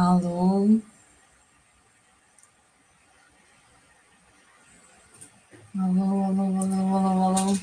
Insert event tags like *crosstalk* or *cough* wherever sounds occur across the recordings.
Alô? Alô, alô, alô, alô, alô.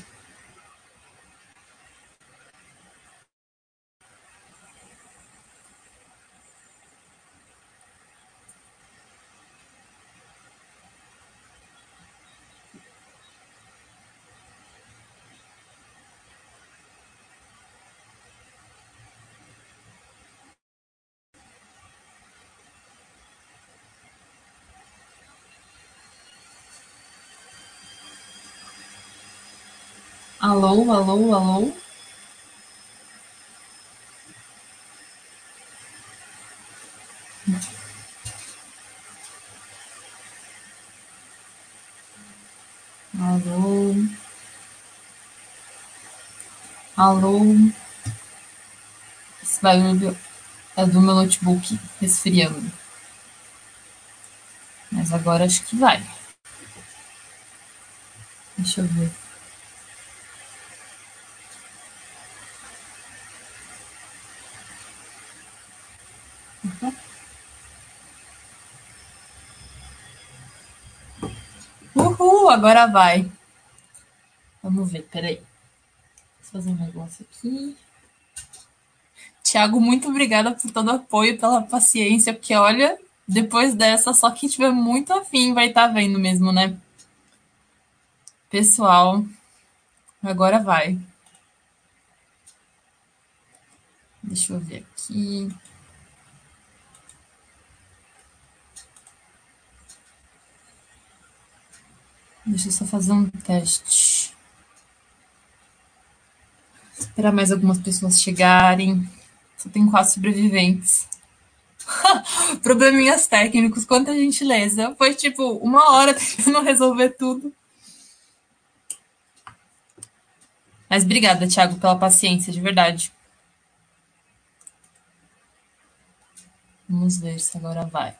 Alô, alô, alô. Alô. Alô. Esse barulho é do meu notebook resfriando. Mas agora acho que vai. Deixa eu ver. Agora vai. Vamos ver, peraí. Vou fazer um negócio aqui. Tiago, muito obrigada por todo o apoio, pela paciência, porque olha, depois dessa, só quem tiver muito afim vai estar tá vendo mesmo, né? Pessoal, agora vai. Deixa eu ver aqui. Deixa eu só fazer um teste. Esperar mais algumas pessoas chegarem. Só tem quatro sobreviventes. *laughs* Probleminhas técnicos, quanta gentileza. Foi tipo uma hora tentando *laughs* resolver tudo. Mas obrigada, Thiago, pela paciência, de verdade. Vamos ver se agora vai.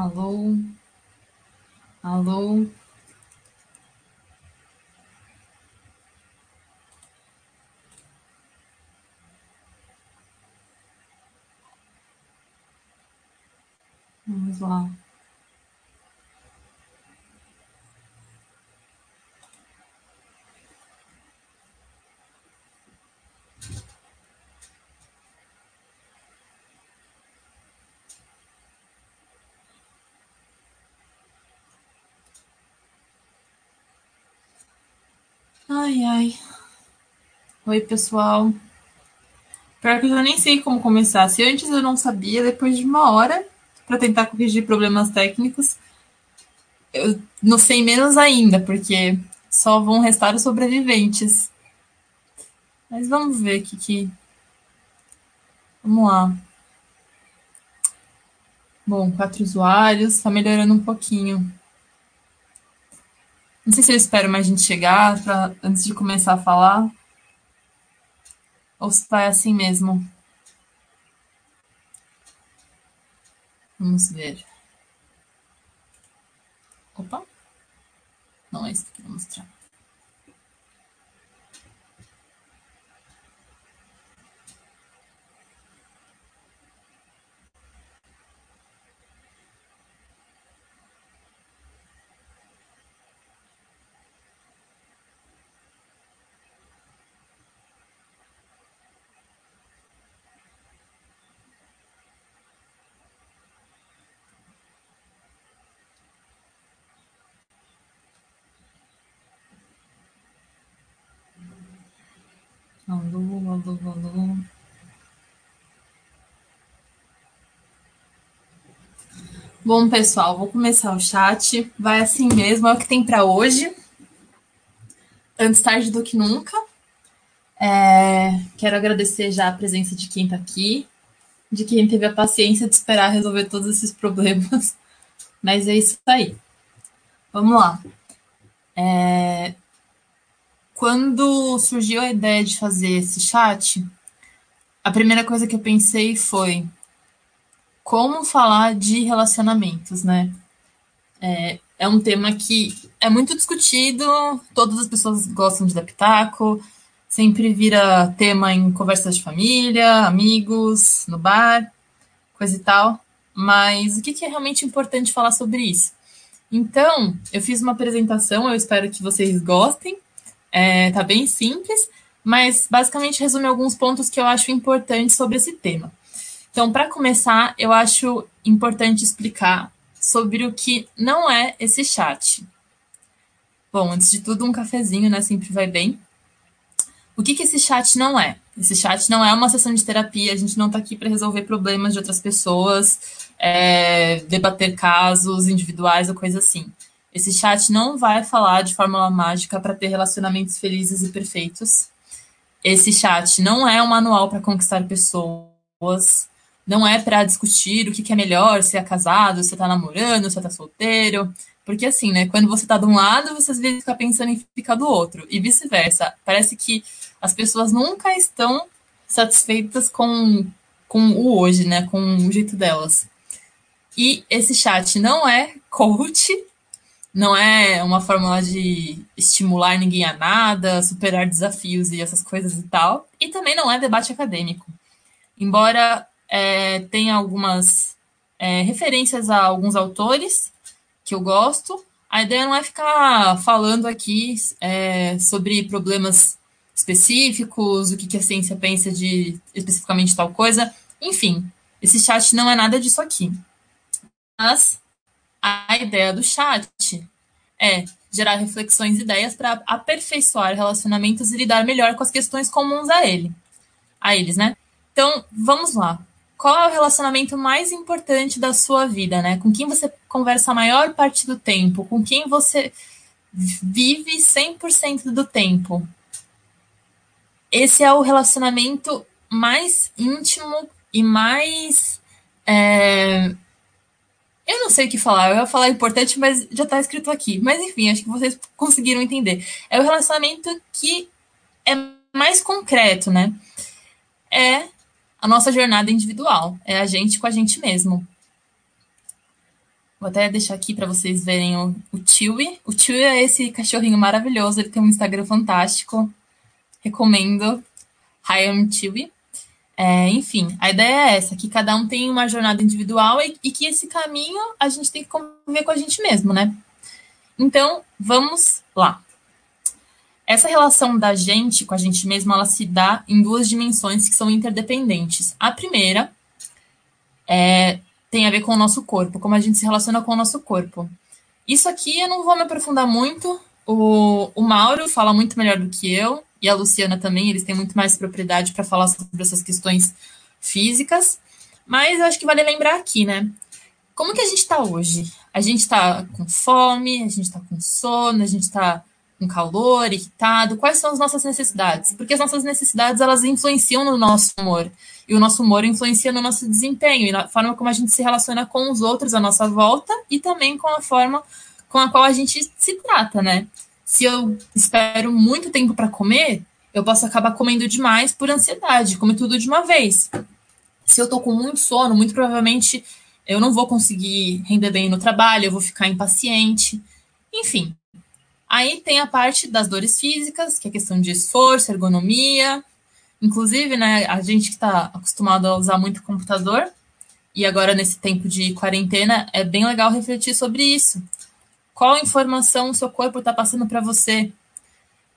Alô? Alô? Vamos lá. Ai, ai. Oi, pessoal. Pior que eu nem sei como começar. Se antes eu não sabia, depois de uma hora para tentar corrigir problemas técnicos, eu não sei menos ainda, porque só vão restar os sobreviventes. Mas vamos ver aqui que. Vamos lá. Bom, quatro usuários, está melhorando um pouquinho. Não sei se eu espero mais gente chegar pra, antes de começar a falar. Ou se vai assim mesmo. Vamos ver. Opa! Não é isso que eu vou mostrar. Bom, pessoal, vou começar o chat. Vai assim mesmo, é o que tem para hoje. Antes tarde do que nunca. É, quero agradecer já a presença de quem está aqui, de quem teve a paciência de esperar resolver todos esses problemas. *laughs* Mas é isso aí. Vamos lá. É, quando surgiu a ideia de fazer esse chat, a primeira coisa que eu pensei foi como falar de relacionamentos, né? É, é um tema que é muito discutido, todas as pessoas gostam de dar pitaco, sempre vira tema em conversas de família, amigos, no bar, coisa e tal. Mas o que é realmente importante falar sobre isso? Então, eu fiz uma apresentação, eu espero que vocês gostem. É, tá bem simples, mas basicamente resume alguns pontos que eu acho importantes sobre esse tema. Então, para começar, eu acho importante explicar sobre o que não é esse chat. Bom, antes de tudo, um cafezinho, né? Sempre vai bem. O que, que esse chat não é? Esse chat não é uma sessão de terapia, a gente não está aqui para resolver problemas de outras pessoas, é, debater casos individuais ou coisa assim. Esse chat não vai falar de fórmula mágica para ter relacionamentos felizes e perfeitos. Esse chat não é um manual para conquistar pessoas não é para discutir o que, que, é melhor, se é casado, se tá namorando, se tá solteiro. Porque assim, né? Quando você tá de um lado, você às vezes fica pensando em ficar do outro. E vice-versa. Parece que as pessoas nunca estão satisfeitas com, com o hoje, né? Com o jeito delas. E esse chat não é coach, não é uma fórmula de estimular ninguém a nada, superar desafios e essas coisas e tal. E também não é debate acadêmico. Embora é, tem algumas é, referências a alguns autores que eu gosto. A ideia não é ficar falando aqui é, sobre problemas específicos, o que, que a ciência pensa de especificamente tal coisa. Enfim, esse chat não é nada disso aqui. Mas a ideia do chat é gerar reflexões e ideias para aperfeiçoar relacionamentos e lidar melhor com as questões comuns a ele. A eles, né? Então, vamos lá qual é o relacionamento mais importante da sua vida, né? Com quem você conversa a maior parte do tempo, com quem você vive 100% do tempo. Esse é o relacionamento mais íntimo e mais. É... Eu não sei o que falar, eu ia falar importante, mas já está escrito aqui. Mas enfim, acho que vocês conseguiram entender. É o relacionamento que é mais concreto, né? É a nossa jornada individual. É a gente com a gente mesmo. Vou até deixar aqui para vocês verem o, o Chewie. O Chewie é esse cachorrinho maravilhoso, ele tem um Instagram fantástico. Recomendo. Hi, I'm Chewie. É, enfim, a ideia é essa, que cada um tem uma jornada individual e, e que esse caminho a gente tem que conviver com a gente mesmo, né? Então, vamos lá. Essa relação da gente com a gente mesmo, ela se dá em duas dimensões que são interdependentes. A primeira é, tem a ver com o nosso corpo, como a gente se relaciona com o nosso corpo. Isso aqui eu não vou me aprofundar muito. O, o Mauro fala muito melhor do que eu, e a Luciana também, eles têm muito mais propriedade para falar sobre essas questões físicas. Mas eu acho que vale lembrar aqui, né? Como que a gente está hoje? A gente está com fome, a gente está com sono, a gente está com calor, irritado, quais são as nossas necessidades? Porque as nossas necessidades, elas influenciam no nosso humor, e o nosso humor influencia no nosso desempenho, e na forma como a gente se relaciona com os outros à nossa volta, e também com a forma com a qual a gente se trata, né? Se eu espero muito tempo para comer, eu posso acabar comendo demais por ansiedade, comer tudo de uma vez. Se eu tô com muito sono, muito provavelmente eu não vou conseguir render bem no trabalho, eu vou ficar impaciente. Enfim, Aí tem a parte das dores físicas, que é questão de esforço, ergonomia. Inclusive, né, a gente que está acostumado a usar muito computador, e agora nesse tempo de quarentena, é bem legal refletir sobre isso. Qual informação o seu corpo está passando para você?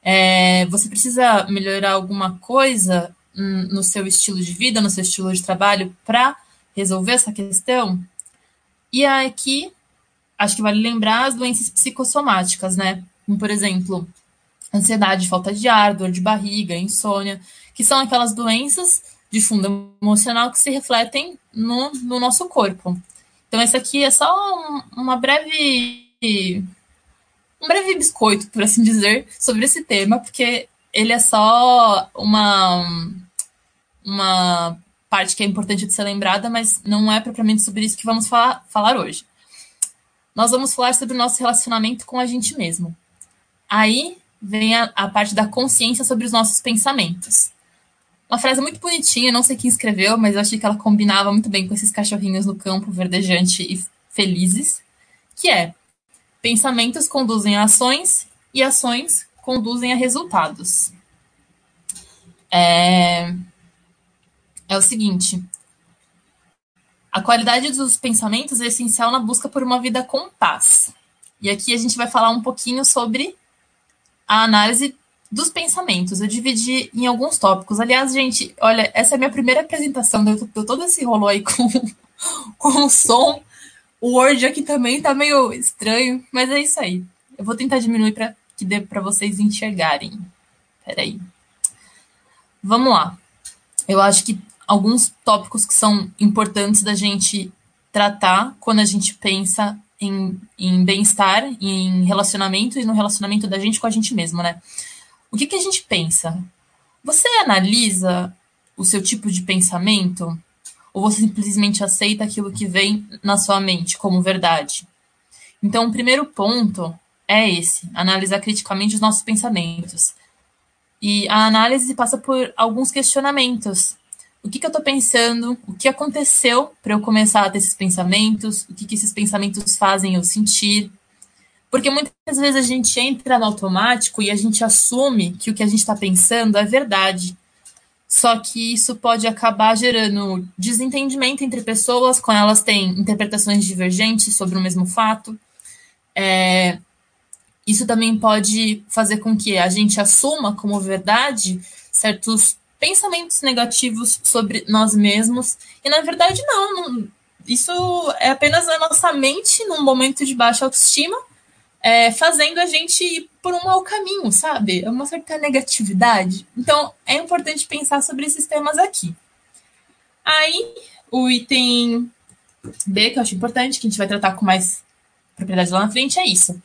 É, você precisa melhorar alguma coisa no seu estilo de vida, no seu estilo de trabalho, para resolver essa questão? E aqui, acho que vale lembrar as doenças psicossomáticas, né? como por exemplo, ansiedade, falta de ar, dor de barriga, insônia, que são aquelas doenças de fundo emocional que se refletem no, no nosso corpo. Então, esse aqui é só um, uma breve. Um breve biscoito, por assim dizer, sobre esse tema, porque ele é só uma. uma parte que é importante de ser lembrada, mas não é propriamente sobre isso que vamos falar, falar hoje. Nós vamos falar sobre o nosso relacionamento com a gente mesmo. Aí vem a, a parte da consciência sobre os nossos pensamentos. Uma frase muito bonitinha, não sei quem escreveu, mas eu achei que ela combinava muito bem com esses cachorrinhos no campo verdejante e felizes, que é: pensamentos conduzem a ações e ações conduzem a resultados. É, é o seguinte: a qualidade dos pensamentos é essencial na busca por uma vida com paz. E aqui a gente vai falar um pouquinho sobre a análise dos pensamentos. Eu dividi em alguns tópicos. Aliás, gente, olha, essa é a minha primeira apresentação. Deu, todo esse rolo aí com, *laughs* com o som. O Word aqui também tá meio estranho, mas é isso aí. Eu vou tentar diminuir para que dê para vocês enxergarem. Peraí. Vamos lá. Eu acho que alguns tópicos que são importantes da gente tratar quando a gente pensa em, em bem-estar, em relacionamento e no relacionamento da gente com a gente mesmo, né? O que, que a gente pensa? Você analisa o seu tipo de pensamento? Ou você simplesmente aceita aquilo que vem na sua mente como verdade? Então, o primeiro ponto é esse: analisar criticamente os nossos pensamentos. E a análise passa por alguns questionamentos. O que, que eu estou pensando? O que aconteceu para eu começar a ter esses pensamentos? O que, que esses pensamentos fazem eu sentir? Porque muitas vezes a gente entra no automático e a gente assume que o que a gente está pensando é verdade. Só que isso pode acabar gerando desentendimento entre pessoas quando elas têm interpretações divergentes sobre o mesmo fato. É, isso também pode fazer com que a gente assuma como verdade certos pensamentos negativos sobre nós mesmos. E na verdade, não, não isso é apenas a nossa mente num momento de baixa autoestima é, fazendo a gente ir por um mau caminho, sabe? É uma certa negatividade. Então, é importante pensar sobre esses temas aqui. Aí, o item B, que eu acho importante, que a gente vai tratar com mais propriedade lá na frente, é isso.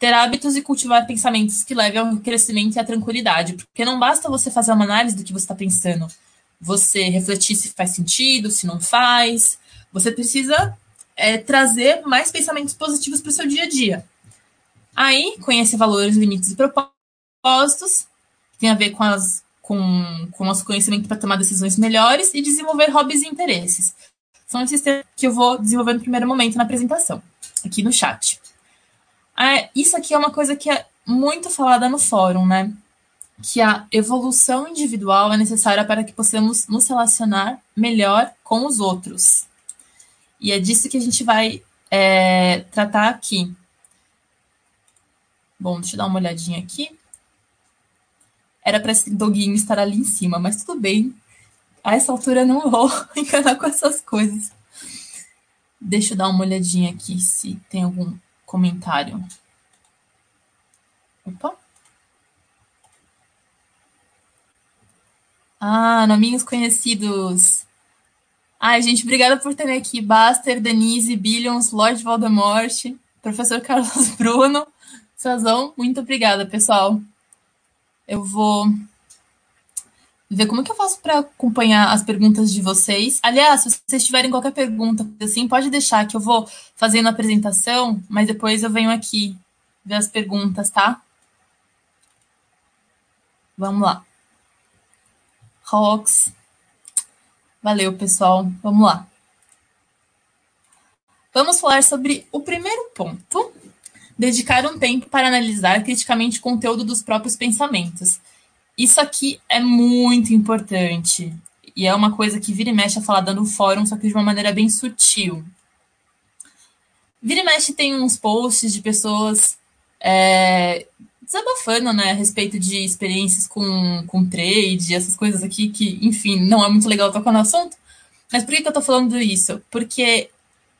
Ter hábitos e cultivar pensamentos que levem ao crescimento e à tranquilidade. Porque não basta você fazer uma análise do que você está pensando. Você refletir se faz sentido, se não faz. Você precisa é, trazer mais pensamentos positivos para o seu dia a dia. Aí, conhecer valores, limites e propósitos, que tem a ver com as com, com nosso conhecimento para tomar decisões melhores e desenvolver hobbies e interesses. São esses temas que eu vou desenvolver no primeiro momento na apresentação, aqui no chat. Ah, isso aqui é uma coisa que é muito falada no fórum, né? Que a evolução individual é necessária para que possamos nos relacionar melhor com os outros. E é disso que a gente vai é, tratar aqui. Bom, deixa eu dar uma olhadinha aqui. Era para esse doguinho estar ali em cima, mas tudo bem. A essa altura eu não vou *laughs* encanar com essas coisas. Deixa eu dar uma olhadinha aqui se tem algum comentário. Opa. Ah, nominhos conhecidos. Ai, gente, obrigada por terem aqui. Baster, Denise, Billions, Lord Voldemort, professor Carlos *laughs* Bruno. Sazão, muito obrigada, pessoal. Eu vou ver como que eu faço para acompanhar as perguntas de vocês. Aliás, se vocês tiverem qualquer pergunta, assim, pode deixar que eu vou fazendo a apresentação, mas depois eu venho aqui ver as perguntas, tá? Vamos lá. Rox. Valeu, pessoal. Vamos lá. Vamos falar sobre o primeiro ponto, dedicar um tempo para analisar criticamente o conteúdo dos próprios pensamentos. Isso aqui é muito importante. E é uma coisa que vira e mexe a falar no fórum, só que de uma maneira bem sutil. Vira e mexe tem uns posts de pessoas é, desabafando né, a respeito de experiências com, com trade, essas coisas aqui, que, enfim, não é muito legal tocar no assunto. Mas por que, que eu tô falando isso? Porque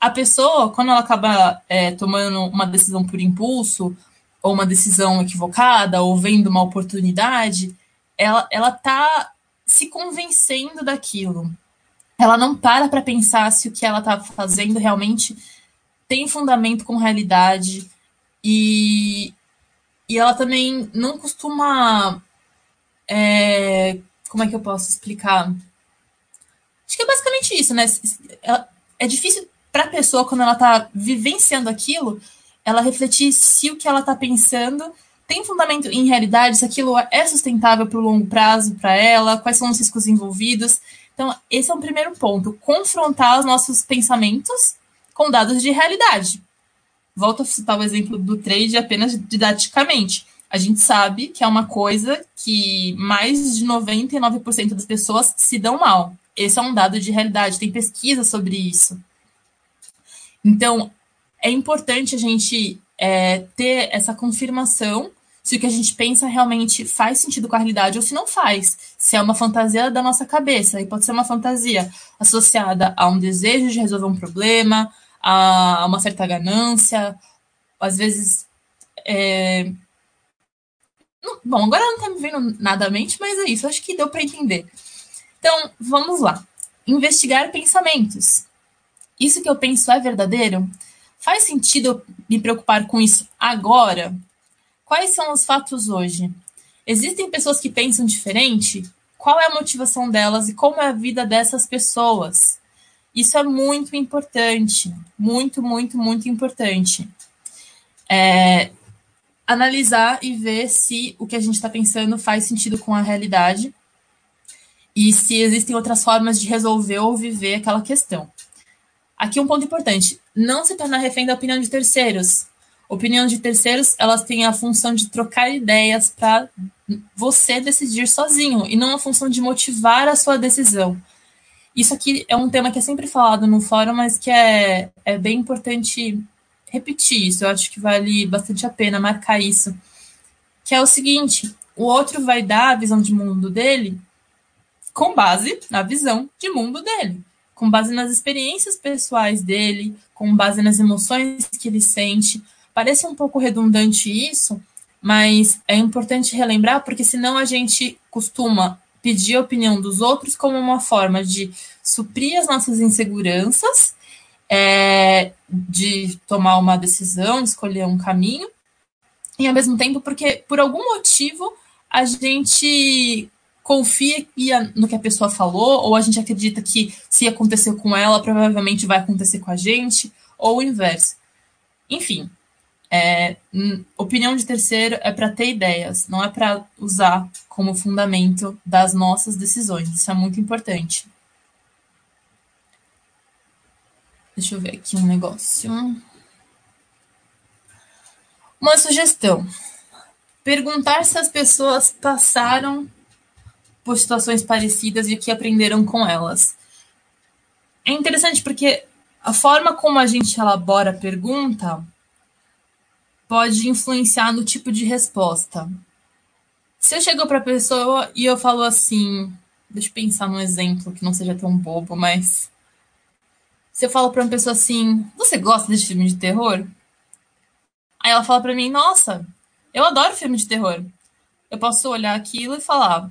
a pessoa, quando ela acaba é, tomando uma decisão por impulso, ou uma decisão equivocada, ou vendo uma oportunidade, ela, ela tá se convencendo daquilo. ela não para para pensar se o que ela está fazendo realmente tem fundamento com realidade e, e ela também não costuma. É, como é que eu posso explicar? Acho que é basicamente isso, né? É difícil para a pessoa, quando ela está vivenciando aquilo, ela refletir se o que ela está pensando tem fundamento em realidade, se aquilo é sustentável para o longo prazo para ela, quais são os riscos envolvidos. Então, esse é um primeiro ponto: confrontar os nossos pensamentos com dados de realidade. Volto a citar o exemplo do trade apenas didaticamente. A gente sabe que é uma coisa que mais de 99% das pessoas se dão mal. Esse é um dado de realidade, tem pesquisa sobre isso. Então, é importante a gente é, ter essa confirmação se o que a gente pensa realmente faz sentido com a realidade ou se não faz. Se é uma fantasia da nossa cabeça. E pode ser uma fantasia associada a um desejo de resolver um problema, a uma certa ganância, às vezes. É... Bom, agora não está me vendo nada à mente, mas é isso, acho que deu para entender. Então, vamos lá. Investigar pensamentos. Isso que eu penso é verdadeiro? Faz sentido me preocupar com isso agora? Quais são os fatos hoje? Existem pessoas que pensam diferente? Qual é a motivação delas e como é a vida dessas pessoas? Isso é muito importante, muito, muito, muito importante. É, analisar e ver se o que a gente está pensando faz sentido com a realidade e se existem outras formas de resolver ou viver aquela questão. Aqui um ponto importante: não se tornar refém da opinião de terceiros. Opinião de terceiros, elas têm a função de trocar ideias para você decidir sozinho e não a função de motivar a sua decisão. Isso aqui é um tema que é sempre falado no fórum, mas que é, é bem importante repetir isso. Eu acho que vale bastante a pena marcar isso. Que é o seguinte: o outro vai dar a visão de mundo dele com base na visão de mundo dele, com base nas experiências pessoais dele, com base nas emoções que ele sente, Parece um pouco redundante isso, mas é importante relembrar, porque senão a gente costuma pedir a opinião dos outros como uma forma de suprir as nossas inseguranças, é, de tomar uma decisão, de escolher um caminho, e ao mesmo tempo porque, por algum motivo, a gente confia no que a pessoa falou, ou a gente acredita que se aconteceu com ela, provavelmente vai acontecer com a gente, ou o inverso. Enfim, é, opinião de terceiro é para ter ideias, não é para usar como fundamento das nossas decisões. Isso é muito importante. Deixa eu ver aqui um negócio. Uma sugestão: perguntar se as pessoas passaram por situações parecidas e o que aprenderam com elas. É interessante porque a forma como a gente elabora a pergunta pode influenciar no tipo de resposta. Se eu chego para a pessoa e eu falo assim, deixa eu pensar num exemplo que não seja tão bobo, mas se eu falo para uma pessoa assim, você gosta de filme de terror? Aí ela fala para mim, nossa, eu adoro filme de terror. Eu posso olhar aquilo e falar,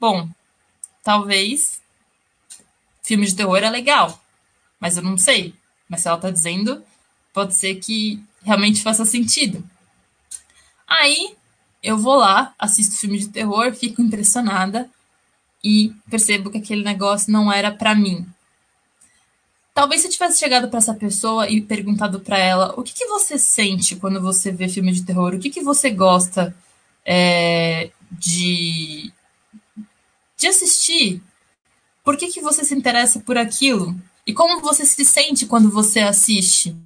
bom, talvez filme de terror é legal, mas eu não sei. Mas se ela tá dizendo, pode ser que realmente faça sentido. Aí eu vou lá, assisto filme de terror, fico impressionada e percebo que aquele negócio não era para mim. Talvez se eu tivesse chegado para essa pessoa e perguntado para ela o que, que, você sente quando você vê filme de terror, o que, que você gosta é, de, de assistir, por que, que você se interessa por aquilo e como você se sente quando você assiste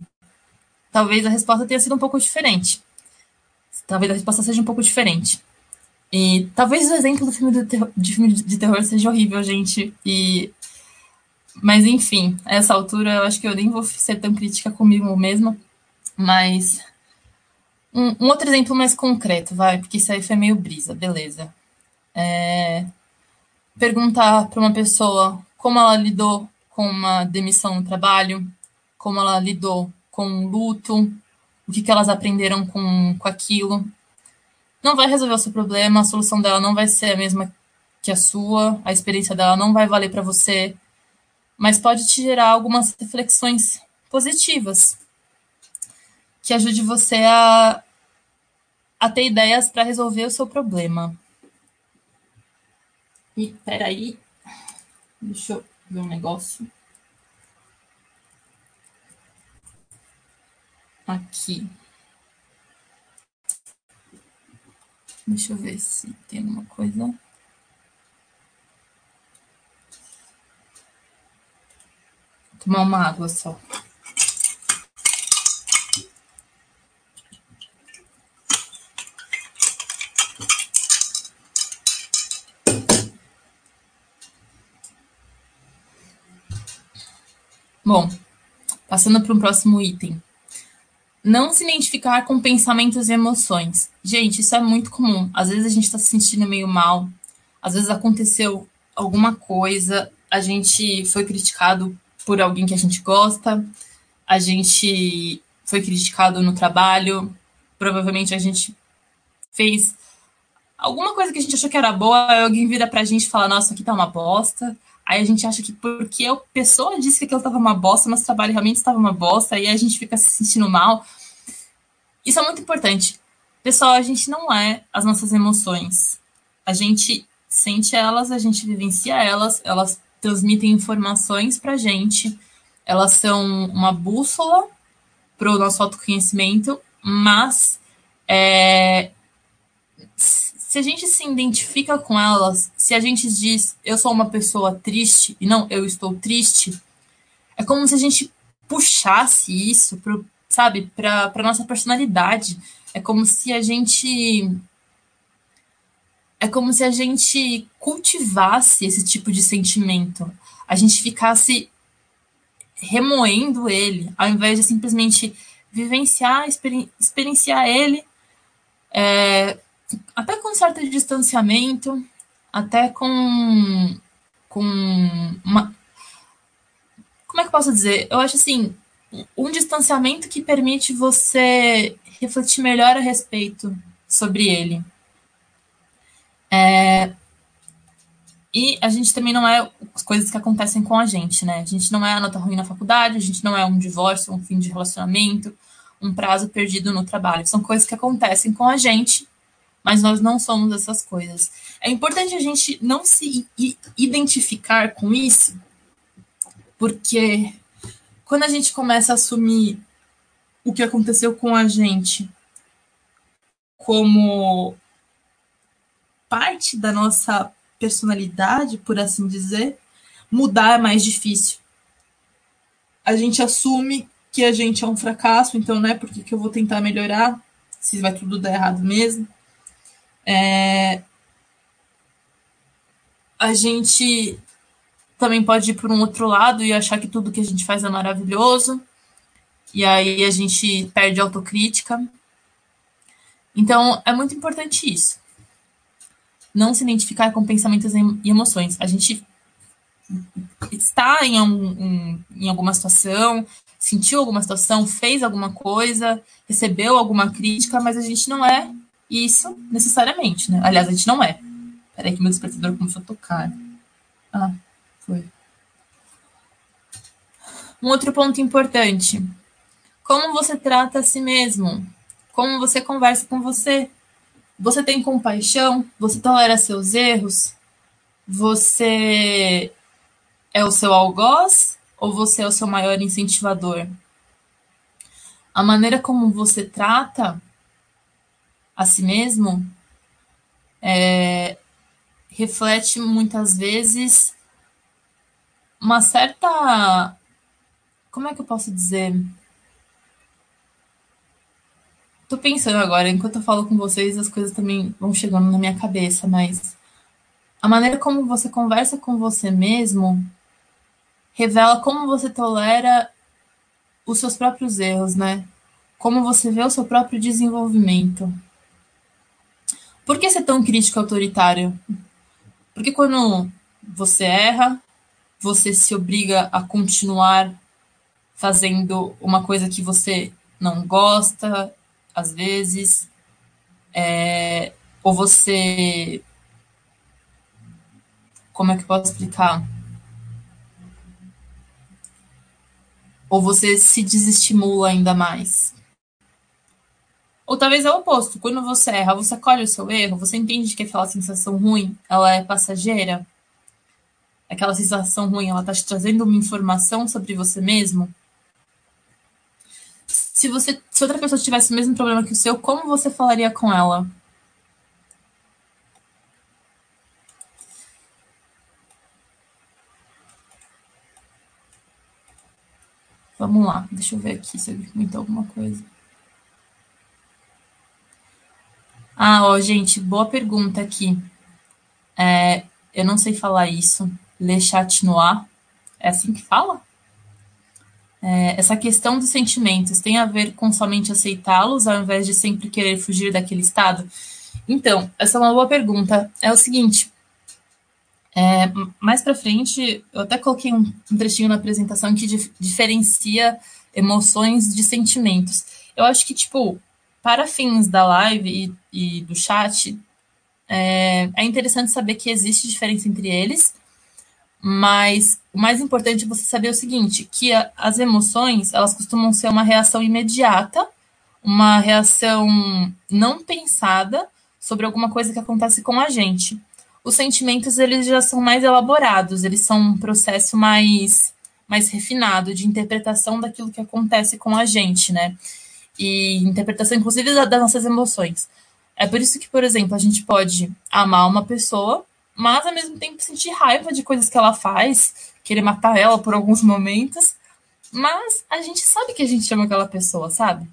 talvez a resposta tenha sido um pouco diferente. Talvez a resposta seja um pouco diferente. E talvez o exemplo do filme de filme de terror seja horrível, gente. E mas enfim, a essa altura eu acho que eu nem vou ser tão crítica comigo mesma. Mas um, um outro exemplo mais concreto, vai, porque isso aí foi meio brisa, beleza. É... Perguntar para uma pessoa como ela lidou com uma demissão no trabalho, como ela lidou com luto, o que, que elas aprenderam com, com aquilo. Não vai resolver o seu problema, a solução dela não vai ser a mesma que a sua, a experiência dela não vai valer para você. mas pode te gerar algumas reflexões positivas que ajude você a, a ter ideias para resolver o seu problema. E peraí, deixa eu ver um negócio. Aqui. Deixa eu ver se tem alguma coisa. Tomar uma água só. Bom, passando para um próximo item. Não se identificar com pensamentos e emoções. Gente, isso é muito comum. Às vezes a gente está se sentindo meio mal, às vezes aconteceu alguma coisa, a gente foi criticado por alguém que a gente gosta, a gente foi criticado no trabalho, provavelmente a gente fez alguma coisa que a gente achou que era boa, alguém vira pra gente e fala, nossa, aqui tá uma bosta. Aí a gente acha que porque a pessoa disse que aquilo estava uma bosta, mas o trabalho realmente estava uma bosta, aí a gente fica se sentindo mal. Isso é muito importante. Pessoal, a gente não é as nossas emoções. A gente sente elas, a gente vivencia elas, elas transmitem informações pra gente, elas são uma bússola para o nosso autoconhecimento, mas é, se a gente se identifica com elas, se a gente diz eu sou uma pessoa triste e não eu estou triste, é como se a gente puxasse isso pro, sabe, para para nossa personalidade. É como se a gente é como se a gente cultivasse esse tipo de sentimento. A gente ficasse remoendo ele, ao invés de simplesmente vivenciar, experienciar ele, é, até com certo distanciamento, até com, com uma. Como é que eu posso dizer? Eu acho assim, um distanciamento que permite você refletir melhor a respeito sobre ele. É, e a gente também não é as coisas que acontecem com a gente, né? A gente não é a nota ruim na faculdade, a gente não é um divórcio, um fim de relacionamento, um prazo perdido no trabalho. São coisas que acontecem com a gente mas nós não somos essas coisas. É importante a gente não se identificar com isso, porque quando a gente começa a assumir o que aconteceu com a gente como parte da nossa personalidade, por assim dizer, mudar é mais difícil. A gente assume que a gente é um fracasso, então não é porque que eu vou tentar melhorar, se vai tudo dar errado mesmo. É, a gente também pode ir por um outro lado e achar que tudo que a gente faz é maravilhoso, e aí a gente perde a autocrítica. Então, é muito importante isso. Não se identificar com pensamentos e emoções. A gente está em, um, em alguma situação, sentiu alguma situação, fez alguma coisa, recebeu alguma crítica, mas a gente não é isso necessariamente, né? Aliás, a gente não é. Peraí que meu despertador começou a tocar. Ah, foi. Um outro ponto importante. Como você trata a si mesmo? Como você conversa com você? Você tem compaixão? Você tolera seus erros? Você é o seu algoz ou você é o seu maior incentivador? A maneira como você trata a si mesmo é, reflete muitas vezes uma certa. Como é que eu posso dizer? Tô pensando agora, enquanto eu falo com vocês, as coisas também vão chegando na minha cabeça, mas a maneira como você conversa com você mesmo revela como você tolera os seus próprios erros, né? Como você vê o seu próprio desenvolvimento. Por que ser tão crítico autoritário? Porque quando você erra, você se obriga a continuar fazendo uma coisa que você não gosta, às vezes, é, ou você. Como é que eu posso explicar? Ou você se desestimula ainda mais? Ou talvez é o oposto. Quando você erra, você colhe o seu erro, você entende que aquela sensação ruim, ela é passageira? Aquela sensação ruim, ela está te trazendo uma informação sobre você mesmo? Se você, se outra pessoa tivesse o mesmo problema que o seu, como você falaria com ela? Vamos lá, deixa eu ver aqui se ele comentou alguma coisa. Ah, ó, gente, boa pergunta aqui. É, eu não sei falar isso. Le chat noir. É assim que fala? É, essa questão dos sentimentos tem a ver com somente aceitá-los ao invés de sempre querer fugir daquele estado? Então, essa é uma boa pergunta. É o seguinte. É, mais para frente, eu até coloquei um, um trechinho na apresentação que dif diferencia emoções de sentimentos. Eu acho que, tipo, para fins da live e, e do chat, é, é, interessante saber que existe diferença entre eles, mas o mais importante é você saber o seguinte, que a, as emoções, elas costumam ser uma reação imediata, uma reação não pensada sobre alguma coisa que acontece com a gente. Os sentimentos, eles já são mais elaborados, eles são um processo mais, mais refinado de interpretação daquilo que acontece com a gente, né? E interpretação, inclusive, das nossas emoções. É por isso que, por exemplo, a gente pode amar uma pessoa, mas ao mesmo tempo sentir raiva de coisas que ela faz, querer matar ela por alguns momentos, mas a gente sabe que a gente ama aquela pessoa, sabe?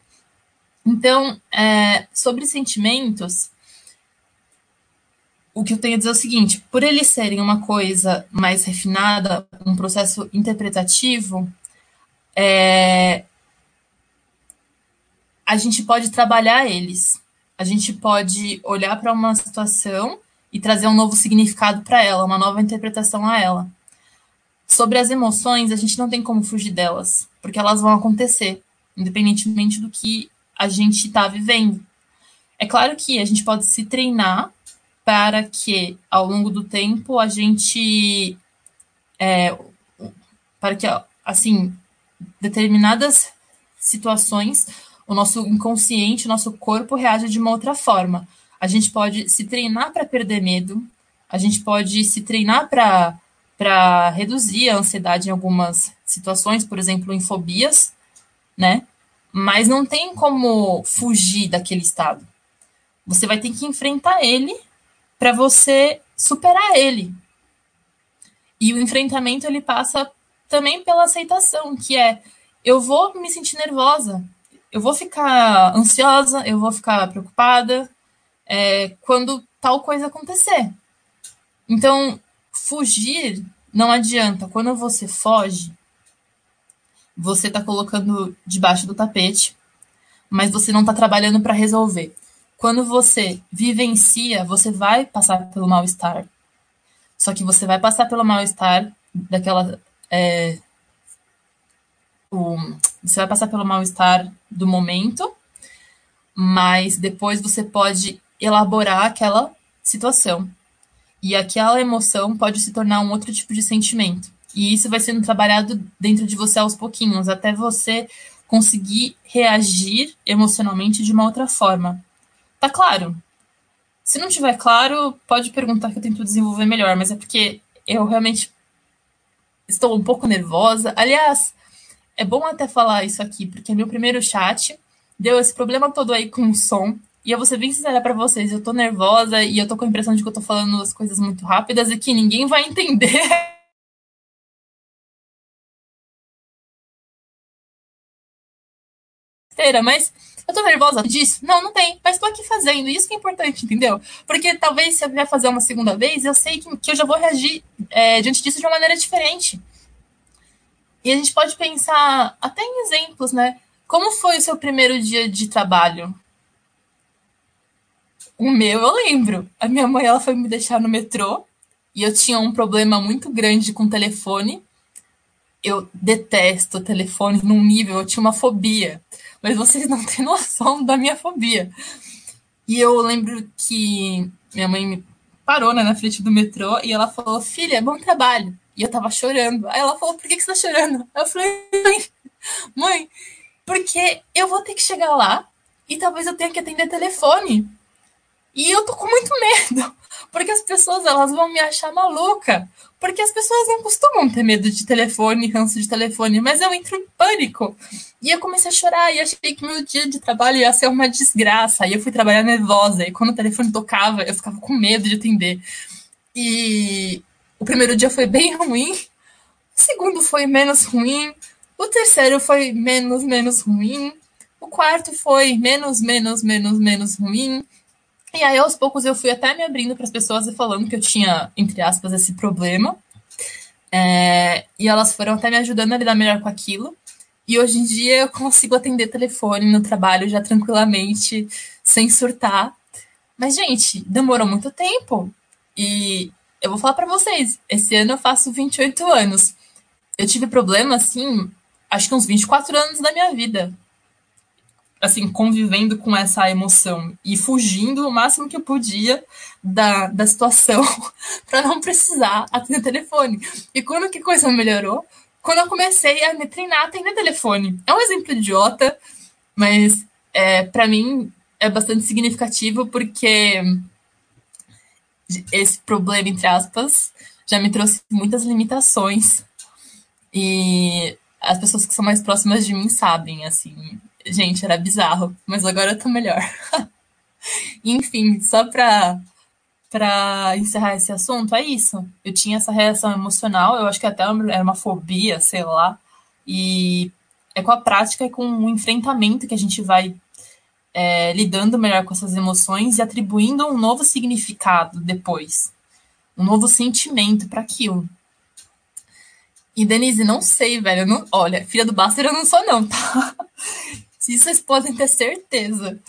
Então, é, sobre sentimentos, o que eu tenho a dizer é o seguinte: por eles serem uma coisa mais refinada, um processo interpretativo, é, a gente pode trabalhar eles. A gente pode olhar para uma situação e trazer um novo significado para ela, uma nova interpretação a ela. Sobre as emoções, a gente não tem como fugir delas, porque elas vão acontecer, independentemente do que a gente está vivendo. É claro que a gente pode se treinar para que, ao longo do tempo, a gente. É, para que, assim, determinadas situações o nosso inconsciente, o nosso corpo reage de uma outra forma. A gente pode se treinar para perder medo, a gente pode se treinar para reduzir a ansiedade em algumas situações, por exemplo, em fobias, né? Mas não tem como fugir daquele estado. Você vai ter que enfrentar ele para você superar ele. E o enfrentamento ele passa também pela aceitação, que é eu vou me sentir nervosa, eu vou ficar ansiosa, eu vou ficar preocupada é, quando tal coisa acontecer. Então, fugir não adianta. Quando você foge, você está colocando debaixo do tapete, mas você não está trabalhando para resolver. Quando você vivencia, você vai passar pelo mal-estar. Só que você vai passar pelo mal-estar daquela. É, o, você vai passar pelo mal-estar do momento, mas depois você pode elaborar aquela situação. E aquela emoção pode se tornar um outro tipo de sentimento. E isso vai sendo trabalhado dentro de você aos pouquinhos, até você conseguir reagir emocionalmente de uma outra forma. Tá claro? Se não tiver claro, pode perguntar que eu tento desenvolver melhor, mas é porque eu realmente estou um pouco nervosa. Aliás, é bom até falar isso aqui, porque meu primeiro chat deu esse problema todo aí com o som. E eu vou ser bem sincera pra vocês, eu tô nervosa e eu tô com a impressão de que eu tô falando as coisas muito rápidas e que ninguém vai entender. *laughs* Mas eu tô nervosa disso? Não, não tem. Mas tô aqui fazendo. Isso que é importante, entendeu? Porque talvez se eu vier fazer uma segunda vez, eu sei que, que eu já vou reagir é, diante disso de uma maneira diferente. E a gente pode pensar até em exemplos, né? Como foi o seu primeiro dia de trabalho? O meu, eu lembro. A minha mãe ela foi me deixar no metrô e eu tinha um problema muito grande com o telefone. Eu detesto o telefone num nível, eu tinha uma fobia. Mas vocês não têm *laughs* noção da minha fobia. E eu lembro que minha mãe me parou né, na frente do metrô e ela falou: Filha, bom trabalho. E eu tava chorando. Aí ela falou, por que, que você tá chorando? Eu falei, mãe, porque eu vou ter que chegar lá e talvez eu tenha que atender telefone. E eu tô com muito medo, porque as pessoas elas vão me achar maluca, porque as pessoas não costumam ter medo de telefone, ranço de telefone, mas eu entro em pânico. E eu comecei a chorar e achei que meu dia de trabalho ia ser uma desgraça. E eu fui trabalhar nervosa, e quando o telefone tocava, eu ficava com medo de atender. E o primeiro dia foi bem *laughs* ruim, o segundo foi menos ruim, o terceiro foi menos, menos ruim, o quarto foi menos, menos, menos, menos ruim. E aí, aos poucos, eu fui até me abrindo para as pessoas e falando que eu tinha, entre aspas, esse problema. É, e elas foram até me ajudando a lidar melhor com aquilo. E hoje em dia eu consigo atender telefone no trabalho já tranquilamente, sem surtar. Mas, gente, demorou muito tempo. E eu vou falar para vocês, esse ano eu faço 28 anos. Eu tive problema, assim, acho que uns 24 anos da minha vida assim, convivendo com essa emoção e fugindo o máximo que eu podia da, da situação *laughs* para não precisar atender telefone. E quando que coisa melhorou? Quando eu comecei a me treinar a atender telefone. É um exemplo idiota, mas é, para mim é bastante significativo porque esse problema, entre aspas, já me trouxe muitas limitações. E as pessoas que são mais próximas de mim sabem, assim, Gente, era bizarro, mas agora eu tô melhor. *laughs* Enfim, só pra, pra encerrar esse assunto, é isso. Eu tinha essa reação emocional, eu acho que até era uma fobia, sei lá. E é com a prática e com o enfrentamento que a gente vai é, lidando melhor com essas emoções e atribuindo um novo significado depois. Um novo sentimento para aquilo. E, Denise, não sei, velho. Não... Olha, filha do Buster eu não sou, não, tá? *laughs* Se vocês podem ter certeza.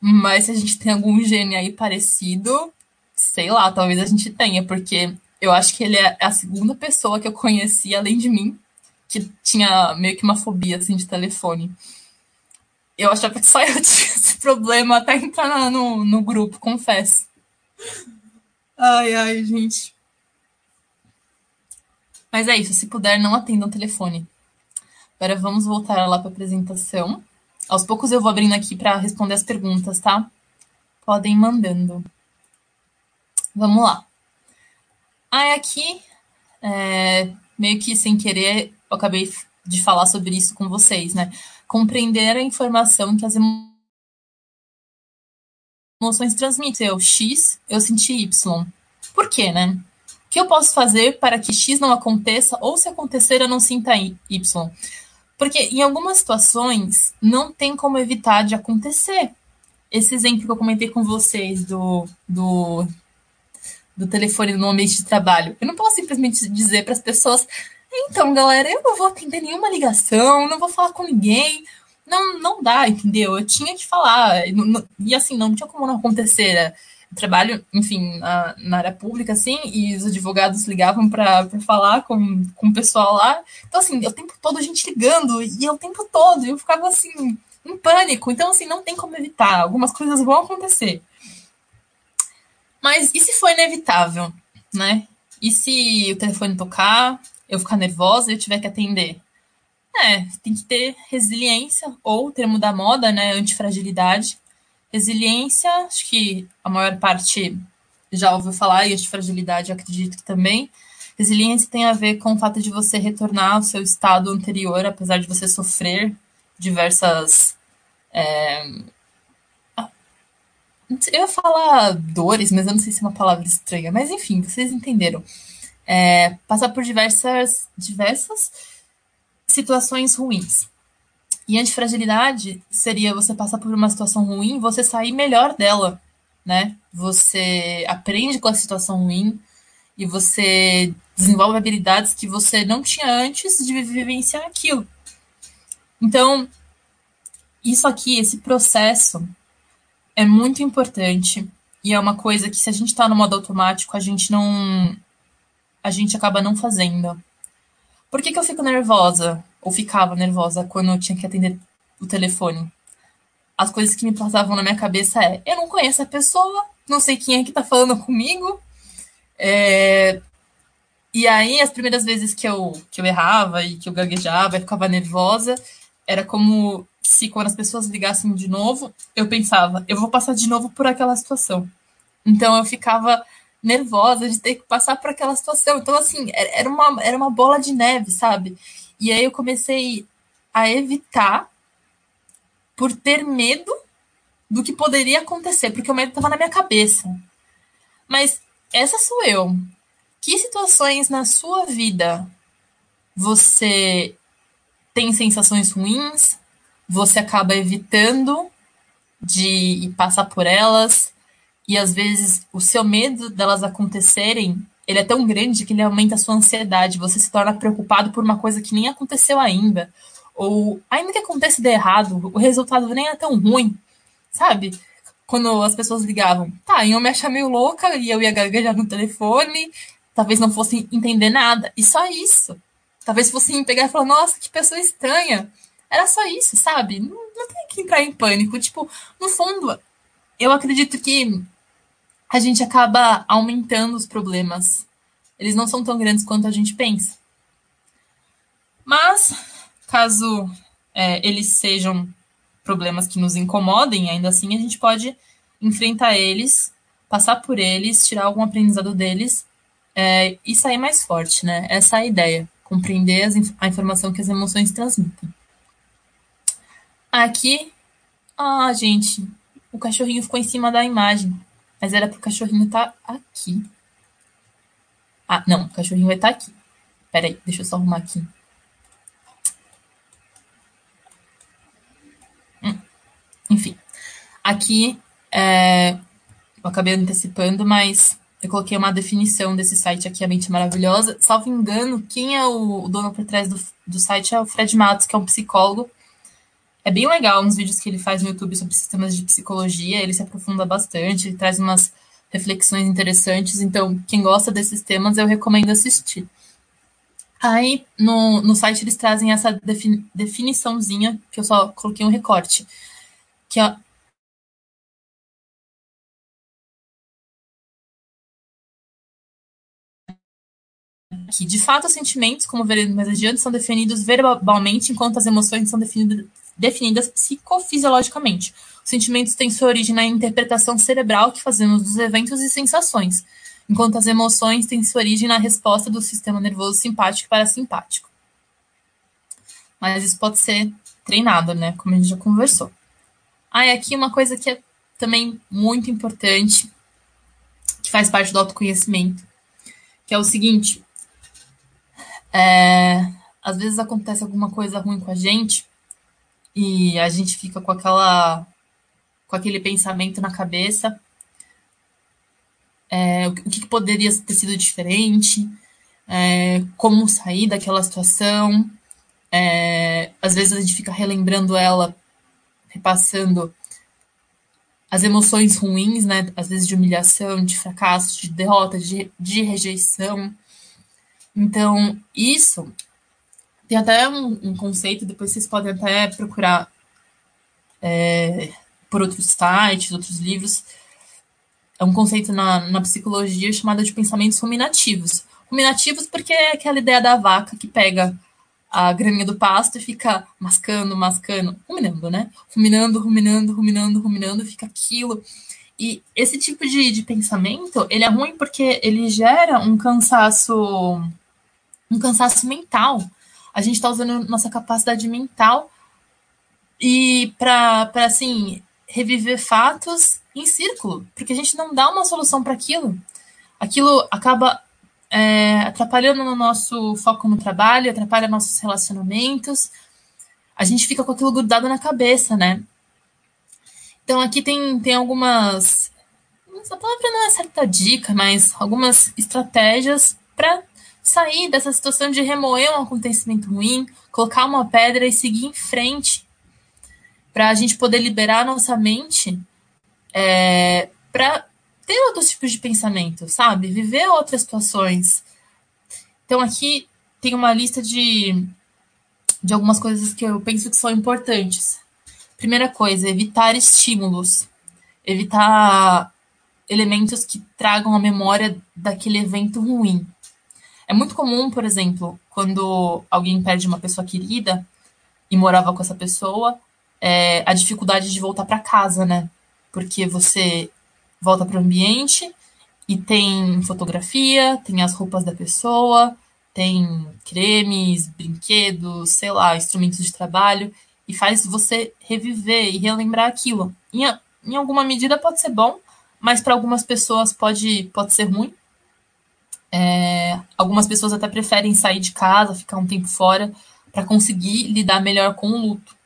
Mas se a gente tem algum gene aí parecido, sei lá, talvez a gente tenha, porque eu acho que ele é a segunda pessoa que eu conheci, além de mim, que tinha meio que uma fobia assim de telefone. Eu achava que só eu *laughs* tinha problema até entrar no, no grupo, confesso. Ai, ai, gente. Mas é isso, se puder, não atenda o telefone. Agora vamos voltar lá para a apresentação. Aos poucos eu vou abrindo aqui para responder as perguntas, tá? Podem mandando. Vamos lá. Ah, aqui, é, meio que sem querer, eu acabei de falar sobre isso com vocês, né? Compreender a informação que as emoções transmitem. Eu, X, eu senti Y. Por quê, né? O que eu posso fazer para que X não aconteça, ou se acontecer, eu não sinta Y? Porque em algumas situações não tem como evitar de acontecer. Esse exemplo que eu comentei com vocês do, do, do telefone no ambiente de trabalho, eu não posso simplesmente dizer para as pessoas: então, galera, eu não vou atender nenhuma ligação, não vou falar com ninguém. Não, não dá, entendeu? Eu tinha que falar. E assim, não tinha como não acontecer trabalho, enfim, na, na, área pública, assim, e os advogados ligavam para falar com, com o pessoal lá. Então, assim, o tempo todo a gente ligando, e o tempo todo, eu ficava assim, em pânico. Então, assim, não tem como evitar. Algumas coisas vão acontecer. Mas e se for inevitável, né? E se o telefone tocar, eu ficar nervosa e eu tiver que atender? É, tem que ter resiliência, ou termo da moda, né? Antifragilidade Resiliência, acho que a maior parte já ouviu falar, e de fragilidade acredito que também. Resiliência tem a ver com o fato de você retornar ao seu estado anterior, apesar de você sofrer diversas. É... Eu ia falar dores, mas eu não sei se é uma palavra estranha. Mas enfim, vocês entenderam. É, passar por diversas, diversas situações ruins. E antifragilidade seria você passar por uma situação ruim, você sair melhor dela, né? Você aprende com a situação ruim e você desenvolve habilidades que você não tinha antes de vivenciar aquilo. Então, isso aqui, esse processo é muito importante e é uma coisa que se a gente está no modo automático, a gente não a gente acaba não fazendo. Por que, que eu fico nervosa? Ou ficava nervosa quando eu tinha que atender o telefone? As coisas que me passavam na minha cabeça é: eu não conheço a pessoa, não sei quem é que tá falando comigo. É... E aí, as primeiras vezes que eu, que eu errava e que eu gaguejava e ficava nervosa, era como se quando as pessoas ligassem de novo, eu pensava, eu vou passar de novo por aquela situação. Então eu ficava nervosa de ter que passar por aquela situação. Então, assim, era uma, era uma bola de neve, sabe? E aí eu comecei a evitar por ter medo do que poderia acontecer, porque o medo estava na minha cabeça. Mas essa sou eu. Que situações na sua vida você tem sensações ruins, você acaba evitando de passar por elas, e às vezes o seu medo delas acontecerem, ele é tão grande que ele aumenta a sua ansiedade, você se torna preocupado por uma coisa que nem aconteceu ainda, ou ainda que aconteça de errado, o resultado nem é tão ruim, sabe? Quando as pessoas ligavam, tá, iam me achar meio louca e eu ia gaguejar no telefone, talvez não fossem entender nada, e só isso. Talvez fossem pegar e falar, nossa, que pessoa estranha. Era só isso, sabe? Não, não tem que entrar em pânico. Tipo, no fundo, eu acredito que a gente acaba aumentando os problemas. Eles não são tão grandes quanto a gente pensa. Mas, caso é, eles sejam problemas que nos incomodem, ainda assim a gente pode enfrentar eles, passar por eles, tirar algum aprendizado deles é, e sair mais forte, né? Essa é a ideia, compreender as, a informação que as emoções transmitem. Aqui, ah, gente, o cachorrinho ficou em cima da imagem. Mas era pro cachorrinho estar tá aqui. Ah, não, o cachorrinho vai estar tá aqui. Peraí, deixa eu só arrumar aqui. Hum. Enfim, aqui é, eu acabei antecipando, mas eu coloquei uma definição desse site aqui, a mente maravilhosa. Salvo engano, quem é o dono por trás do, do site é o Fred Matos, que é um psicólogo é bem legal uns vídeos que ele faz no YouTube sobre sistemas de psicologia, ele se aprofunda bastante, traz umas reflexões interessantes, então quem gosta desses temas eu recomendo assistir. Aí no, no site eles trazem essa defini definiçãozinha, que eu só coloquei um recorte, que é que de fato os sentimentos, como veremos mais adiante, são definidos verbalmente, enquanto as emoções são definidas definidas psicofisiologicamente. Os sentimentos têm sua origem na interpretação cerebral que fazemos dos eventos e sensações, enquanto as emoções têm sua origem na resposta do sistema nervoso simpático e parasimpático. Mas isso pode ser treinado, né? Como a gente já conversou. Ah, e aqui uma coisa que é também muito importante, que faz parte do autoconhecimento, que é o seguinte: é, às vezes acontece alguma coisa ruim com a gente e a gente fica com aquela com aquele pensamento na cabeça é, o que, poderia ter sido diferente é, como sair daquela situação é, às vezes a gente fica relembrando ela repassando as emoções ruins, né? Às vezes de humilhação, de fracasso, de derrota, de, de rejeição. Então, isso tem até um, um, conceito, depois vocês podem até procurar é, por outros sites, outros livros. É um conceito na, na psicologia chamado de pensamentos ruminativos. Ruminativos porque é aquela ideia da vaca que pega a graminha do pasto e fica mascando, mascando, ruminando, né? Ruminando, ruminando, ruminando, ruminando, fica aquilo. E esse tipo de, de pensamento, ele é ruim porque ele gera um cansaço, um cansaço mental a gente está usando nossa capacidade mental e para assim reviver fatos em círculo, porque a gente não dá uma solução para aquilo. Aquilo acaba é, atrapalhando no nosso foco no trabalho, atrapalha nossos relacionamentos. A gente fica com aquilo grudado na cabeça, né? Então aqui tem, tem algumas. A palavra não é certa dica, mas algumas estratégias para sair dessa situação de remoer um acontecimento ruim, colocar uma pedra e seguir em frente, para a gente poder liberar nossa mente é, para ter outros tipos de pensamento, sabe? Viver outras situações. Então aqui tem uma lista de, de algumas coisas que eu penso que são importantes. Primeira coisa, evitar estímulos, evitar elementos que tragam a memória daquele evento ruim É muito comum, por exemplo, quando alguém perde uma pessoa querida e morava com essa pessoa, é, a dificuldade de voltar para casa, né? Porque você volta para o ambiente e tem fotografia, tem as roupas da pessoa, tem cremes, brinquedos, sei lá, instrumentos de trabalho, e faz você reviver e relembrar aquilo. Em, em alguma medida pode ser bom, mas para algumas pessoas pode, pode ser ruim. É, algumas pessoas até preferem sair de casa, ficar um tempo fora, para conseguir lidar melhor com o luto.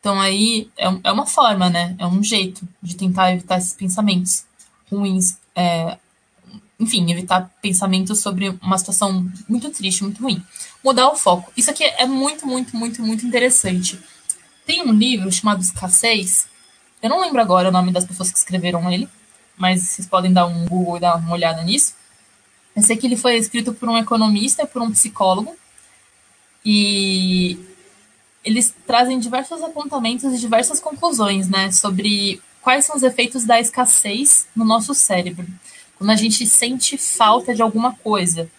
Então aí é, é uma forma, né? É um jeito de tentar evitar esses pensamentos ruins. É, enfim, evitar pensamentos sobre uma situação muito triste, muito ruim. Mudar o foco. Isso aqui é muito, muito, muito, muito interessante. Tem um livro chamado Escassez. Eu não lembro agora o nome das pessoas que escreveram ele, mas vocês podem dar um Google e dar uma olhada nisso. Eu sei que ele foi escrito por um economista e por um psicólogo. E eles trazem diversos apontamentos e diversas conclusões, né, sobre quais são os efeitos da escassez no nosso cérebro. Quando a gente sente falta de alguma coisa,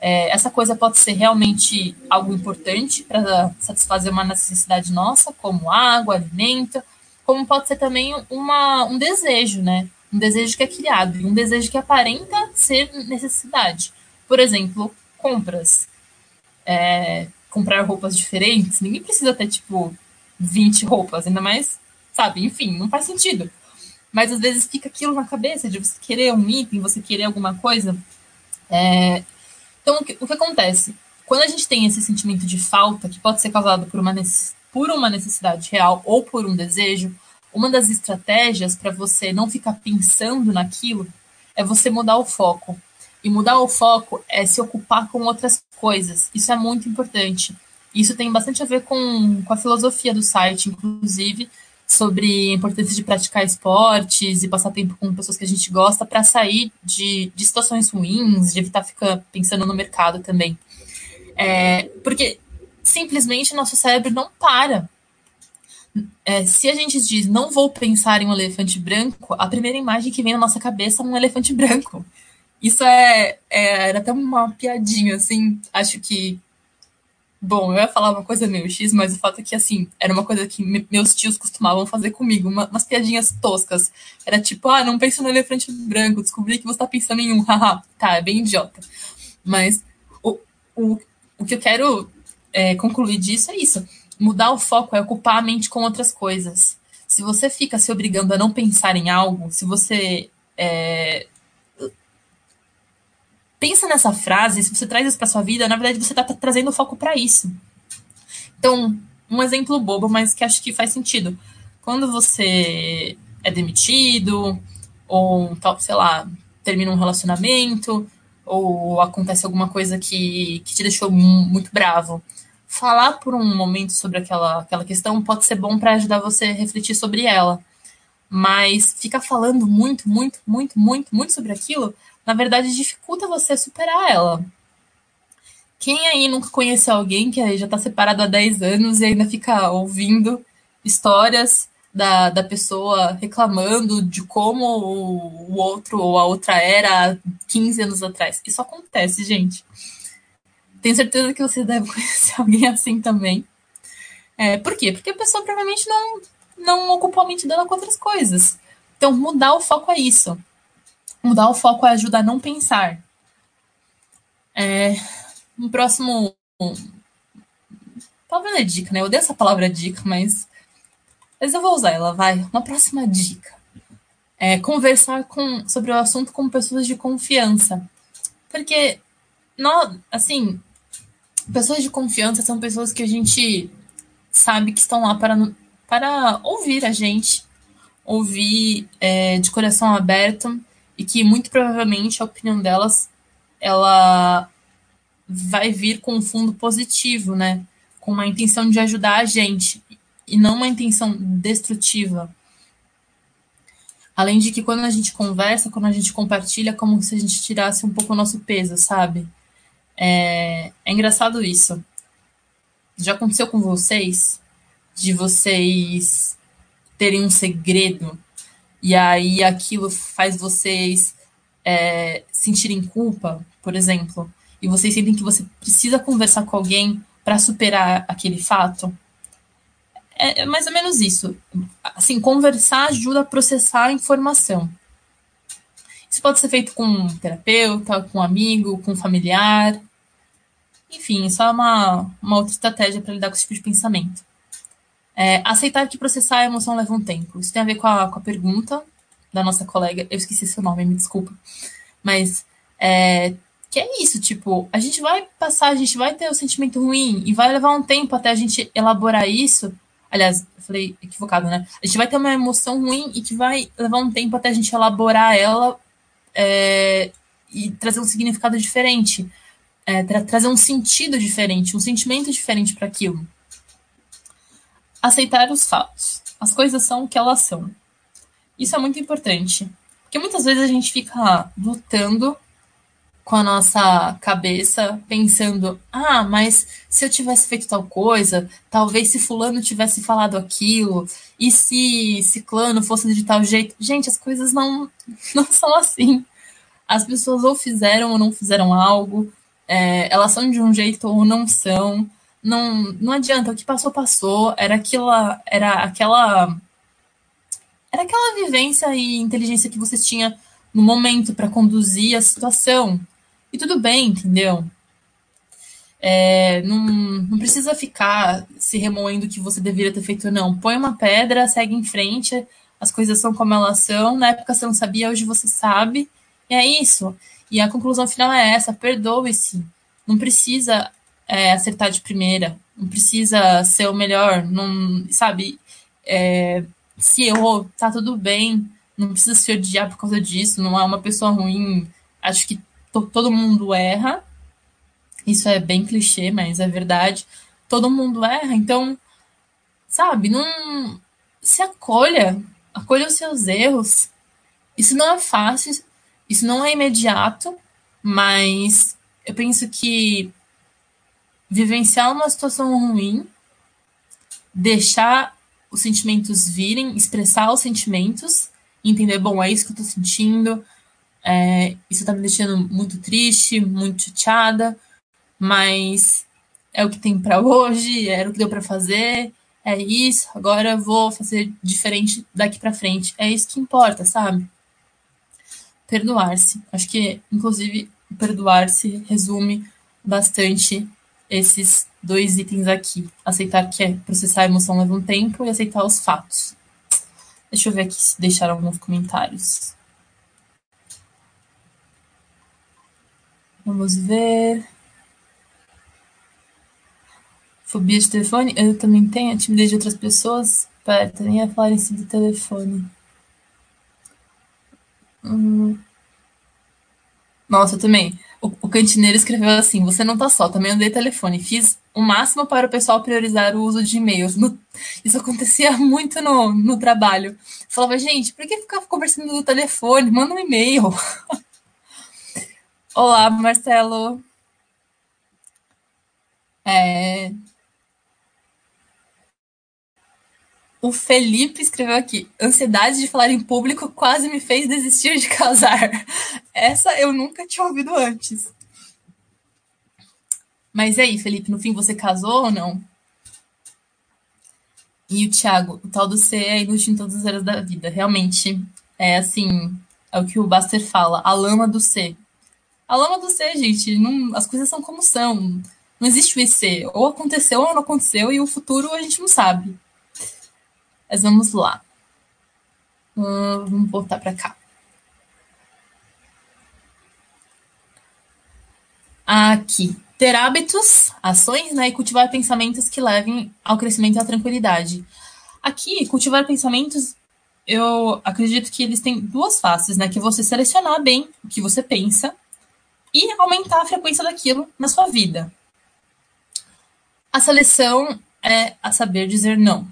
é, essa coisa pode ser realmente algo importante para satisfazer uma necessidade nossa, como água, alimento, como pode ser também uma, um desejo, né? Um desejo que é criado e um desejo que aparenta ser necessidade. Por exemplo, compras. É, comprar roupas diferentes, ninguém precisa ter, tipo, 20 roupas, ainda mais, sabe? Enfim, não faz sentido. Mas às vezes fica aquilo na cabeça de você querer um item, você querer alguma coisa. É... Então, o que, o que acontece? Quando a gente tem esse sentimento de falta, que pode ser causado por uma, por uma necessidade real ou por um desejo, uma das estratégias para você não ficar pensando naquilo é você mudar o foco. E mudar o foco é se ocupar com outras coisas. Isso é muito importante. Isso tem bastante a ver com, com a filosofia do site, inclusive, sobre a importância de praticar esportes e passar tempo com pessoas que a gente gosta para sair de, de situações ruins, de evitar ficar pensando no mercado também. É, porque simplesmente nosso cérebro não para. É, se a gente diz não vou pensar em um elefante branco, a primeira imagem que vem na nossa cabeça é um elefante branco. Isso é, é, era até uma piadinha, assim. Acho que. Bom, eu ia falar uma coisa meio X, mas o fato é que, assim, era uma coisa que me, meus tios costumavam fazer comigo, uma, umas piadinhas toscas. Era tipo, ah, não pensa no elefante branco, descobri que você tá pensando em um, *laughs* haha. tá, é bem idiota. Mas o, o, o que eu quero é, concluir disso é isso. Mudar o foco é ocupar a mente com outras coisas. Se você fica se obrigando a não pensar em algo, se você é, pensa nessa frase, se você traz isso para sua vida, na verdade você está trazendo foco para isso. Então, um exemplo bobo, mas que acho que faz sentido. Quando você é demitido, ou, sei lá, termina um relacionamento, ou acontece alguma coisa que, que te deixou muito bravo, falar por um momento sobre aquela, aquela questão pode ser bom para ajudar você a refletir sobre ela. Mas ficar falando muito, muito, muito, muito, muito sobre aquilo na verdade, dificulta você superar ela. Quem aí nunca conheceu alguém que já está separado há 10 anos e ainda fica ouvindo histórias da, da pessoa reclamando de como o, o outro ou a outra era há 15 anos atrás? Isso acontece, gente. Tenho certeza que você deve *laughs* conhecer alguém assim também. É, por quê? Porque a pessoa provavelmente não, não ocupou a mente dela com outras coisas. Então, mudar o foco é isso. Mudar o foco é ajudar a não pensar. É, um próximo. Talvez é dica, né? Eu odeio essa palavra dica, mas. Mas eu vou usar ela, vai. Uma próxima dica. É conversar com, sobre o assunto com pessoas de confiança. Porque, nós, assim, pessoas de confiança são pessoas que a gente sabe que estão lá para, para ouvir a gente, ouvir é, de coração aberto e que muito provavelmente a opinião delas ela vai vir com um fundo positivo, né? Com uma intenção de ajudar a gente e não uma intenção destrutiva. Além de que quando a gente conversa, quando a gente compartilha, é como se a gente tirasse um pouco o nosso peso, sabe? É, é engraçado isso. Já aconteceu com vocês? De vocês terem um segredo e aí aquilo faz vocês é, sentirem culpa, por exemplo. e vocês sentem que você precisa conversar com alguém para superar aquele fato? É, é mais ou menos isso. Assim, conversar ajuda a processar a informação. Isso pode ser feito com um terapeuta, com um amigo, com um familiar. Enfim, isso é uma, uma outra estratégia para lidar com esse tipo de pensamento. É, aceitar que processar a emoção leva um tempo. Isso tem a ver com a, com a pergunta da nossa colega. Eu esqueci seu nome, me desculpa. Mas é, que é isso, tipo, a gente vai passar, a gente vai ter o sentimento ruim e vai levar um tempo até a gente elaborar isso. Aliás, eu falei equivocado, né? A gente vai ter uma emoção ruim e que vai levar um tempo até a gente elaborar ela é, e trazer um significado diferente, é, tra trazer um sentido diferente, um sentimento diferente para aquilo. Aceitar os fatos. As coisas são o que elas são. Isso é muito importante. Porque muitas vezes a gente fica lutando com a nossa cabeça, pensando: ah, mas se eu tivesse feito tal coisa, talvez se Fulano tivesse falado aquilo, e se Ciclano fosse de tal jeito. Gente, as coisas não, *laughs* não são assim. As pessoas ou fizeram ou não fizeram algo, é, elas são de um jeito ou não são. Não, não adianta, o que passou, passou. Era aquela. Era aquela. Era aquela vivência e inteligência que você tinha no momento para conduzir a situação. E tudo bem, entendeu? É, não, não precisa ficar se remoendo o que você deveria ter feito, não. Põe uma pedra, segue em frente, as coisas são como elas são. Na época você não sabia, hoje você sabe. E é isso. E a conclusão final é essa: perdoe-se. Não precisa é, acertar de primeira, não precisa ser o melhor, não, sabe? É, se errou, tá tudo bem, não precisa se odiar por causa disso, não é uma pessoa ruim. Acho que todo mundo erra. Isso é bem clichê, mas é verdade. Todo mundo erra, então, sabe, não se acolha, acolha os seus erros. Isso não é fácil, isso não é imediato, mas eu penso que vivenciar uma situação ruim, deixar os sentimentos virem, expressar os sentimentos, entender, bom, é isso que eu tô sentindo, é, isso tá me deixando muito triste, muito chateada, mas é o que tem para hoje, era o que deu para fazer, é isso, agora eu vou fazer diferente daqui para frente. É isso que importa, sabe? Perdoar-se. Acho que, inclusive, perdoar-se resume bastante esses dois itens aqui. Aceitar que é processar a emoção leva um tempo e aceitar os fatos. Deixa eu ver aqui se deixaram alguns comentários. Vamos ver. Fobia de telefone? Eu também tenho. Timidez de outras pessoas? Perto, nem a falar em si do telefone. Nossa, eu também. O, o cantineiro escreveu assim: Você não tá só, também andei telefone. Fiz o máximo para o pessoal priorizar o uso de e-mails. No, isso acontecia *laughs* muito no, no trabalho. falava, gente, por que ficar conversando no telefone? Manda um e-mail. *laughs* Olá, Marcelo. É... O Felipe escreveu aqui: ansiedade de falar em público quase me fez desistir de *laughs* casar. Essa eu nunca tinha ouvido antes. Mas e aí, Felipe, no fim você casou ou não? E o Thiago, o tal do ser é inútil em todas as áreas da vida. Realmente, é assim, é o que o Baster fala, a lama do ser. A lama do ser, gente, não, as coisas são como são. Não existe o IC. Ou aconteceu ou não aconteceu, e o futuro a gente não sabe. Mas vamos lá. Hum, vamos voltar para cá. Aqui. Ter hábitos, ações, né? E cultivar pensamentos que levem ao crescimento e à tranquilidade. Aqui, cultivar pensamentos, eu acredito que eles têm duas faces, né? Que você selecionar bem o que você pensa e aumentar a frequência daquilo na sua vida. A seleção é a saber dizer não.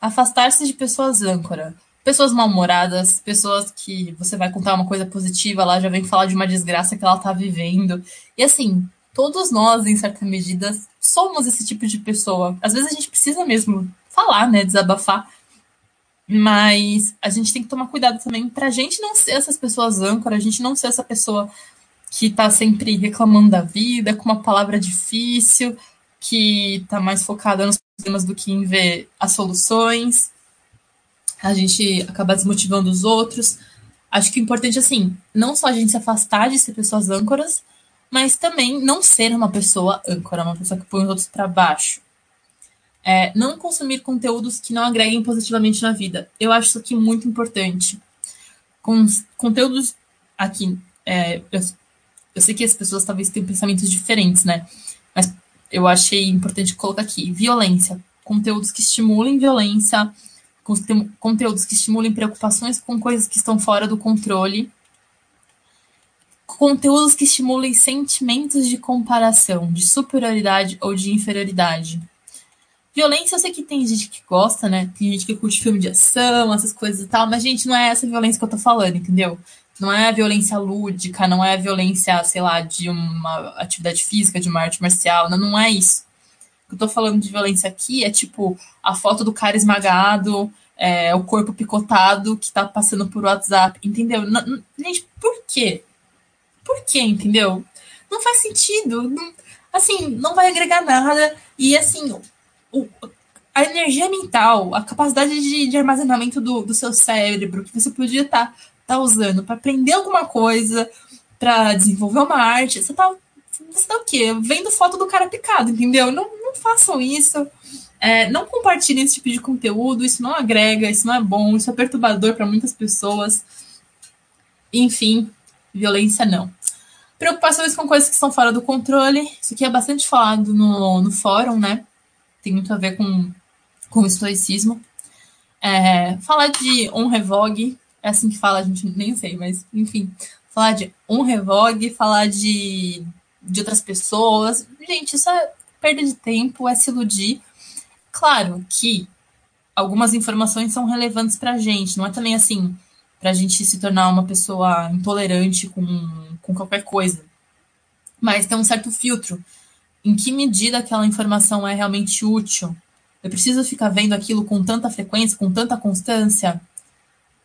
Afastar-se de pessoas âncora. Pessoas mal-humoradas, pessoas que você vai contar uma coisa positiva, ela já vem falar de uma desgraça que ela tá vivendo. E assim, todos nós, em certa medida, somos esse tipo de pessoa. Às vezes a gente precisa mesmo falar, né? Desabafar. Mas a gente tem que tomar cuidado também pra gente não ser essas pessoas âncora, a gente não ser essa pessoa que está sempre reclamando da vida, com uma palavra difícil, que está mais focada nos problemas do que em ver as soluções. A gente acaba desmotivando os outros. Acho que o importante assim, não só a gente se afastar de ser pessoas âncoras, mas também não ser uma pessoa âncora, uma pessoa que põe os outros para baixo. É, não consumir conteúdos que não agreguem positivamente na vida. Eu acho isso aqui muito importante. Com conteúdos aqui, é, eu, eu sei que as pessoas talvez tenham pensamentos diferentes, né? Eu achei importante colocar aqui: violência, conteúdos que estimulem violência, conteúdos que estimulem preocupações com coisas que estão fora do controle, conteúdos que estimulem sentimentos de comparação, de superioridade ou de inferioridade. Violência, eu sei que tem gente que gosta, né? Tem gente que curte filme de ação, essas coisas e tal, mas, gente, não é essa violência que eu tô falando, entendeu? Não é a violência lúdica, não é a violência, sei lá, de uma atividade física, de uma arte marcial, não, não é isso. O que eu tô falando de violência aqui é tipo a foto do cara esmagado, é, o corpo picotado que tá passando por WhatsApp, entendeu? Gente, por quê? Por quê, entendeu? Não faz sentido. Não, assim, não vai agregar nada. E assim, o, a energia mental, a capacidade de, de armazenamento do, do, seu cérebro, que você podia estar tá, tá usando para aprender alguma coisa, para desenvolver uma arte, você tá, você tá o quê? Vendo foto do cara picado, entendeu? Não, não façam isso. É, não compartilhem esse tipo de conteúdo, isso não agrega, isso não é bom, isso é perturbador para muitas pessoas. Enfim, violência não. Preocupações com coisas que estão fora do controle. Isso aqui é bastante falado no, no fórum, né? Tem muito a ver com, com o estoicismo. É, falar de on revogue, é assim que fala, a gente nem sei, mas enfim. Falar de on revogue, falar de, de outras pessoas. Gente, isso é perda de tempo, é se iludir. Claro que algumas informações são relevantes para a gente, não é também assim para a gente se tornar uma pessoa intolerante com, com qualquer coisa. Mas tem um certo filtro. Em que medida aquela informação é realmente útil? Eu preciso ficar vendo aquilo com tanta frequência, com tanta constância?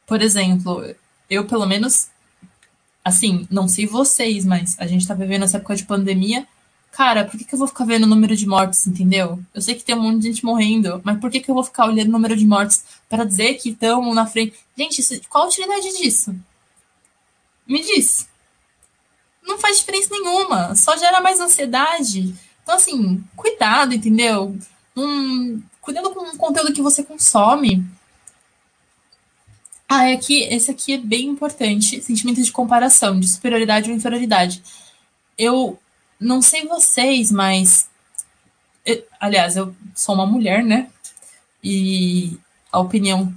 Por exemplo, eu pelo menos, assim, não sei vocês, mas a gente está vivendo essa época de pandemia cara, por que, que eu vou ficar vendo o número de mortes, entendeu? Eu sei que tem um monte de gente morrendo, mas por que, que eu vou ficar olhando o número de mortes para dizer que estão na frente? Gente, isso, qual a utilidade disso? Me diz. Não faz diferença nenhuma, só gera mais ansiedade. Então, assim, cuidado, entendeu? Um, cuidado com o conteúdo que você consome. Ah, é que esse aqui é bem importante. Sentimento de comparação, de superioridade ou inferioridade. Eu não sei vocês, mas. Eu, aliás, eu sou uma mulher, né? E a opinião.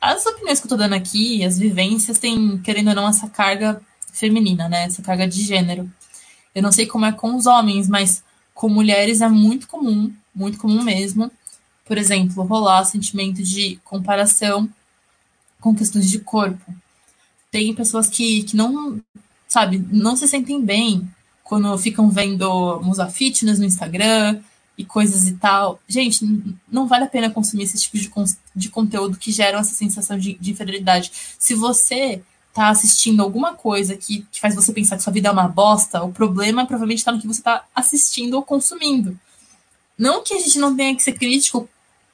As opiniões que eu tô dando aqui, as vivências, têm, querendo ou não, essa carga feminina, né? Essa carga de gênero. Eu não sei como é com os homens, mas com mulheres é muito comum, muito comum mesmo. Por exemplo, rolar sentimento de comparação com questões de corpo. Tem pessoas que, que não, sabe, não se sentem bem quando ficam vendo Musa Fitness no Instagram e coisas e tal. Gente, não vale a pena consumir esse tipo de, de conteúdo que geram essa sensação de, de inferioridade. Se você tá assistindo alguma coisa que, que faz você pensar que sua vida é uma bosta, o problema provavelmente está no que você está assistindo ou consumindo. Não que a gente não tenha que ser crítico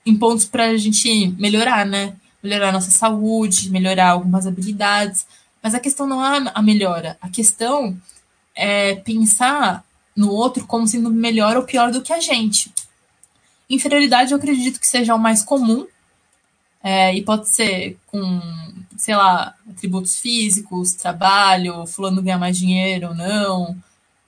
em pontos para a gente melhorar, né? Melhorar nossa saúde, melhorar algumas habilidades. Mas a questão não é a melhora. A questão é, pensar no outro como sendo melhor ou pior do que a gente. Inferioridade eu acredito que seja o mais comum, é, e pode ser com, sei lá, atributos físicos, trabalho, fulano ganha mais dinheiro ou não.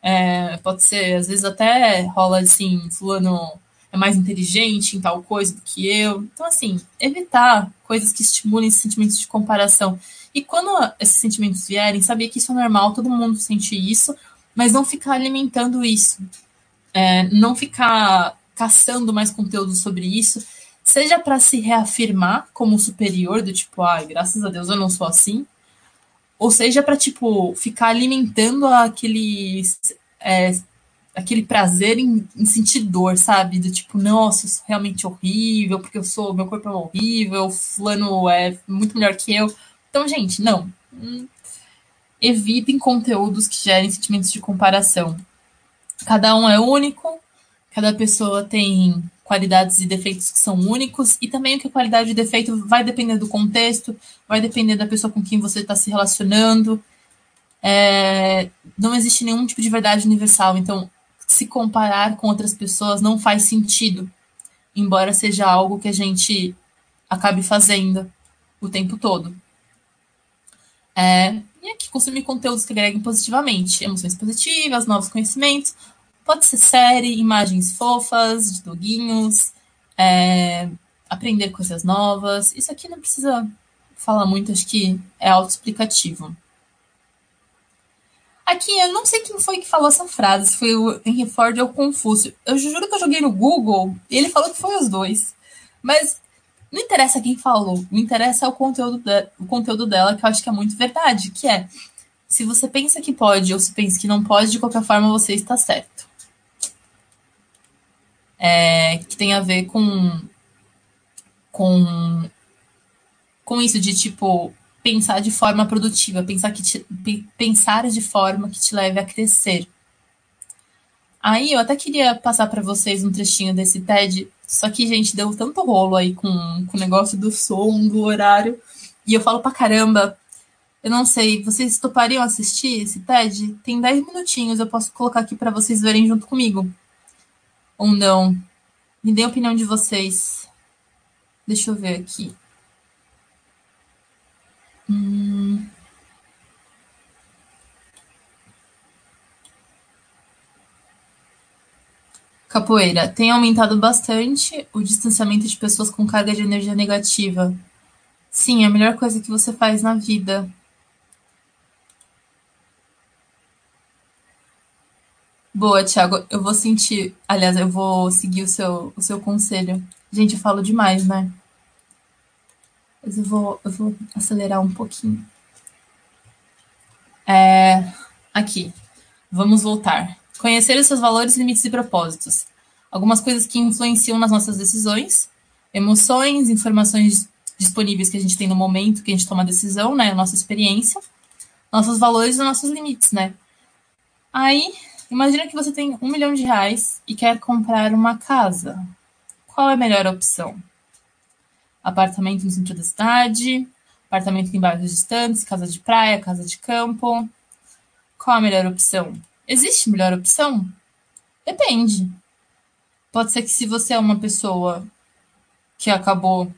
É, pode ser, às vezes até rola assim, fulano é mais inteligente em tal coisa do que eu. Então, assim, evitar coisas que estimulem sentimentos de comparação. E quando esses sentimentos vierem, saber que isso é normal, todo mundo sente isso, mas não ficar alimentando isso. É, não ficar caçando mais conteúdo sobre isso, seja para se reafirmar como superior, do tipo, ai, graças a Deus eu não sou assim, ou seja para tipo ficar alimentando aquele é, aquele prazer em, em, sentir dor, sabe? Do tipo, nossa, eu sou realmente horrível, porque eu sou, meu corpo é horrível, fulano é muito melhor que eu. Então, gente, não. evitem conteúdos que gerem sentimentos de comparação. Cada um é único, cada pessoa tem qualidades e defeitos que são únicos, e também o que é qualidade e defeito vai depender do contexto, vai depender da pessoa com quem você está se relacionando. É, não existe nenhum tipo de verdade universal, então se comparar com outras pessoas não faz sentido, embora seja algo que a gente acabe fazendo o tempo todo. É, e aqui consumir conteúdos que agreguem positivamente, emoções positivas, novos conhecimentos, Pode ser série, imagens fofas, de doguinhos, é, aprender coisas novas. Isso aqui não precisa falar muito, acho que é autoexplicativo. Aqui, eu não sei quem foi que falou essa frase, se foi o Henry Ford ou o Confúcio. Eu juro que eu joguei no Google e ele falou que foi os dois. Mas não interessa quem falou, me interessa o conteúdo, de, o conteúdo dela, que eu acho que é muito verdade, que é se você pensa que pode ou se pensa que não pode, de qualquer forma você está certo é, que tem a ver com, com, com isso de tipo pensar de forma produtiva, pensar, que te, pensar de forma que te leve a crescer. Aí eu até queria passar para vocês um trechinho desse TED, só que, gente, deu tanto rolo aí com, com o negócio do som, do horário, e eu falo pra caramba. Eu não sei, vocês topariam assistir esse TED? Tem 10 minutinhos, eu posso colocar aqui para vocês verem junto comigo ou não? Me dê a opinião de vocês. Deixa eu ver aqui. Hum... Capoeira. Tem aumentado bastante o distanciamento de pessoas com carga de energia negativa. Sim, é a melhor coisa que você faz na vida. Boa, Thiago. Eu vou sentir. Aliás, eu vou seguir o seu, o seu conselho. Gente, eu falo demais, né? Mas eu vou, eu vou acelerar um pouquinho. É, aqui. Vamos voltar. Conhecer os seus valores, limites e propósitos. Algumas coisas que influenciam nas nossas decisões, emoções, informações disponíveis que a gente tem no momento que a gente toma a decisão, né? A nossa experiência, nossos valores e nossos limites, né? Aí Imagina que você tem um milhão de reais e quer comprar uma casa. Qual é a melhor opção? Apartamento no centro da cidade, apartamento em bairros distantes, casa de praia, casa de campo. Qual a melhor opção? Existe melhor opção? Depende. Pode ser que se você é uma pessoa que acabou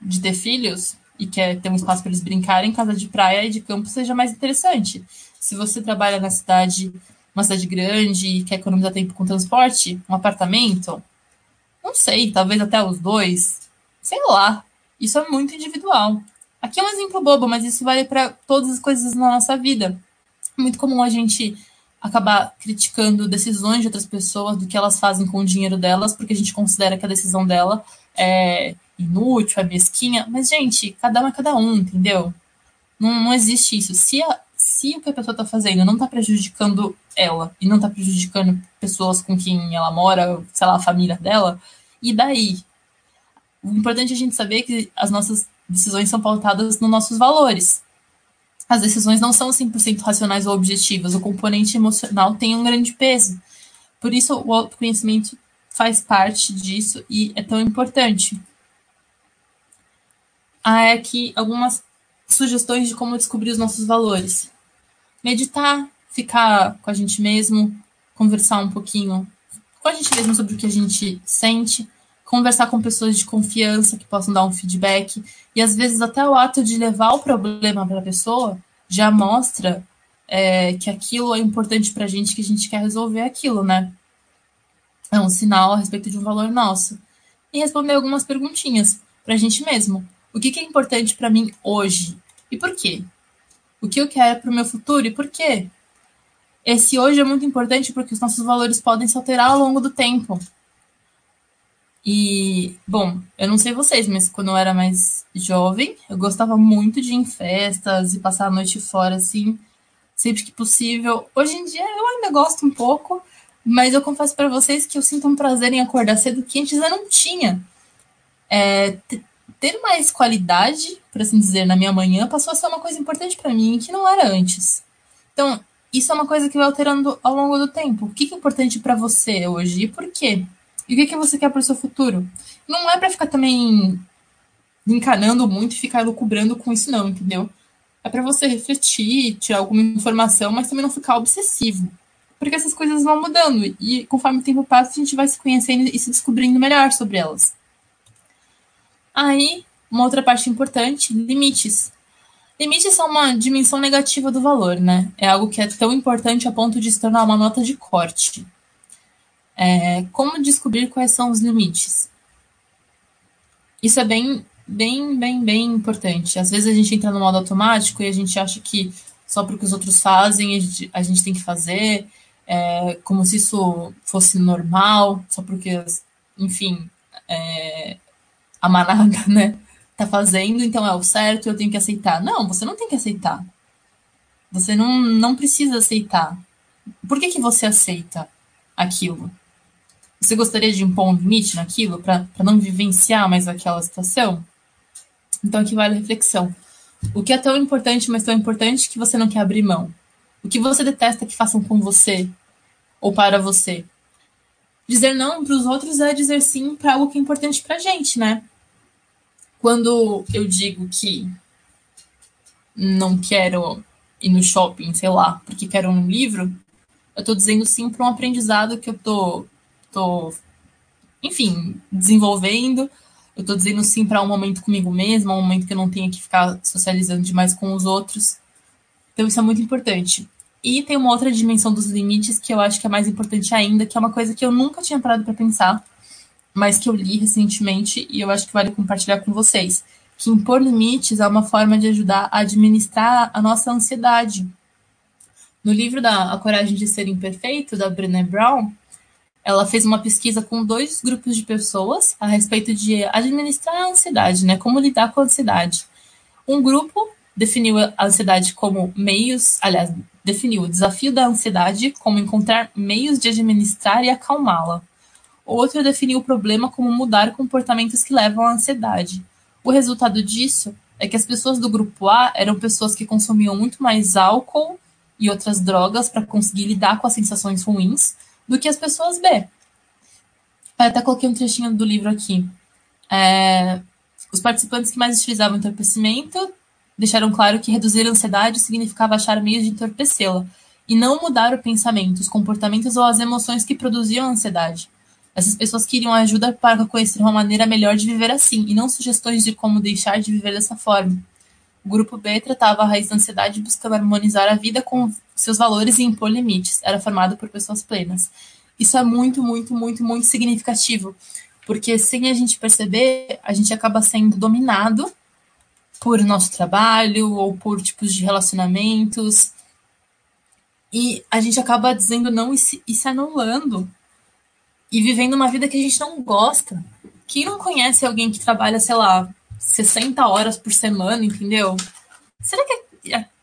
de ter filhos e quer ter um espaço para eles brincarem, casa de praia e de campo seja mais interessante. Se você trabalha na cidade uma cidade grande, quer economizar tempo com transporte, um apartamento, não sei, talvez até os dois, sei lá. Isso é muito individual. Aqui é um exemplo bobo, mas isso vale para todas as coisas na nossa vida. É muito comum a gente acabar criticando decisões de outras pessoas, do que elas fazem com o dinheiro delas, porque a gente considera que a decisão dela é inútil, é mesquinha. Mas, gente, cada um é cada um, entendeu? Não, não existe isso. Se a, se o que a pessoa está fazendo não está prejudicando ela e não está prejudicando pessoas com quem ela mora, sei lá, a família dela, e daí? O importante é a gente saber que as nossas decisões são pautadas nos nossos valores. As decisões não são 100% racionais ou objetivas, o componente emocional tem um grande peso. Por isso, o autoconhecimento faz parte disso e é tão importante. Há aqui algumas sugestões de como descobrir os nossos valores. Meditar, ficar com a gente mesmo, conversar um pouquinho com a gente mesmo sobre o que a gente sente, conversar com pessoas de confiança que possam dar um feedback, e às vezes até o ato de levar o problema para a pessoa já mostra é, que aquilo é importante para a gente, que a gente quer resolver aquilo, né? É um sinal a respeito de um valor nosso. E responder algumas perguntinhas para a gente mesmo. O que, que é importante para mim hoje? E por quê? O que eu quero para o meu futuro e por quê? Esse hoje é muito importante porque os nossos valores podem se alterar ao longo do tempo. E, bom, eu não sei vocês, mas quando eu era mais jovem, eu gostava muito de ir em festas e passar a noite fora, assim, sempre que possível. Hoje em dia eu ainda gosto um pouco, mas eu confesso para vocês que eu sinto um prazer em acordar cedo que antes eu não tinha. É, ter mais qualidade, por assim dizer, na minha manhã passou a ser uma coisa importante para mim que não era antes. Então, isso é uma coisa que vai alterando ao longo do tempo. O que é importante para você hoje e por quê? E o que você quer para o seu futuro? Não é para ficar também encanando muito e ficar lucubrando com isso, não, entendeu? É para você refletir, tirar alguma informação, mas também não ficar obsessivo. Porque essas coisas vão mudando e conforme o tempo passa, a gente vai se conhecendo e se descobrindo melhor sobre elas. Aí, uma outra parte importante, limites. Limites são uma dimensão negativa do valor, né? É algo que é tão importante a ponto de se tornar uma nota de corte. É, como descobrir quais são os limites? Isso é bem, bem, bem, bem importante. Às vezes a gente entra no modo automático e a gente acha que só porque os outros fazem a gente, a gente tem que fazer, é, como se isso fosse normal, só porque, enfim, é, a manada, *laughs* né, tá fazendo, então é o certo, eu tenho que aceitar. Não, você não tem que aceitar. Você não, não precisa aceitar. Por que, que você aceita aquilo? Você gostaria de impor um limite naquilo para não vivenciar mais aquela situação? Então aqui vale a reflexão. O que é tão importante, mas tão importante que você não quer abrir mão? O que você detesta que façam com você ou para você? Dizer não para os outros é dizer sim para algo que é importante para gente, né? Quando eu digo que não quero ir no shopping, sei lá, porque quero um livro, eu estou dizendo sim para um aprendizado que eu tô, tô, enfim, desenvolvendo. Eu estou dizendo sim para um momento comigo mesma, um momento que eu não tenha que ficar socializando demais com os outros. Então isso é muito importante. E tem uma outra dimensão dos limites que eu acho que é mais importante ainda, que é uma coisa que eu nunca tinha parado para pensar, mas que eu li recentemente e eu acho que vale compartilhar com vocês. Que impor limites é uma forma de ajudar a administrar a nossa ansiedade. No livro da A Coragem de Ser Imperfeito, da Brené Brown, ela fez uma pesquisa com dois grupos de pessoas a respeito de administrar a ansiedade, né? Como lidar com a ansiedade. Um grupo definiu a ansiedade como meios, aliás, definiu o desafio da ansiedade como encontrar meios de administrar e acalmá-la. Outro definiu o problema como mudar comportamentos que levam à ansiedade. O resultado disso é que as pessoas do grupo A eram pessoas que consumiam muito mais álcool e outras drogas para conseguir lidar com as sensações ruins do que as pessoas B. Eu até coloquei um trechinho do livro aqui. É, os participantes que mais utilizavam entorpecimento deixaram claro que reduzir a ansiedade significava achar meios de entorpecê-la, e não mudar o pensamento, os comportamentos ou as emoções que produziam a ansiedade. Essas pessoas queriam ajuda para conhecer uma maneira melhor de viver assim, e não sugestões de como deixar de viver dessa forma. O grupo B tratava a raiz da ansiedade buscando harmonizar a vida com seus valores e impor limites. Era formado por pessoas plenas. Isso é muito, muito, muito, muito significativo, porque sem a gente perceber, a gente acaba sendo dominado por nosso trabalho ou por tipos de relacionamentos. E a gente acaba dizendo não e se, e se anulando e vivendo uma vida que a gente não gosta. Quem não conhece alguém que trabalha, sei lá, 60 horas por semana, entendeu? Será que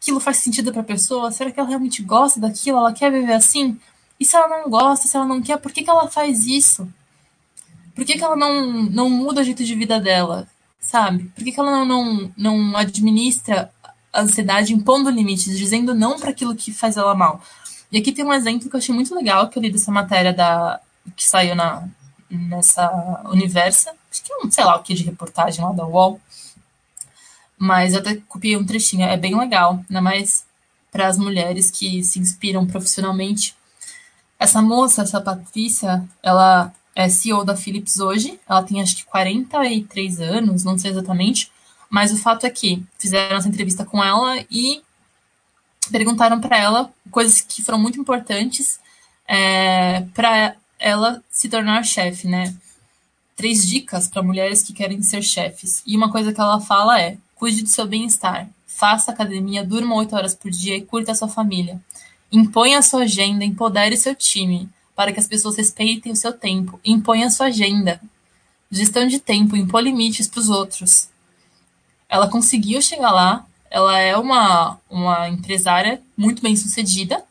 aquilo faz sentido para a pessoa? Será que ela realmente gosta daquilo? Ela quer viver assim? E se ela não gosta, se ela não quer, por que, que ela faz isso? Por que, que ela não, não muda o jeito de vida dela? Sabe? Por que, que ela não, não, não administra a ansiedade impondo limites, dizendo não para aquilo que faz ela mal? E aqui tem um exemplo que eu achei muito legal, que eu li dessa matéria da, que saiu na, nessa universo, acho que é um, sei lá o que de reportagem lá da UOL, mas eu até copiei um trechinho, é bem legal, ainda mais para as mulheres que se inspiram profissionalmente. Essa moça, essa Patrícia, ela é CEO da Philips hoje, ela tem acho que 43 anos, não sei exatamente, mas o fato é que fizeram essa entrevista com ela e perguntaram para ela coisas que foram muito importantes é, para ela se tornar chefe, né? Três dicas para mulheres que querem ser chefes. E uma coisa que ela fala é: cuide do seu bem-estar, faça academia, durma oito horas por dia e curta a sua família. Imponha a sua agenda, empodere seu time, para que as pessoas respeitem o seu tempo. Imponha a sua agenda. Gestão de tempo, impor limites para os outros. Ela conseguiu chegar lá, ela é uma, uma empresária muito bem sucedida,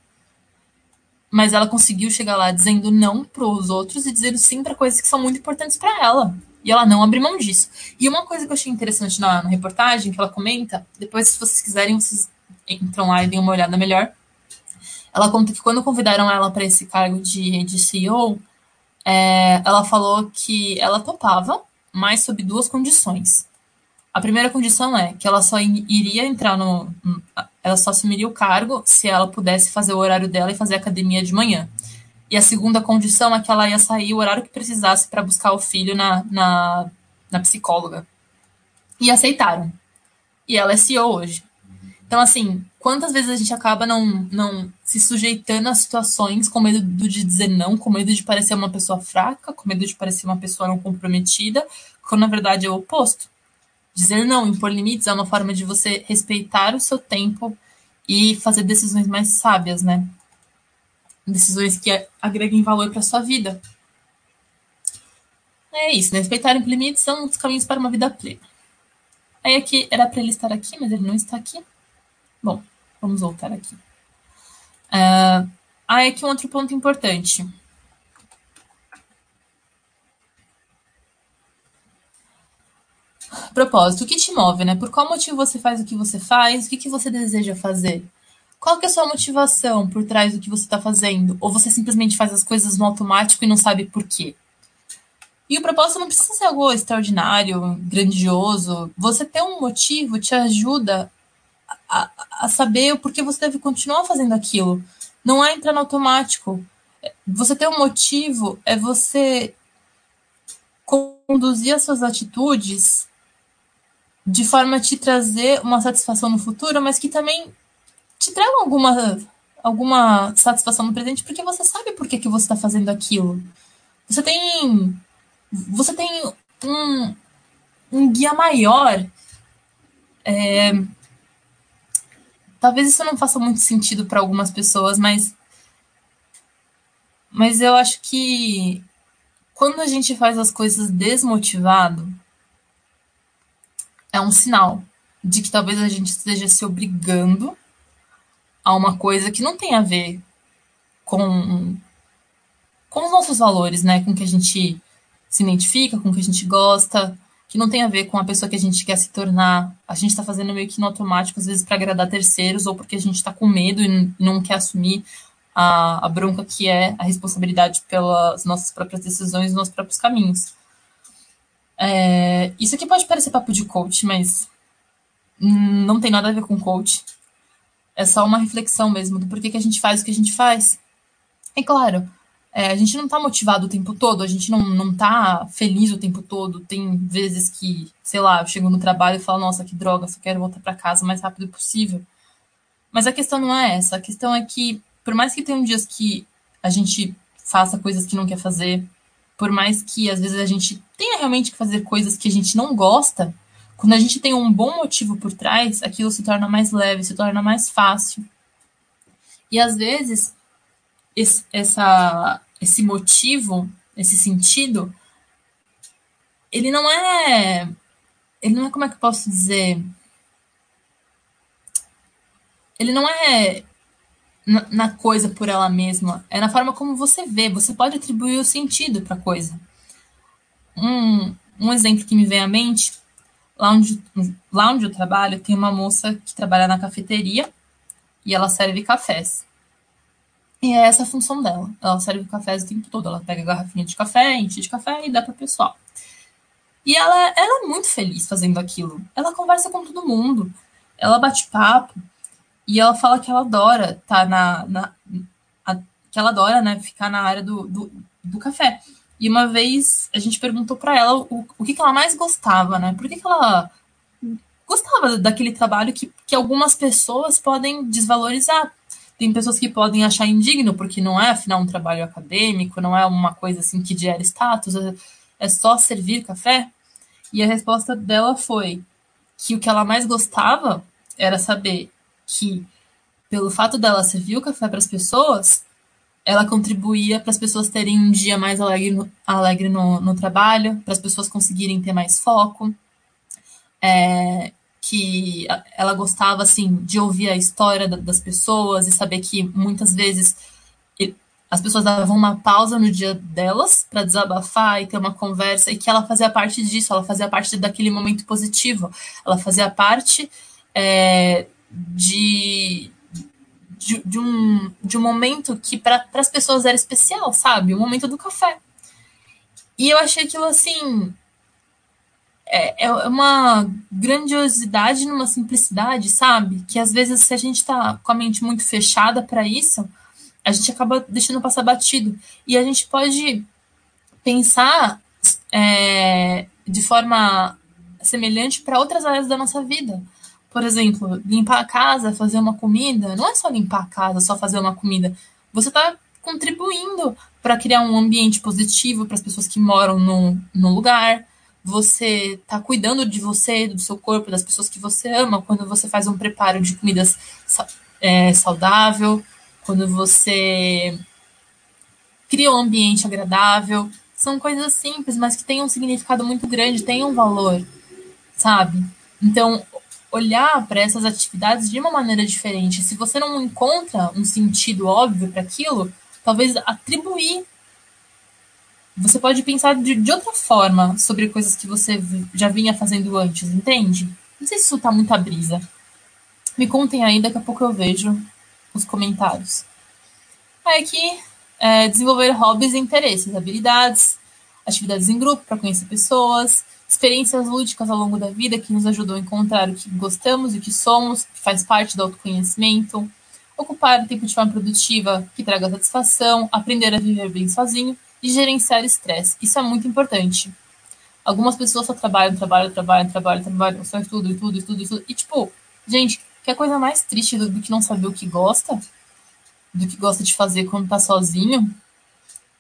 mas ela conseguiu chegar lá dizendo não para os outros e dizendo sim para coisas que são muito importantes para ela. E ela não abre mão disso. E uma coisa que eu achei interessante na, na, reportagem, que ela comenta, depois, se vocês quiserem, vocês entram lá e dêem uma olhada melhor. Ela conta que quando convidaram ela para esse cargo de, de CEO, é, ela falou que ela topava, mas sob duas condições. A primeira condição é que ela só iria entrar no. Ela só assumiria o cargo se ela pudesse fazer o horário dela e fazer academia de manhã. E a segunda condição é que ela ia sair o horário que precisasse para buscar o filho na, na, na psicóloga. E aceitaram. E ela é CEO hoje. Então, assim, quantas vezes a gente acaba não, não se sujeitando a situações com medo de dizer não, com medo de parecer uma pessoa fraca, com medo de parecer uma pessoa não comprometida, quando na verdade é o oposto. Dizer não, impor limites é uma forma de você respeitar o seu tempo e fazer decisões mais sábias, né? Decisões que agreguem valor para sua vida. É isso, né? Respeitar os limites são os caminhos para uma vida plena. Aí aqui era para ele estar aqui, mas ele não está aqui. Bom, vamos voltar aqui. Uh, aí aqui um outro ponto importante. Propósito, o que te move, né? Por qual motivo você faz o que você faz? O que, que você deseja fazer? Qual que é a sua motivação por trás do que você está fazendo? Ou você simplesmente faz as coisas no automático e não sabe por quê? E o propósito não precisa ser algo extraordinário, grandioso. Você ter um motivo te ajuda a, a saber o porquê você deve continuar fazendo aquilo. Não é entrar no automático. Você ter um motivo é você conduzir as suas atitudes de forma a te trazer uma satisfação no futuro, mas que também te traga alguma, alguma satisfação no presente, porque você sabe por que, que você está fazendo aquilo. Você tem, você tem um, um guia maior. É, talvez isso não faça muito sentido para algumas pessoas, mas, mas eu acho que quando a gente faz as coisas desmotivado, é um sinal de que talvez a gente esteja se obrigando a uma coisa que não tem a ver com, com os nossos valores, né? Com que a gente se identifica, com que a gente gosta, que não tem a ver com a pessoa que a gente quer se tornar. A gente está fazendo meio que no automático, às vezes, para agradar terceiros, ou porque a gente está com medo e não quer assumir a, a bronca que é a responsabilidade pelas nossas próprias decisões e nossos próprios caminhos. É, isso aqui pode parecer papo de coach, mas não tem nada a ver com coach. É só uma reflexão mesmo do porquê que a gente faz o que a gente faz. É claro, é, a gente não tá motivado o tempo todo, a gente não, não tá feliz o tempo todo. Tem vezes que, sei lá, eu chego no trabalho e falo, nossa, que droga, só quero voltar para casa o mais rápido possível. Mas a questão não é essa. A questão é que, por mais que tenham dias que a gente faça coisas que não quer fazer, por mais que às vezes a gente tenha realmente que fazer coisas que a gente não gosta, quando a gente tem um bom motivo por trás, aquilo se torna mais leve, se torna mais fácil. E às vezes esse, essa, esse motivo, esse sentido, ele não é. Ele não é como é que eu posso dizer? Ele não é na, na coisa por ela mesma, é na forma como você vê. Você pode atribuir o sentido para a coisa. Um, um exemplo que me vem à mente, lá onde, lá onde eu trabalho, tem uma moça que trabalha na cafeteria e ela serve cafés. E é essa a função dela. Ela serve cafés o tempo todo. Ela pega garrafinha de café, enche de café e dá para o pessoal. E ela, ela é muito feliz fazendo aquilo. Ela conversa com todo mundo. Ela bate papo. E ela fala que ela adora tá na. na a, que ela adora, né, ficar na área do, do, do café. E uma vez a gente perguntou para ela o, o que, que ela mais gostava, né? Por que, que ela gostava daquele trabalho que, que algumas pessoas podem desvalorizar. Tem pessoas que podem achar indigno, porque não é, afinal, um trabalho acadêmico, não é uma coisa assim que gera status, é, é só servir café. E a resposta dela foi que o que ela mais gostava era saber que, pelo fato dela servir o café para as pessoas, ela contribuía para as pessoas terem um dia mais alegre no, alegre no, no trabalho, para as pessoas conseguirem ter mais foco. É, que ela gostava assim de ouvir a história das pessoas e saber que muitas vezes as pessoas davam uma pausa no dia delas para desabafar e ter uma conversa e que ela fazia parte disso, ela fazia parte daquele momento positivo, ela fazia parte é, de, de, de um, de um momento que para as pessoas era especial, sabe? O momento do café. E eu achei aquilo assim. É, é uma grandiosidade numa simplicidade, sabe? Que às vezes, se a gente está com a mente muito fechada para isso, a gente acaba deixando passar batido. E a gente pode pensar é, de forma semelhante para outras áreas da nossa vida. Por exemplo, limpar a casa, fazer uma comida, não é só limpar a casa, só fazer uma comida. Você está contribuindo para criar um ambiente positivo para as pessoas que moram no, no lugar. Você está cuidando de você, do seu corpo, das pessoas que você ama, quando você faz um preparo de comidas é, saudável, quando você cria um ambiente agradável. São coisas simples, mas que têm um significado muito grande, têm um valor, sabe? Então, olhar para essas atividades de uma maneira diferente. Se você não encontra um sentido óbvio para aquilo, talvez atribuir. Você pode pensar de, de, outra forma sobre coisas que você já vinha fazendo antes, entende? Não sei se isso tá muita brisa. Me contem aí, daqui a pouco eu vejo os comentários. Aí aqui, é, desenvolver hobbies e interesses, habilidades, atividades em grupo para conhecer pessoas, experiências lúdicas ao longo da vida que nos ajudam a encontrar o que gostamos e o que somos, que faz parte do autoconhecimento, ocupar tempo de forma produtiva que traga satisfação, aprender a viver bem sozinho e gerenciar estresse. Isso é muito importante. Algumas pessoas só trabalham, trabalham, trabalham, trabalham, trabalham, só estudo, estudo, estudo, estudo. E, tipo, gente, que é coisa mais triste do, do que não saber o que gosta, do que gosta de fazer quando tá sozinho.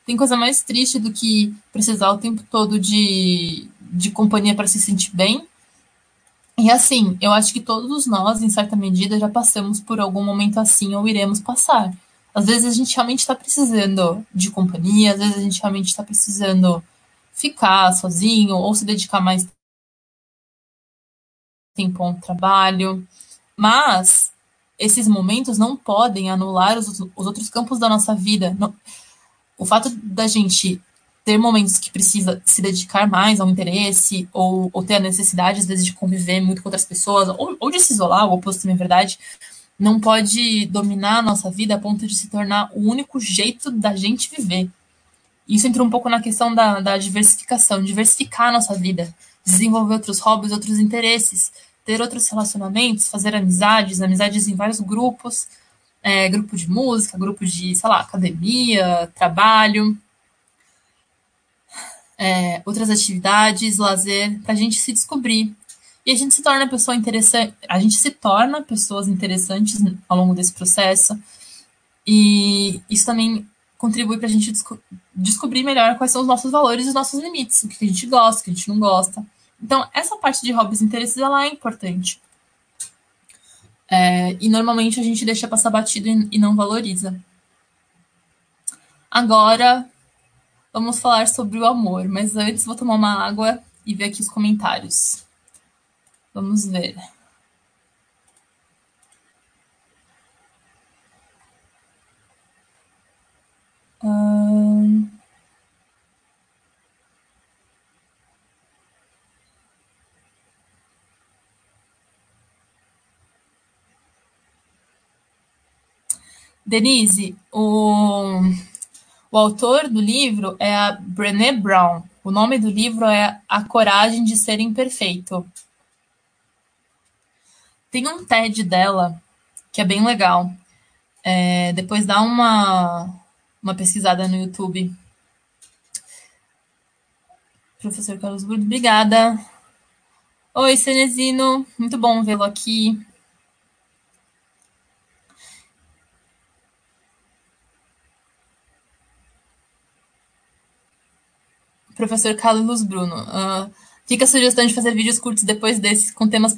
Tem coisa mais triste do que precisar o tempo todo de, de companhia para se sentir bem. E assim, eu acho que todos nós, em certa medida, já passamos por algum momento assim ou iremos passar. Às vezes a gente realmente está precisando de companhia, às vezes a gente realmente está precisando ficar sozinho ou se dedicar mais tempo ao trabalho. Mas esses momentos não podem anular os, os outros campos da nossa vida. O fato da gente ter momentos que precisa se dedicar mais ao interesse, ou, ou ter a necessidade, às vezes, de conviver muito com outras pessoas, ou, ou de se isolar, o oposto também é verdade, não pode dominar a nossa vida a ponto de se tornar o único jeito da gente viver. Isso entra um pouco na questão da, da diversificação, diversificar a nossa vida, desenvolver outros hobbies, outros interesses, ter outros relacionamentos, fazer amizades, amizades em vários grupos, é, grupo de música, grupo de, sei lá, academia, trabalho, é, outras atividades, lazer, para a gente se descobrir. E a gente se torna pessoa interessante, a gente se torna pessoas interessantes ao longo desse processo. E isso também contribui para a gente desco descobrir melhor quais são os nossos valores e os nossos limites, o que a gente gosta, o que a gente não gosta. Então, essa parte de hobbies e interesses, ela é importante. É, e normalmente a gente deixa passar batido e, e não valoriza. Agora, Vamos falar sobre o amor, mas antes vou tomar uma água e ver aqui os comentários. Vamos ver. Denise, o o autor do livro é a Brené Brown. O nome do livro é A Coragem de Ser Imperfeito. Tem um TED dela que é bem legal. É, depois dá uma, uma pesquisada no YouTube. Professor Carlos Burdo, obrigada. Oi, Cenezino, muito bom vê-lo aqui. Professor Carlos Bruno. Uh, fica a sugestão de fazer vídeos curtos depois desses com temas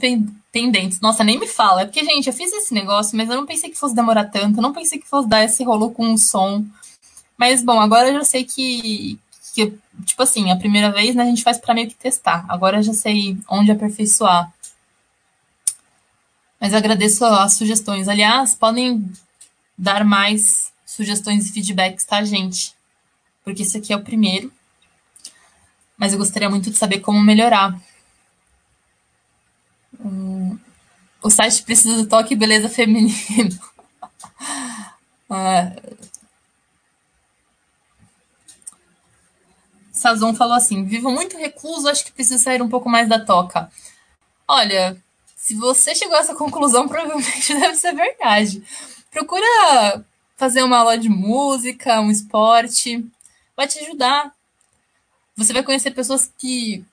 pendentes. Nossa, nem me fala. É porque, gente, eu fiz esse negócio, mas eu não pensei que fosse demorar tanto. Eu não pensei que fosse dar esse rolo com o som. Mas, bom, agora eu já sei que, que tipo assim, a primeira vez né, a gente faz para meio que testar. Agora eu já sei onde aperfeiçoar. Mas agradeço as sugestões. Aliás, podem dar mais sugestões e feedbacks, tá, gente? Porque esse aqui é o primeiro mas eu gostaria muito de saber como melhorar. Hum, o site precisa do toque beleza feminino. Uh, *laughs* Sazon falou assim: vivo muito recluso, acho que preciso sair um pouco mais da toca. Olha, se você chegou a essa conclusão, *laughs* provavelmente deve ser verdade. Procura fazer uma aula de música, um esporte, vai te ajudar. Você vai conhecer pessoas que,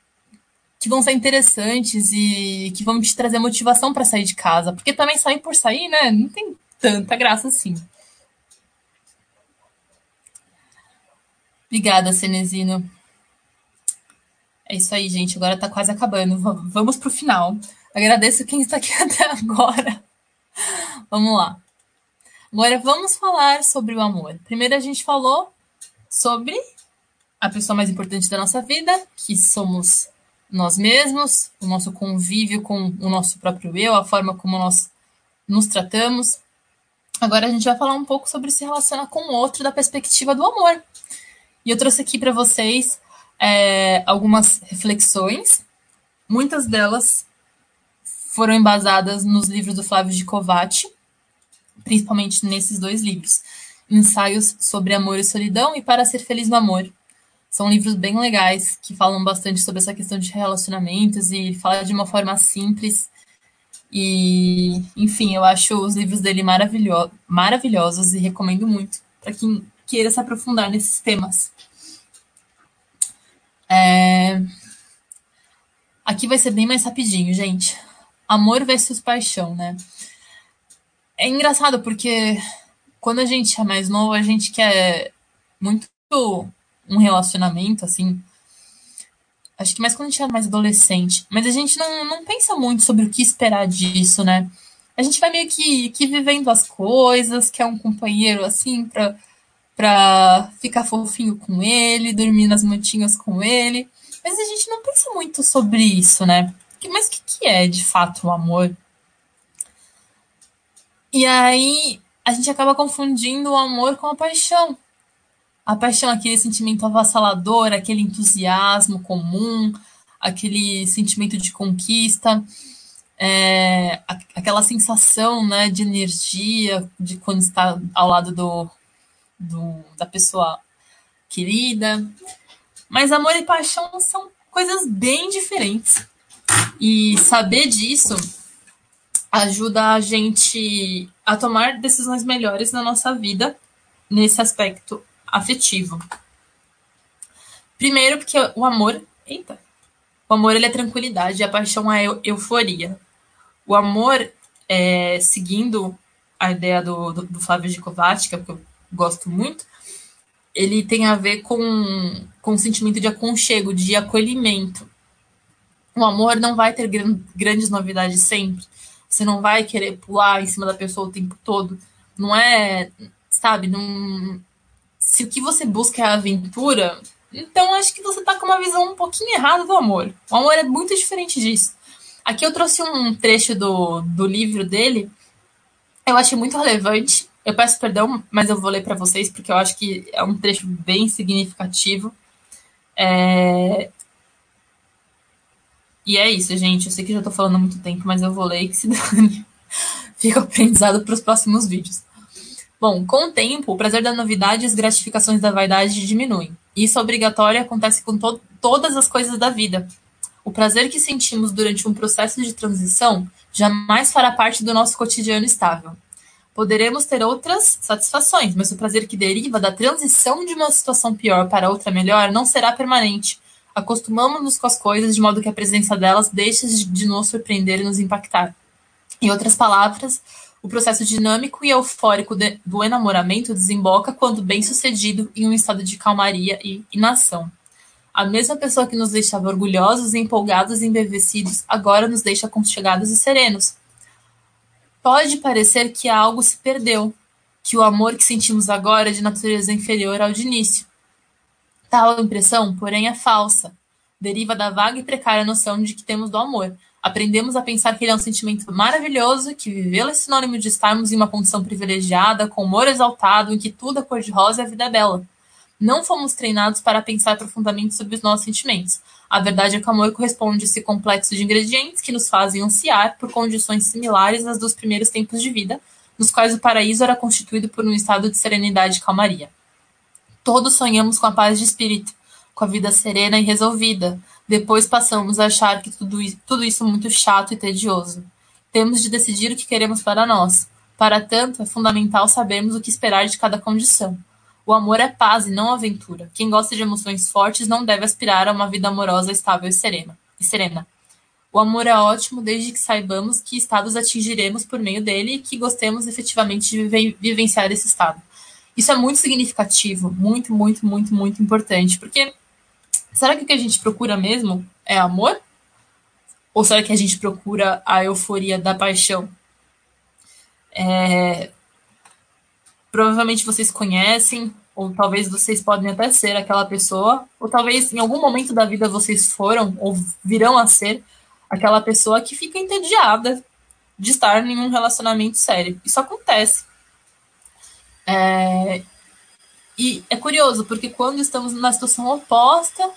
que vão ser interessantes e que vão te trazer motivação para sair de casa. Porque também sair por sair, né? Não tem tanta graça assim. Obrigada, Cenezino. É isso aí, gente. Agora tá quase acabando. Vamos pro final. Agradeço quem está aqui *laughs* até agora. Vamos lá. Agora vamos falar sobre o amor. Primeiro a gente falou sobre a pessoa mais importante da nossa vida, que somos nós mesmos, o nosso convívio com o nosso próprio eu, a forma como nós nos tratamos. Agora a gente vai falar um pouco sobre se relacionar com o outro da perspectiva do amor. E eu trouxe aqui para vocês é, algumas reflexões, muitas delas foram embasadas nos livros do Flávio de Covatti, principalmente nesses dois livros. Ensaios sobre Amor e Solidão e Para Ser Feliz no Amor. São livros bem legais que falam bastante sobre essa questão de relacionamentos e fala de uma forma simples. E, enfim, eu acho os livros dele maravilho maravilhosos e recomendo muito para quem queira se aprofundar nesses temas. É... Aqui vai ser bem mais rapidinho, gente. Amor versus paixão, né? É engraçado porque quando a gente é mais novo, a gente quer muito um relacionamento, assim. Acho que mais quando a gente é mais adolescente. Mas a gente não, não pensa muito sobre o que esperar disso, né? A gente vai meio que, que vivendo as coisas, quer um companheiro, assim, pra, pra ficar fofinho com ele, dormir nas mantinhas com ele. Mas a gente não pensa muito sobre isso, né? Mas o que, que é, de fato, o amor? E aí a gente acaba confundindo o amor com a paixão. A paixão aquele sentimento avassalador, aquele entusiasmo comum, aquele sentimento de conquista, é, aquela sensação né, de energia de quando está ao lado do, do, da pessoa querida. Mas amor e paixão são coisas bem diferentes. E saber disso ajuda a gente a tomar decisões melhores na nossa vida nesse aspecto afetivo. Primeiro, porque o amor. Eita! O amor ele é tranquilidade, a paixão é euforia. O amor, é, seguindo a ideia do, do, do Flávio Gicovati, que, é que eu gosto muito, ele tem a ver com, com o sentimento de aconchego, de acolhimento. O amor não vai ter gran, grandes novidades sempre. Você não vai querer pular em cima da pessoa o tempo todo. Não é, sabe, não, se o que você busca é a aventura, então acho que você tá com uma visão um pouquinho errada do amor. O amor é muito diferente disso. Aqui eu trouxe um trecho do, do livro dele, eu achei muito relevante. Eu peço perdão, mas eu vou ler para vocês porque eu acho que é um trecho bem significativo. É... E é isso, gente. Eu sei que já tô falando há muito tempo, mas eu vou ler que se dane. *laughs* Fica aprendizado para os próximos vídeos. Bom, com o tempo, o prazer da novidade e as gratificações da vaidade diminuem. Isso é obrigatório acontece com to todas as coisas da vida. O prazer que sentimos durante um processo de transição jamais fará parte do nosso cotidiano estável. Poderemos ter outras satisfações, mas o prazer que deriva da transição de uma situação pior para outra melhor não será permanente. Acostumamos-nos com as coisas de modo que a presença delas deixa de nos surpreender e nos impactar. Em outras palavras, o processo dinâmico e eufórico de, do enamoramento desemboca quando bem sucedido em um estado de calmaria e inação. A mesma pessoa que nos deixava orgulhosos, empolgados e embevecidos agora nos deixa aconchegados e serenos. Pode parecer que algo se perdeu, que o amor que sentimos agora é de natureza inferior ao de início. Tal impressão, porém, é falsa. Deriva da vaga e precária noção de que temos do amor, Aprendemos a pensar que ele é um sentimento maravilhoso, que vivê-lo é sinônimo de estarmos em uma condição privilegiada, com humor exaltado, em que tudo é cor-de-rosa e a vida é bela. Não fomos treinados para pensar profundamente sobre os nossos sentimentos. A verdade é que o amor corresponde a esse complexo de ingredientes que nos fazem ansiar por condições similares às dos primeiros tempos de vida, nos quais o paraíso era constituído por um estado de serenidade e calmaria. Todos sonhamos com a paz de espírito, com a vida serena e resolvida. Depois passamos a achar que tudo, tudo isso é muito chato e tedioso. Temos de decidir o que queremos para nós. Para tanto, é fundamental sabermos o que esperar de cada condição. O amor é paz e não aventura. Quem gosta de emoções fortes não deve aspirar a uma vida amorosa estável e serena. E serena. O amor é ótimo desde que saibamos que estados atingiremos por meio dele e que gostemos efetivamente de vivenciar esse estado. Isso é muito significativo, muito, muito, muito, muito importante, porque será que o que a gente procura mesmo é amor? Ou será que a gente procura a euforia da paixão? É... Provavelmente vocês conhecem, ou talvez vocês podem até ser aquela pessoa, ou talvez em algum momento da vida vocês foram ou virão a ser aquela pessoa que fica entediada de estar em um relacionamento sério. Isso acontece. É... E é curioso, porque quando estamos numa situação oposta,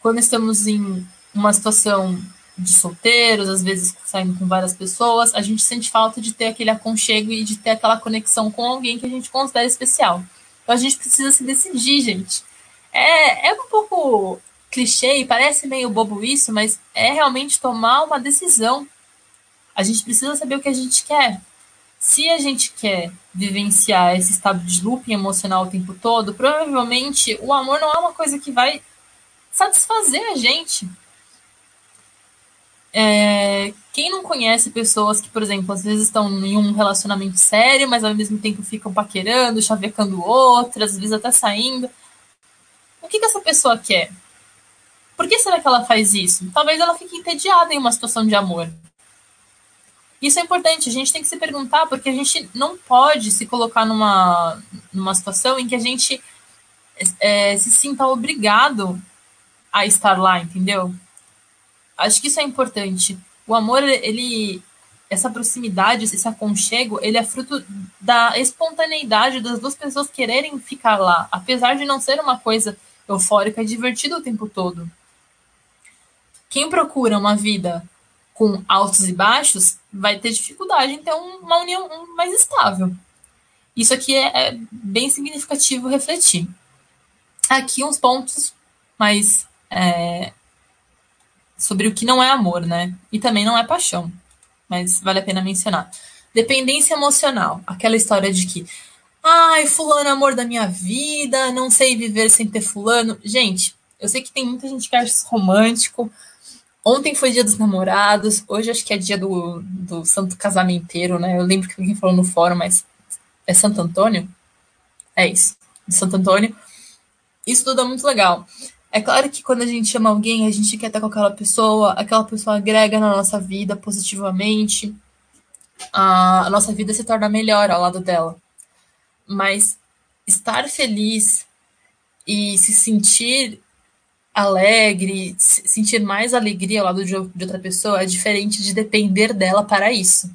quando estamos em uma situação de solteiros, às vezes saindo com várias pessoas, a gente sente falta de ter aquele aconchego e de ter aquela conexão com alguém que a gente considera especial. Então a gente precisa se decidir, gente. É, é um pouco clichê e parece meio bobo isso, mas é realmente tomar uma decisão. A gente precisa saber o que a gente quer. Se a gente quer vivenciar esse estado de looping emocional o tempo todo, provavelmente o amor não é uma coisa que vai satisfazer a gente. É, quem não conhece pessoas que, por exemplo, às vezes estão em um relacionamento sério, mas ao mesmo tempo ficam paquerando, chavecando outras, às vezes até saindo. O que, que essa pessoa quer? Por que será que ela faz isso? Talvez ela fique entediada em uma situação de amor. Isso é importante, a gente tem que se perguntar, porque a gente não pode se colocar numa, numa situação em que a gente é, se sinta obrigado a estar lá, entendeu? Acho que isso é importante. O amor, ele. Essa proximidade, esse aconchego, ele é fruto da espontaneidade das duas pessoas quererem ficar lá. Apesar de não ser uma coisa eufórica e divertida o tempo todo. Quem procura uma vida com altos e baixos vai ter dificuldade em ter uma união mais estável. Isso aqui é, é bem significativo refletir. Aqui uns pontos mais é, sobre o que não é amor, né? E também não é paixão, mas vale a pena mencionar. Dependência emocional, aquela história de que, ai, fulano é amor da minha vida, não sei viver sem ter fulano. Gente, eu sei que tem muita gente que acha isso romântico, Ontem foi dia dos namorados, hoje acho que é dia do, do santo casamenteiro, né? Eu lembro que alguém falou no fórum, mas é Santo Antônio? É isso, de Santo Antônio. Isso tudo é muito legal. É claro que quando a gente ama alguém, a gente quer estar com aquela pessoa, aquela pessoa agrega na nossa vida positivamente, a nossa vida se torna melhor ao lado dela. Mas estar feliz e se sentir alegre, sentir mais alegria ao lado de outra pessoa é diferente de depender dela para isso.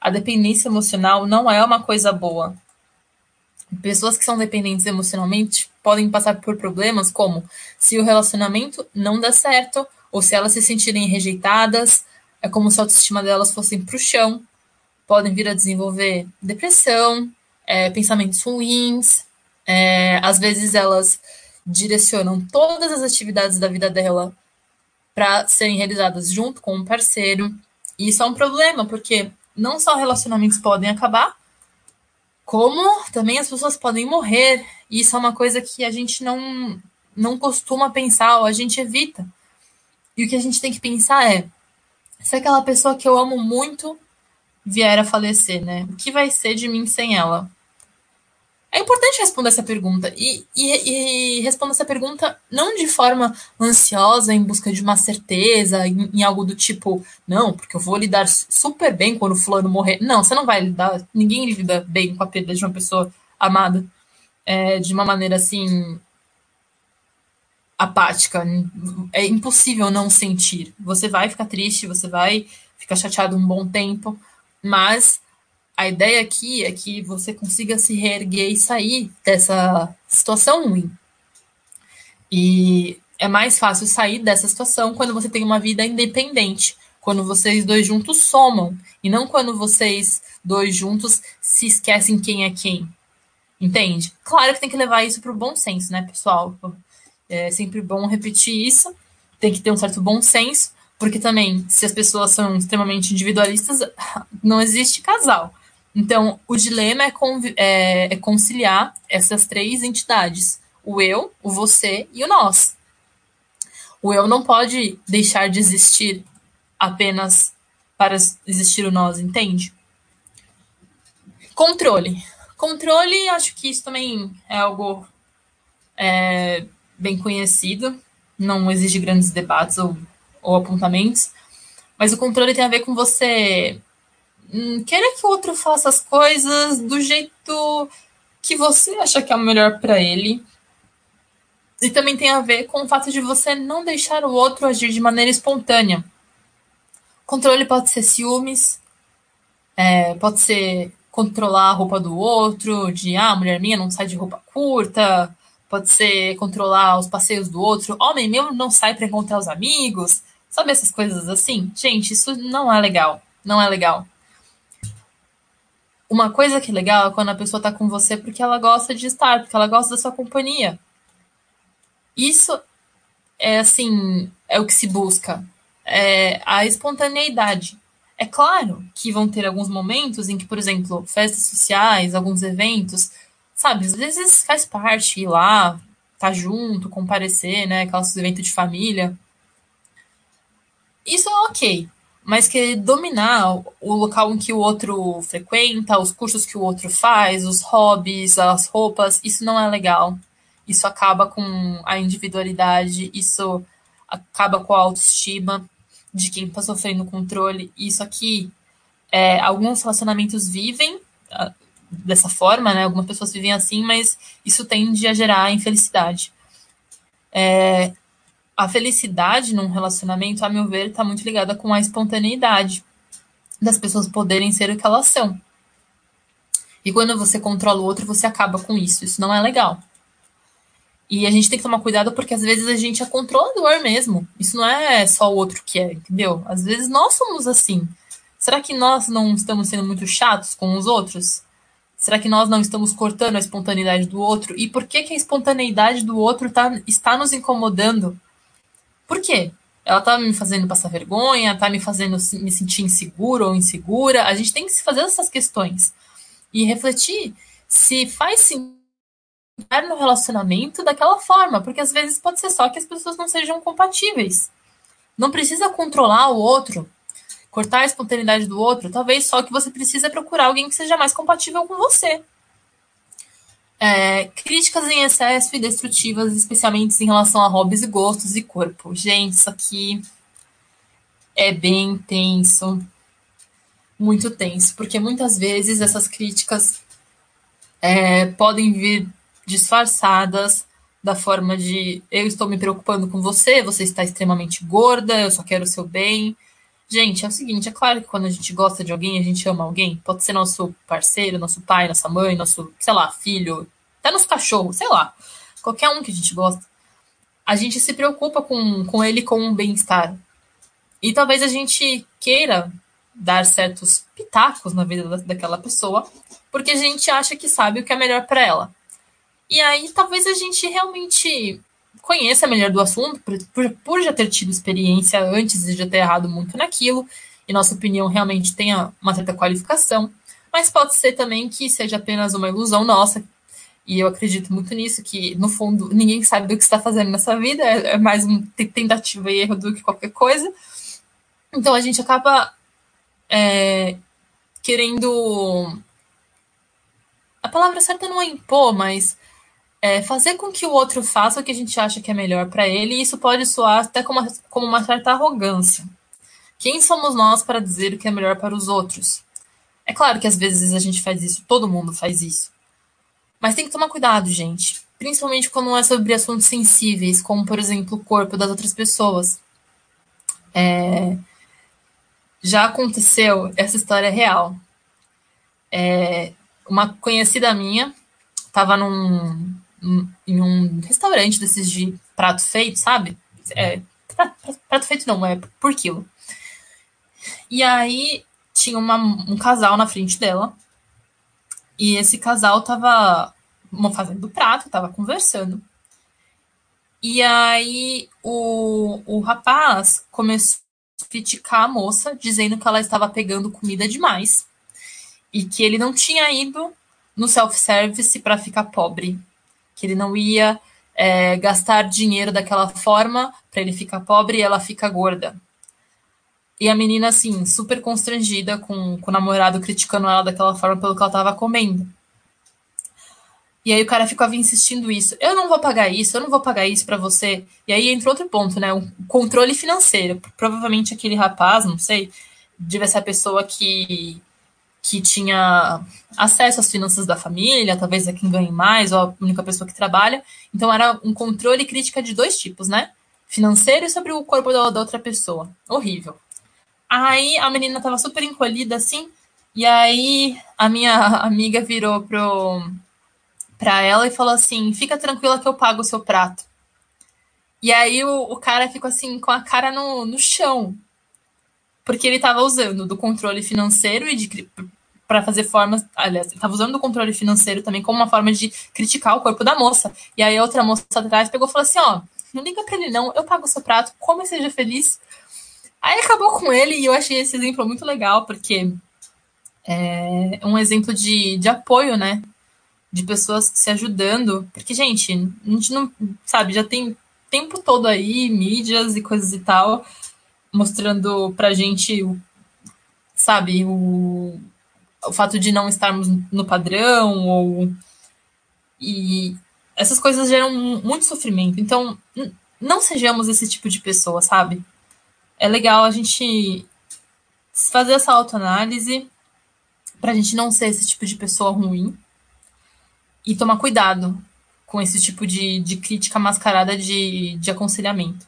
A dependência emocional não é uma coisa boa. Pessoas que são dependentes emocionalmente podem passar por problemas como se o relacionamento não der certo ou se elas se sentirem rejeitadas, é como se a autoestima delas fossem para o chão, podem vir a desenvolver depressão, é, pensamentos ruins, é, às vezes elas direcionam todas as atividades da vida dela para serem realizadas junto com um parceiro. E isso é um problema, porque não só relacionamentos podem acabar, como também as pessoas podem morrer. E isso é uma coisa que a gente não, não costuma pensar, ou a gente evita. E o que a gente tem que pensar é: se aquela pessoa que eu amo muito vier a falecer, né? O que vai ser de mim sem ela? É importante responder essa pergunta e, e, e responder essa pergunta não de forma ansiosa, em busca de uma certeza, em, em, algo do tipo, não, porque eu vou lidar super bem quando o fulano morrer. Não, você não vai lidar, ninguém lida bem com a perda de uma pessoa amada é, de uma maneira assim apática. É impossível não sentir. Você vai ficar triste, você vai ficar chateado um bom tempo, mas a ideia aqui é que você consiga se reerguer e sair dessa situação ruim. E é mais fácil sair dessa situação quando você tem uma vida independente, quando vocês dois juntos somam, e não quando vocês dois juntos se esquecem quem é quem. Entende? Claro que tem que levar isso para o bom senso, né, pessoal? É sempre bom repetir isso. Tem que ter um certo bom senso, porque também, se as pessoas são extremamente individualistas, *laughs* não existe casal. Então, o dilema é, é, é conciliar essas três entidades: o eu, o você e o nós. O eu não pode deixar de existir apenas para existir o nós, entende? Controle. Controle, acho que isso também é algo é, bem conhecido, não exige grandes debates ou, ou apontamentos, mas o controle tem a ver com você hum, querer que o outro faça as coisas do jeito que você acha que é o melhor para ele. E também tem a ver com o fato de você não deixar o outro agir de maneira espontânea. Controle pode ser ciúmes, é, pode ser controlar a roupa do outro, de ah, mulher minha não sai de roupa curta, pode ser controlar os passeios do outro, homem meu não sai para encontrar os amigos, sabe essas coisas assim? Gente, isso não é legal, não é legal. Uma coisa que é legal é quando a pessoa tá com você porque ela gosta de estar, porque ela gosta da sua companhia. Isso é assim, é o que se busca é, a espontaneidade. É claro que vão ter alguns momentos em que, por exemplo, festas sociais, alguns eventos, sabe, às vezes faz parte ir lá, tá junto, comparecer, né, aqueles eventos de família. Isso é ok, mas que dominar o local em que o outro frequenta, os cursos que o outro faz, os hobbies, as roupas, isso não é legal. Isso acaba com a individualidade, isso acaba com a autoestima de quem está sofrendo controle. Isso aqui, é, alguns relacionamentos vivem uh, dessa forma, né? Algumas pessoas vivem assim, mas isso tende a gerar infelicidade. É, a felicidade num relacionamento, a meu ver, está muito ligada com a espontaneidade das pessoas poderem ser o que elas são. E quando você controla o outro, você acaba com isso. Isso não é legal. E a gente tem que tomar cuidado porque às vezes a gente é controlador mesmo. Isso não é só o outro que é, entendeu? Às vezes nós somos assim. Será que nós não estamos sendo muito chatos com os outros? Será que nós não estamos cortando a espontaneidade do outro? E por que, que a espontaneidade do outro tá, está nos incomodando? Por quê? Ela está me fazendo passar vergonha, está me fazendo me sentir inseguro ou insegura. A gente tem que se fazer essas questões e refletir se faz sentido no relacionamento daquela forma, porque às vezes pode ser só que as pessoas não sejam compatíveis. Não precisa controlar o outro, cortar a espontaneidade do outro, talvez só que você precisa procurar alguém que seja mais compatível com você. É, críticas em excesso e destrutivas, especialmente em relação a hobbies e gostos e corpo. Gente, isso aqui é bem tenso, muito tenso, porque muitas vezes essas críticas é, podem vir disfarçadas da forma de eu estou me preocupando com você, você está extremamente gorda, eu só quero o seu bem. Gente, é o seguinte, é claro que quando a gente gosta de alguém, a gente ama alguém, pode ser nosso parceiro, nosso pai, nossa mãe, nosso, sei lá, filho, até nosso cachorro, sei lá, qualquer um que a gente gosta. A gente se preocupa com, com ele com um bem-estar. E talvez a gente queira dar certos pitacos na vida daquela pessoa, porque a gente acha que sabe o que é melhor para ela. E aí talvez a gente realmente conheça melhor do assunto, por, por, por, já ter tido experiência antes e já ter errado muito naquilo, e nossa opinião realmente tenha uma certa qualificação, mas pode ser também que seja apenas uma ilusão nossa, e eu acredito muito nisso, que no fundo ninguém sabe do que está fazendo nessa vida, é, é mais uma tentativa e erro do que qualquer coisa. Então a gente acaba é, querendo. A palavra certa não é impor, mas é, fazer com que o outro faça o que a gente acha que é melhor para ele, e isso pode soar até como uma, como uma certa arrogância. Quem somos nós para dizer o que é melhor para os outros? É claro que às vezes a gente faz isso, todo mundo faz isso. Mas tem que tomar cuidado, gente. Principalmente quando é sobre assuntos sensíveis, como, por exemplo, o corpo das outras pessoas. É... Já aconteceu, essa história é real. É... Uma conhecida minha estava num, em um restaurante desses de prato feito, sabe? É, prato, feito não, é por quilo. E aí tinha uma, um casal na frente dela. E esse casal tava fazendo prato, tava conversando. E aí o, o rapaz começou a criticar a moça, dizendo que ela estava pegando comida demais e que ele não tinha ido no self-service para ficar pobre, que ele não ia é, gastar dinheiro daquela forma para ele ficar pobre e ela fica gorda. E a menina, assim, super constrangida com, com o namorado criticando ela daquela forma pelo que ela estava comendo. E aí o cara ficava insistindo isso. Eu não vou pagar isso, eu não vou pagar isso para você. E aí entra outro ponto, né? O controle financeiro. Provavelmente aquele rapaz, não sei, devia ser a pessoa que, que tinha acesso às finanças da família, talvez é quem ganhe mais, ou a única pessoa que trabalha. Então era um controle e crítica de dois tipos, né? Financeiro e sobre o corpo da, outra pessoa. Horrível. Aí a menina tava super encolhida assim, e aí a minha *laughs* amiga virou pro para ela e falou assim: fica tranquila que eu pago o seu prato. E aí o, o cara ficou assim, com a cara no, no chão. Porque ele estava usando do controle financeiro e de para fazer formas. Aliás, ele estava usando o controle financeiro também como uma forma de criticar o corpo da moça. E aí a outra moça atrás pegou e falou assim: ó, não liga para ele não, eu pago o seu prato, come e seja feliz. Aí acabou com ele e eu achei esse exemplo muito legal, porque é um exemplo de, de apoio, né? de pessoas se ajudando, porque, gente, a gente não, sabe, já tem tempo todo aí, mídias e coisas e tal, mostrando pra gente, sabe, o, o fato de não estarmos no padrão, ou. E essas coisas geram muito sofrimento. Então, não sejamos esse tipo de pessoa, sabe? É legal a gente fazer essa autoanálise pra gente não ser esse tipo de pessoa ruim e tomar cuidado com esse tipo de, de crítica mascarada de, de aconselhamento.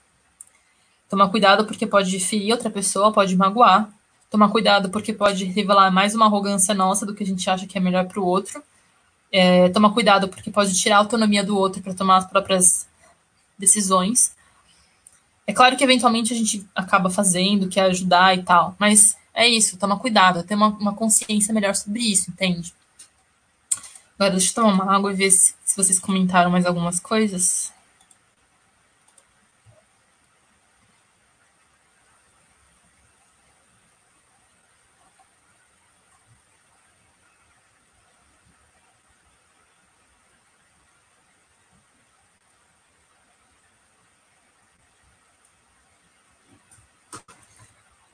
Tomar cuidado porque pode ferir outra pessoa, pode magoar. Tomar cuidado porque pode revelar mais uma arrogância nossa do que a gente acha que é melhor para o outro. É, tomar cuidado porque pode tirar a autonomia do outro para tomar as próprias decisões. É claro que eventualmente a gente acaba fazendo, quer ajudar e tal, mas é isso, toma cuidado, ter uma, uma consciência melhor sobre isso, entende? Agora deixa eu tomar uma água e ver se, se vocês comentaram mais algumas coisas.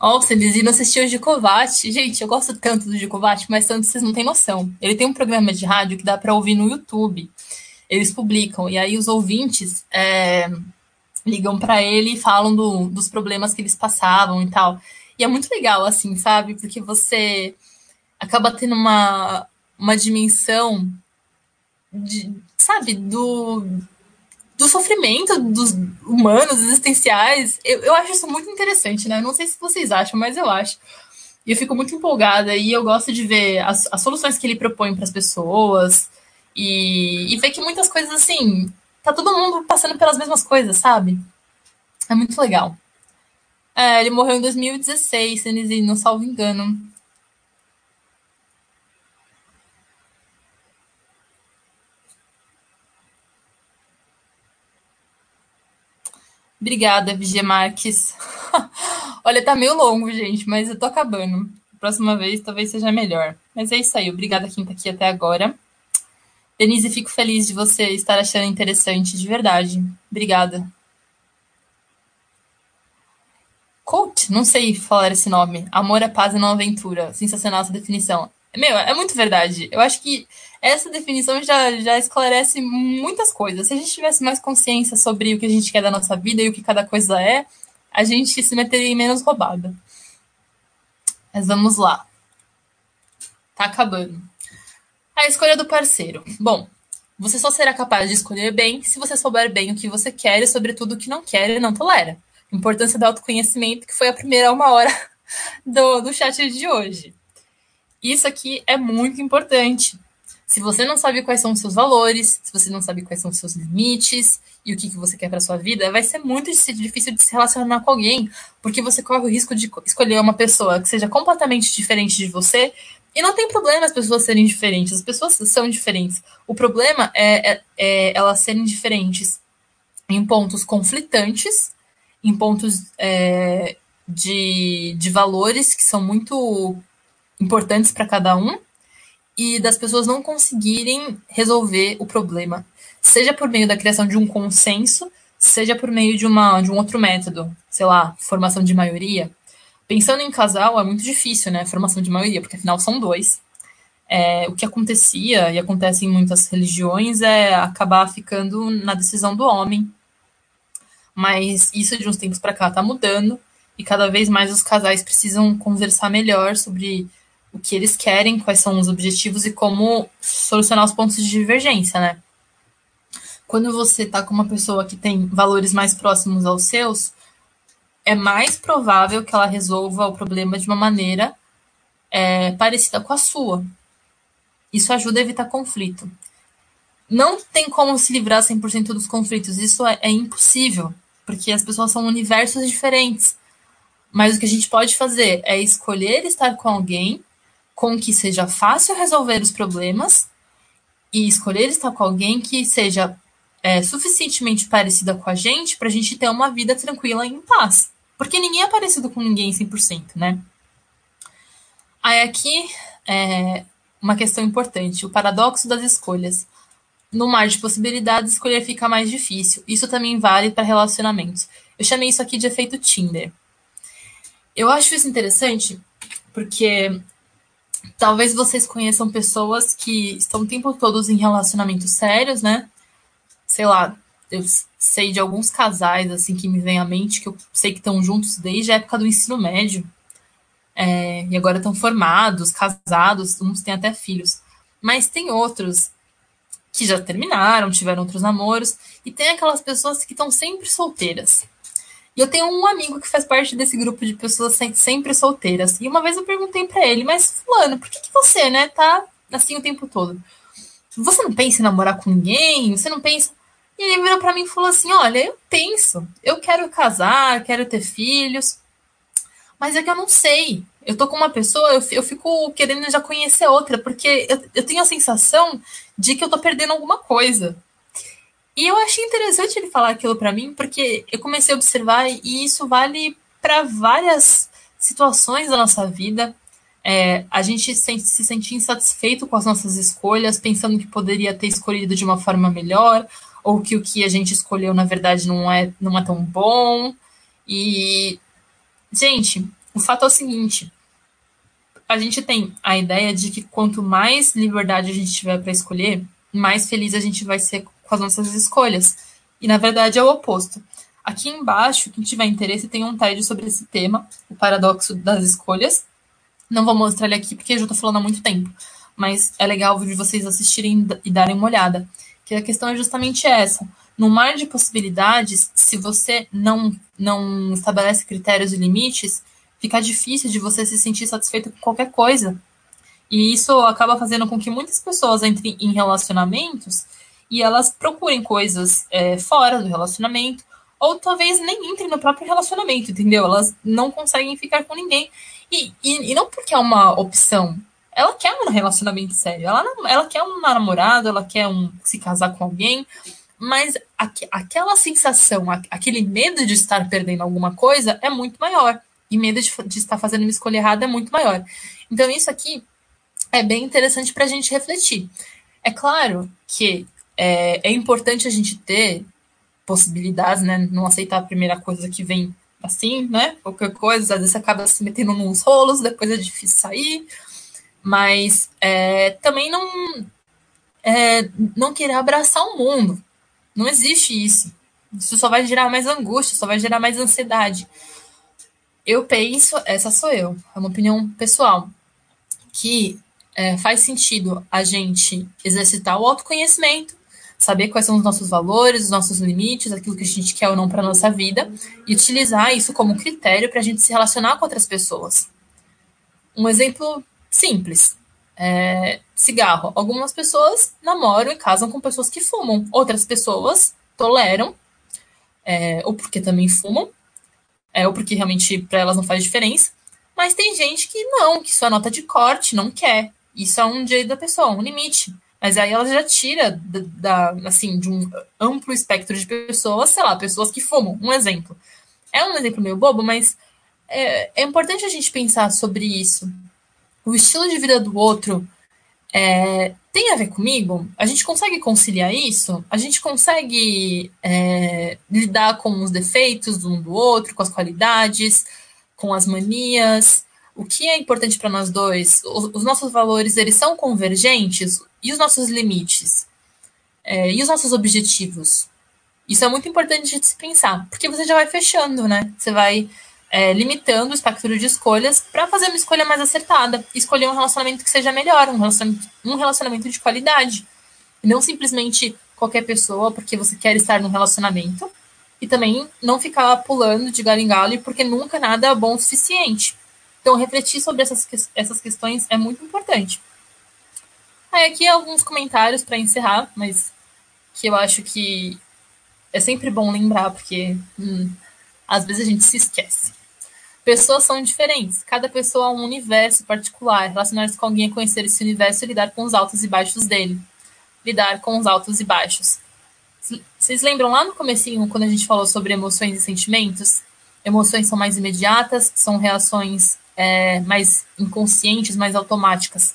Nossa, eles iam assistir o Gicovati. Gente, eu gosto tanto do Gicovati, mas tanto vocês não têm noção. Ele tem um programa de rádio que dá para ouvir no YouTube. Eles publicam, e aí os ouvintes é, ligam para ele e falam do, dos problemas que eles passavam e tal. E é muito legal, assim, sabe? Porque você acaba tendo uma, uma dimensão de, sabe, do, do sofrimento dos humanos, existenciais. Eu, eu acho isso muito interessante, né? Não sei se vocês acham, mas eu acho. E eu fico muito empolgada e eu gosto de ver as, as soluções que ele propõe para as pessoas e, e ver que muitas coisas assim, tá todo mundo passando pelas mesmas coisas, sabe? É muito legal. É, ele morreu em 2016, se não salvo engano. Obrigada, Vigia Marques. *laughs* Olha, tá meio longo, gente, mas eu tô acabando. Próxima vez talvez seja melhor. Mas é isso aí. Obrigada quem tá aqui até agora. Denise, fico feliz de você estar achando interessante, de verdade. Obrigada. Coach, não sei falar esse nome. Amor é paz e não aventura. Sensacional essa definição. Meu, é muito verdade. Eu acho que essa definição já, já esclarece muitas coisas. Se a gente tivesse mais consciência sobre o que a gente quer da nossa vida e o que cada coisa é, a gente se meteria em menos roubada. Mas vamos lá. Tá acabando. A escolha do parceiro. Bom, você só será capaz de escolher bem se você souber bem o que você quer e, sobretudo, o que não quer e não tolera. Importância do autoconhecimento, que foi a primeira uma hora *laughs* do, do chat de hoje. Isso aqui é muito importante. Se você não sabe quais são os seus valores, se você não sabe quais são os seus limites e o que, que você quer para sua vida, vai ser muito difícil de se relacionar com alguém, porque você corre o risco de escolher uma pessoa que seja completamente diferente de você. E não tem problema as pessoas serem diferentes, as pessoas são diferentes. O problema é, é, é elas serem diferentes em pontos conflitantes, em pontos é, de, de valores que são muito importantes para cada um e das pessoas não conseguirem resolver o problema, seja por meio da criação de um consenso, seja por meio de, uma, de um outro método, sei lá, formação de maioria. Pensando em casal é muito difícil, né? Formação de maioria, porque afinal são dois. É, o que acontecia e acontece em muitas religiões é acabar ficando na decisão do homem. Mas isso de uns tempos para cá tá mudando e cada vez mais os casais precisam conversar melhor sobre o que eles querem, quais são os objetivos e como solucionar os pontos de divergência, né? Quando você tá com uma pessoa que tem valores mais próximos aos seus, é mais provável que ela resolva o problema de uma maneira é, parecida com a sua. Isso ajuda a evitar conflito. Não tem como se livrar 100% dos conflitos, isso é, é impossível, porque as pessoas são universos diferentes. Mas o que a gente pode fazer é escolher estar com alguém com que seja fácil resolver os problemas e escolher estar com alguém que seja é, suficientemente parecida com a gente para a gente ter uma vida tranquila e em paz. Porque ninguém é parecido com ninguém 100%, né? Aí aqui é uma questão importante, o paradoxo das escolhas. No mar de possibilidades, escolher fica mais difícil. Isso também vale para relacionamentos. Eu chamei isso aqui de efeito Tinder. Eu acho isso interessante porque talvez vocês conheçam pessoas que estão o tempo todo em relacionamentos sérios, né? Sei lá, eu sei de alguns casais assim que me vem à mente que eu sei que estão juntos desde a época do ensino médio. É, e agora estão formados, casados, uns têm até filhos. Mas tem outros que já terminaram, tiveram outros namoros, e tem aquelas pessoas que estão sempre solteiras. E eu tenho um amigo que faz parte desse grupo de pessoas sempre solteiras. E uma vez eu perguntei para ele, mas fulano, por que, que você, né, tá assim o tempo todo? Você não pensa em namorar com ninguém? Você não pensa. E ele virou para mim e falou assim: Olha, eu penso, eu quero casar, quero ter filhos, mas é que eu não sei. Eu tô com uma pessoa, eu, eu fico querendo já conhecer outra, porque eu, eu tenho a sensação de que eu tô perdendo alguma coisa. E eu achei interessante ele falar aquilo para mim, porque eu comecei a observar e isso vale para várias situações da nossa vida. É, a gente se, se sentir insatisfeito com as nossas escolhas, pensando que poderia ter escolhido de uma forma melhor, ou que o que a gente escolheu na verdade não é, não é tão bom. E, gente, o fato é o seguinte: a gente tem a ideia de que quanto mais liberdade a gente tiver para escolher, mais feliz a gente vai ser com as nossas escolhas. E na verdade é o oposto. Aqui embaixo, quem tiver interesse, tem um TED sobre esse tema, o paradoxo das escolhas. Não vou mostrar ele aqui porque eu já estou falando há muito tempo, mas é legal de vocês assistirem e darem uma olhada. Que a questão é justamente essa. No mar de possibilidades, se você não, não estabelece critérios e limites, fica difícil de você se sentir satisfeito com qualquer coisa. E isso acaba fazendo com que muitas pessoas entrem em relacionamentos e elas procurem coisas é, fora do relacionamento, ou talvez nem entrem no próprio relacionamento, entendeu? Elas não conseguem ficar com ninguém. E, e, e não porque é uma opção. Ela quer um relacionamento sério. Ela, ela quer um namorado, ela quer um, se casar com alguém. Mas aqu, aquela sensação, aquele medo de estar perdendo alguma coisa é muito maior. E medo de, de estar fazendo uma escolha errada é muito maior. Então, isso aqui é bem interessante para a gente refletir. É claro que é, é importante a gente ter possibilidades, né? Não aceitar a primeira coisa que vem assim, né? Qualquer coisa, às vezes acaba se metendo nos rolos, depois é difícil sair. Mas é, também não, é, não querer abraçar o mundo. Não existe isso. Isso só vai gerar mais angústia, só vai gerar mais ansiedade. Eu penso, essa sou eu, é uma opinião pessoal, que é, faz sentido a gente exercitar o autoconhecimento saber quais são os nossos valores, os nossos limites, aquilo que a gente quer ou não para nossa vida, e utilizar isso como critério para a gente se relacionar com outras pessoas. Um exemplo simples. é, cigarro. Algumas pessoas namoram e casam com pessoas que fumam. Outras pessoas toleram, é, ou porque também fumam, é, ou porque realmente para elas não faz diferença. Mas tem gente que não, que sua nota de corte não quer. Isso é um direito da pessoa, um limite. Mas aí ela já tira da, da, assim, de um amplo espectro de pessoas, sei lá, pessoas que fumam. Um exemplo. É um exemplo meio bobo, mas é, é importante a gente pensar sobre isso. O estilo de vida do outro é, tem a ver comigo? A gente consegue conciliar isso? A gente consegue é, lidar com os defeitos do um do outro, com as qualidades, com as manias? O que é importante para nós dois? Os, os, nossos valores, eles são convergentes? E os nossos limites? É, e os nossos objetivos? Isso é muito importante de se pensar, porque você já vai fechando, né? Você vai é, limitando o espectro de escolhas para fazer uma escolha mais acertada. Escolher um relacionamento que seja melhor, um relacionamento, um relacionamento de qualidade. Não simplesmente qualquer pessoa porque você quer estar num relacionamento. E também não ficar pulando de galho em galho porque nunca nada é bom o suficiente. Então, refletir sobre essas, essas questões é muito importante. Aí, aqui alguns comentários para encerrar, mas que eu acho que é sempre bom lembrar, porque hum, às vezes a gente se esquece. Pessoas são diferentes, cada pessoa é um universo particular. Relacionar-se com alguém é conhecer esse universo e lidar com os altos e baixos dele. Lidar com os altos e baixos. Vocês lembram lá no comecinho, quando a gente falou sobre emoções e sentimentos? Emoções são mais imediatas, são reações é, mais inconscientes, mais automáticas.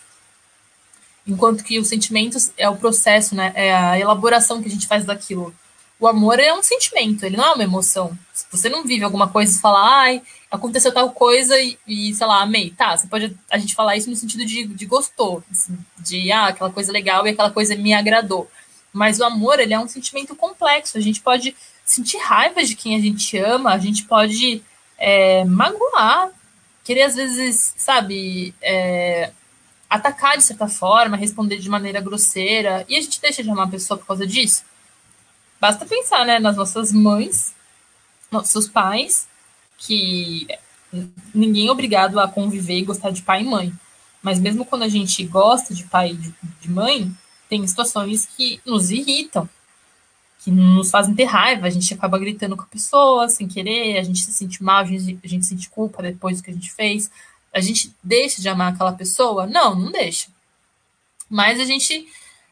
Enquanto que os sentimentos é o processo, né? É a elaboração que a gente faz daquilo. O amor é um sentimento, ele não é uma emoção. Se você não vive alguma coisa e fala, ai, aconteceu tal coisa e, e, sei lá, amei. Tá, você pode a gente falar isso no sentido de, de gostou, assim, de ah, aquela coisa legal e aquela coisa me agradou. Mas o amor, ele é um sentimento complexo. A gente pode sentir raiva de quem a gente ama, a gente pode é, magoar, querer às vezes, sabe, é, atacar de certa forma, responder de maneira grosseira, e a gente deixa de amar a pessoa por causa disso. Basta pensar, né, nas nossas mães, nossos pais, que ninguém é obrigado a conviver e gostar de pai e mãe. Mas mesmo quando a gente gosta de pai e de, mãe, tem situações que nos irritam, que nos fazem ter raiva, a gente acaba gritando com a pessoa sem querer, a gente se sente mal, a gente, a gente sente culpa depois do que a gente fez. A gente deixa de amar aquela pessoa? Não, não deixa. Mas a gente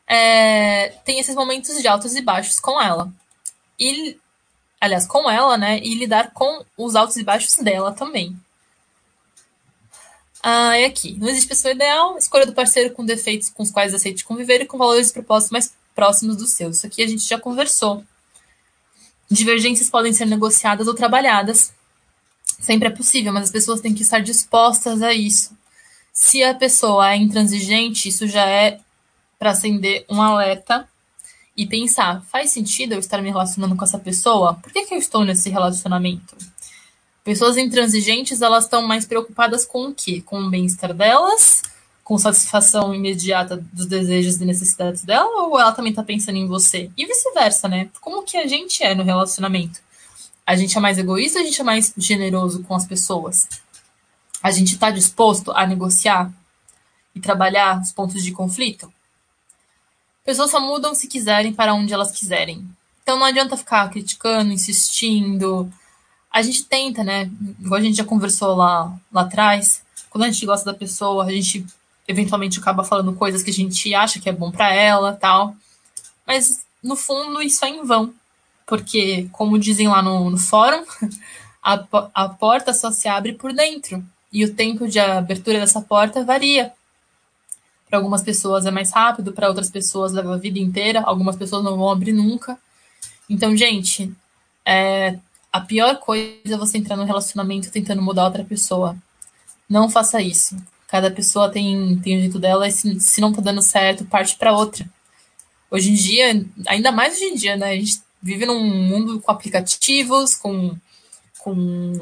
é, tem esses momentos de altos e baixos com ela. E, aliás, com ela, né? E lidar com os altos e baixos dela também. Ah, e aqui. Não existe pessoa ideal. Escolha do parceiro com defeitos com os quais aceite conviver e com valores e propósitos mais próximos dos seus. Isso aqui a gente já conversou. Divergências podem ser negociadas ou trabalhadas. Sempre é possível, mas as pessoas têm que estar dispostas a isso. Se a pessoa é intransigente, isso já é para acender um alerta e pensar: faz sentido eu estar me relacionando com essa pessoa? Por que, que eu estou nesse relacionamento? Pessoas intransigentes, elas estão mais preocupadas com o quê? Com o bem-estar delas? Com satisfação imediata dos desejos e necessidades dela? Ou ela também está pensando em você? E vice-versa, né? Como que a gente é no relacionamento? A gente é mais egoísta a gente é mais generoso com as pessoas? A gente está disposto a negociar e trabalhar os pontos de conflito? Pessoas só mudam se quiserem para onde elas quiserem. Então não adianta ficar criticando, insistindo. A gente tenta, né? Igual a gente já conversou lá, lá atrás. Quando a gente gosta da pessoa, a gente eventualmente acaba falando coisas que a gente acha que é bom para ela, tal. Mas no fundo isso é em vão, porque como dizem lá no, no fórum, *laughs* a, a porta só se abre por dentro e o tempo de abertura dessa porta varia. Para algumas pessoas é mais rápido, para outras pessoas leva a vida inteira, algumas pessoas não vão abrir nunca. Então, gente, é, a pior coisa é você entrar num relacionamento tentando mudar outra pessoa. Não faça isso. Cada pessoa tem, tem o jeito dela e se, se não tá dando certo, parte para outra. Hoje em dia, ainda mais hoje em dia, né? A gente vive num mundo com aplicativos, com, com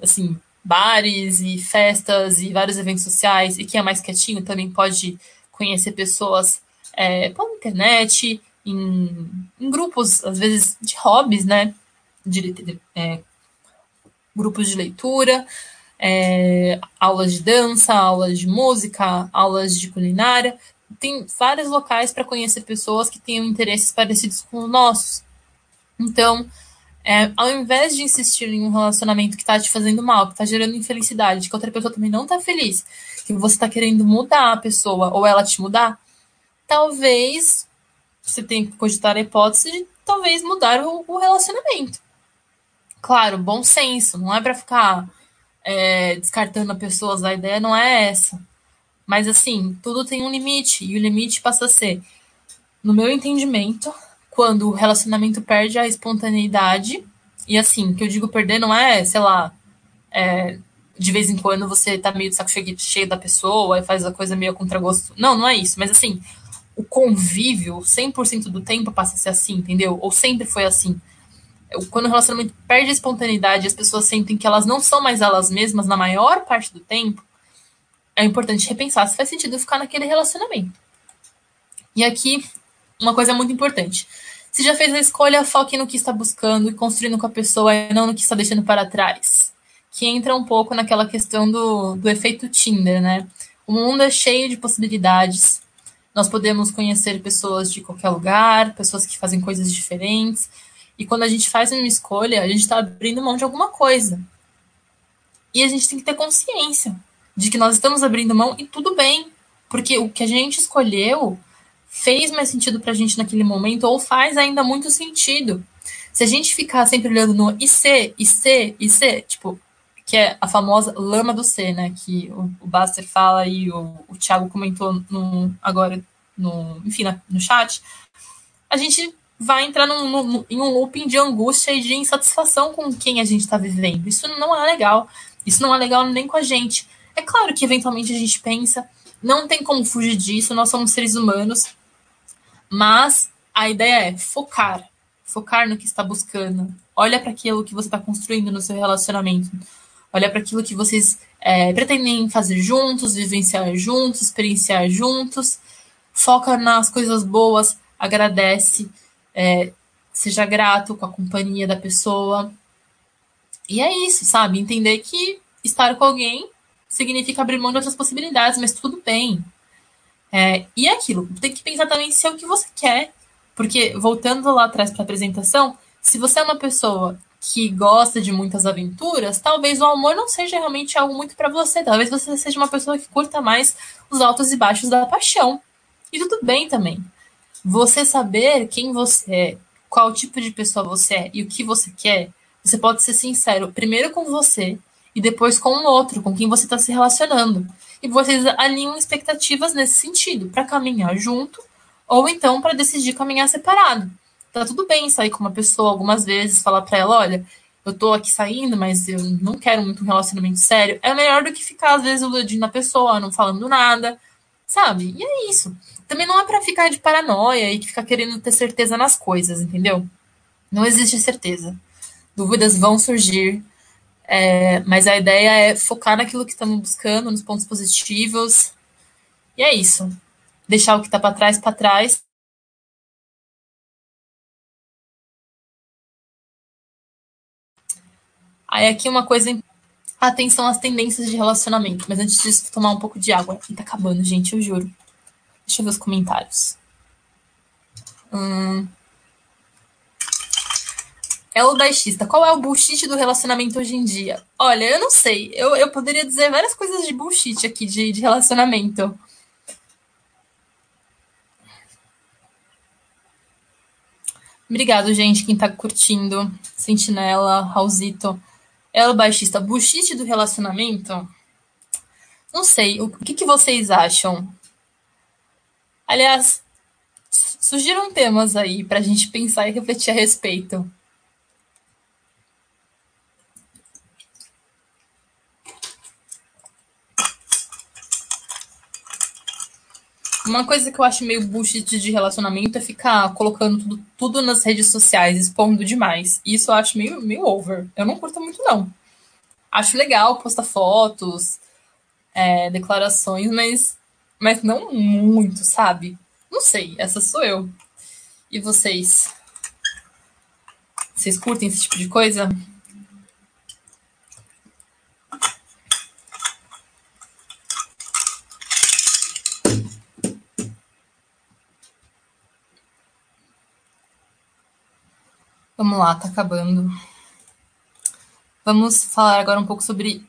assim, bares e festas e vários eventos sociais, e quem é mais quietinho também pode conhecer pessoas é, pela internet, em, em, grupos, às vezes, de hobbies, né? De, de, é, grupos de leitura. é, aulas de dança, aulas de música, aulas de culinária. Tem vários locais para conhecer pessoas que tenham interesses parecidos com os nossos. Então, é, ao invés de insistir em um relacionamento que está te fazendo mal, que está gerando infelicidade, que outra pessoa também não está feliz, que você está querendo mudar a pessoa ou ela te mudar, talvez você tenha que cogitar a hipótese de talvez mudar o, o relacionamento. Claro, bom senso, não é para ficar é, descartando pessoas, a ideia não é essa. Mas assim, tudo tem um limite, e o limite passa a ser, no meu entendimento, quando o relacionamento perde a espontaneidade, e assim, que eu digo perder não é, sei lá, é, de vez em quando você tá meio de saco cheio, da pessoa e faz a coisa meio contragosto. Não, não é isso, mas assim, o convívio 100% do tempo passa a ser assim, entendeu? Ou sempre foi assim. Quando o relacionamento perde a espontaneidade, as pessoas sentem que elas não são mais elas mesmas na maior parte do tempo, é importante repensar se faz sentido ficar naquele relacionamento. E aqui, uma coisa muito importante. Se já fez a escolha, foque no que está buscando e construindo com a pessoa e não no que está deixando para trás. Que entra um pouco naquela questão do, do efeito Tinder, né? O mundo é cheio de possibilidades. Nós podemos conhecer pessoas de qualquer lugar, pessoas que fazem coisas diferentes. E quando a gente faz uma escolha, a gente está abrindo mão de alguma coisa. E a gente tem que ter consciência de que nós estamos abrindo mão e tudo bem. Porque o que a gente escolheu fez mais sentido pra gente naquele momento ou faz ainda muito sentido. Se a gente ficar sempre olhando no IC, IC, IC, tipo, que é a famosa lama do C, né? Que o, o Baster fala e o, o Thiago comentou no, agora, no, enfim, na, no chat, a gente vai entrar num, num, em um looping de angústia e de insatisfação com quem a gente está vivendo. Isso não é legal. Isso não é legal nem com a gente. É claro que eventualmente a gente pensa, não tem como fugir disso, nós somos seres humanos, mas a ideia é focar, focar no que está buscando. Olha para aquilo que você está construindo no seu relacionamento. Olha para aquilo que vocês é, pretendem fazer juntos, vivenciar juntos, experienciar juntos. Foca nas coisas boas, agradece, é, seja grato com a companhia da pessoa. E é isso, sabe? Entender que estar com alguém significa abrir mão de outras possibilidades, mas tudo bem. É, e é aquilo, tem que pensar também se é o que você quer. Porque, voltando lá atrás para a apresentação, se você é uma pessoa que gosta de muitas aventuras, talvez o amor não seja realmente algo muito para você. Talvez você seja uma pessoa que curta mais os altos e baixos da paixão. E tudo bem também. Você saber quem você é, qual tipo de pessoa você é e o que você quer, você pode ser sincero primeiro com você e depois com o outro, com quem você está se relacionando e vocês alinham expectativas nesse sentido, para caminhar junto ou então para decidir caminhar separado. Tá tudo bem sair com uma pessoa algumas vezes, falar para ela, olha, eu tô aqui saindo, mas eu não quero muito um relacionamento sério. É melhor do que ficar às vezes iludindo a pessoa, não falando nada, sabe? E é isso. Também não é para ficar de paranoia e ficar querendo ter certeza nas coisas, entendeu? Não existe certeza. Dúvidas vão surgir, é, mas a ideia é focar naquilo que estamos buscando, nos pontos positivos. E é isso. Deixar o que está para trás para trás. Aí aqui uma coisa. Atenção às tendências de relacionamento. Mas antes disso, tomar um pouco de água. E tá acabando, gente, eu juro. Deixa eu ver os comentários. Hum. É o baixista. Qual é o bullshit do relacionamento hoje em dia? Olha, eu não sei. Eu, eu poderia dizer várias coisas de bullshit aqui, de, de relacionamento. Obrigado, gente, quem tá curtindo. Sentinela, Raulzito. É o baixista. Bullshit do relacionamento? Não sei. O que, que vocês acham? Aliás, surgiram temas aí pra gente pensar e refletir a respeito. Uma coisa que eu acho meio bullshit de relacionamento é ficar colocando tudo, tudo nas redes sociais, expondo demais. Isso eu acho meio, meio over. Eu não curto muito, não. Acho legal postar fotos, é, declarações, mas, mas não muito, sabe? Não sei, essa sou eu. E vocês? Vocês curtem esse tipo de coisa? Vamos lá, tá acabando. Vamos falar agora um pouco sobre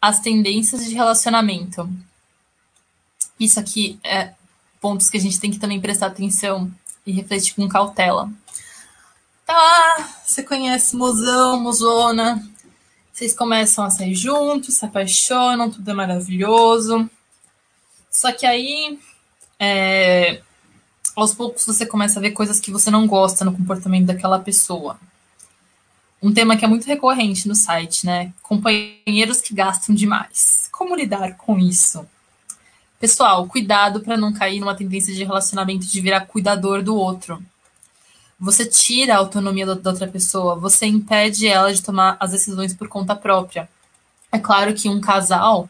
as tendências de relacionamento. Isso aqui é pontos que a gente tem que também prestar atenção e refletir com cautela. Tá, você conhece mozão, mozona, vocês começam a sair juntos, se apaixonam, tudo é maravilhoso. Só que aí, é, aos poucos você começa a ver coisas que você não gosta no comportamento daquela pessoa. Um tema que é muito recorrente no site, né? Companheiros que gastam demais. Como lidar com isso? Pessoal, cuidado para não cair numa tendência de relacionamento de virar cuidador do outro. Você tira a autonomia da outra pessoa, você impede ela de tomar as decisões por conta própria. É claro que um casal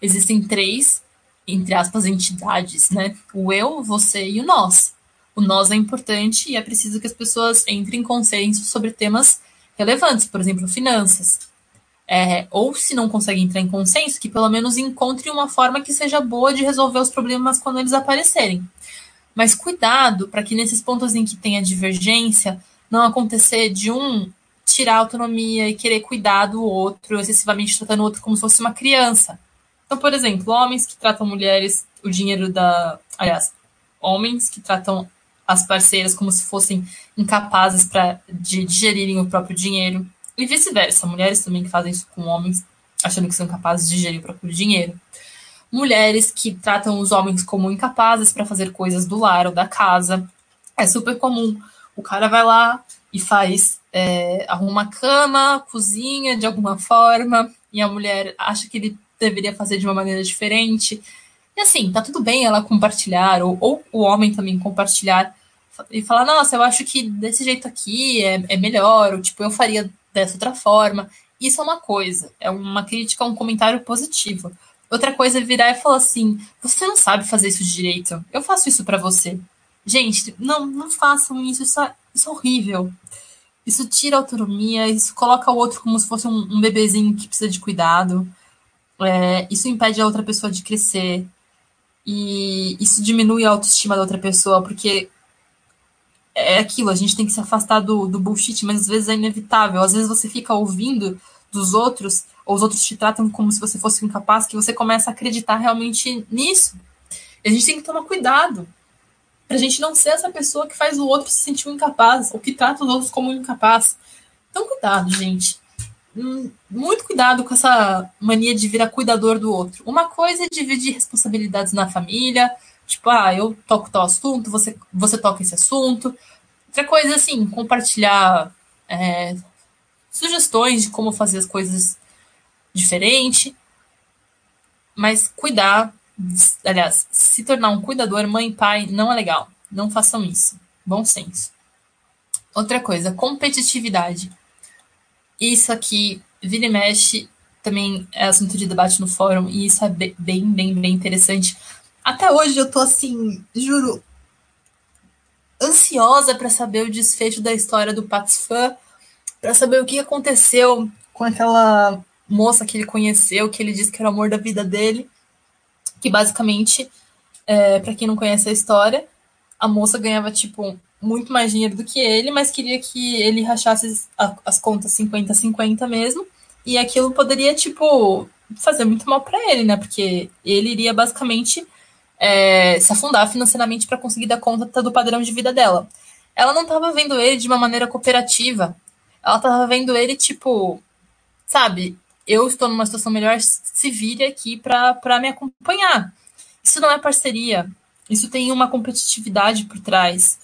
existem três entre aspas, entidades, né? O eu, você e o nós. O nós é importante e é preciso que as pessoas entrem em consenso sobre temas relevantes, por exemplo, finanças. É, ou se não conseguem entrar em consenso, que pelo menos encontre uma forma que seja boa de resolver os problemas quando eles aparecerem. Mas cuidado para que nesses pontos em que tem a divergência, não acontecer de um tirar autonomia e querer cuidar do outro, excessivamente tratando o outro como se fosse uma criança. Então, por exemplo, homens que tratam mulheres, o dinheiro da. Aliás, homens que tratam as parceiras como se fossem incapazes pra, de digerirem o próprio dinheiro. E vice-versa, mulheres também que fazem isso com homens, achando que são capazes de digerir o próprio dinheiro. Mulheres que tratam os homens como incapazes para fazer coisas do lar ou da casa. É super comum. O cara vai lá e faz, é, arruma a cama, cozinha de alguma forma, e a mulher acha que ele deveria fazer de uma maneira diferente. E assim, tá tudo bem ela compartilhar, ou, ou o homem também compartilhar e falar, nossa, eu acho que desse jeito aqui é, é melhor, ou tipo, eu faria dessa outra forma. Isso é uma coisa, é uma crítica, um comentário positivo. Outra coisa é virar e falar assim: você não sabe fazer isso direito, eu faço isso para você. Gente, não, não façam isso, isso é, isso é horrível. Isso tira autonomia, isso coloca o outro como se fosse um, um bebezinho que precisa de cuidado. É, isso impede a outra pessoa de crescer. E isso diminui a autoestima da outra pessoa, porque é aquilo, a gente tem que se afastar do, do bullshit, mas às vezes é inevitável. Às vezes você fica ouvindo dos outros, ou os outros te tratam como se você fosse incapaz, que você começa a acreditar realmente nisso. E a gente tem que tomar cuidado. Pra gente não ser essa pessoa que faz o outro se sentir incapaz, ou que trata os outros como incapaz. Então, cuidado, gente. Muito cuidado com essa mania de virar cuidador do outro. Uma coisa é dividir responsabilidades na família, tipo, ah, eu toco tal assunto, você, você toca esse assunto. Outra coisa, assim, compartilhar é, sugestões de como fazer as coisas diferente. Mas cuidar, aliás, se tornar um cuidador, mãe e pai, não é legal. Não façam isso. Bom senso. Outra coisa, competitividade. Isso aqui, vira e mexe, também é assunto de debate no fórum, e isso é bem, bem, bem interessante. Até hoje eu tô assim, juro, ansiosa para saber o desfecho da história do Patsfã, para saber o que aconteceu com aquela moça que ele conheceu, que ele disse que era o amor da vida dele, que basicamente, é, para quem não conhece a história, a moça ganhava tipo muito mais dinheiro do que ele, mas queria que ele rachasse as contas 50-50 mesmo. E aquilo poderia, tipo, fazer muito mal para ele, né? Porque ele iria basicamente é, se afundar financeiramente para conseguir dar conta do padrão de vida dela. Ela não estava vendo ele de uma maneira cooperativa. Ela estava vendo ele, tipo, sabe, eu estou numa situação melhor, se vire aqui para me acompanhar. Isso não é parceria. Isso tem uma competitividade por trás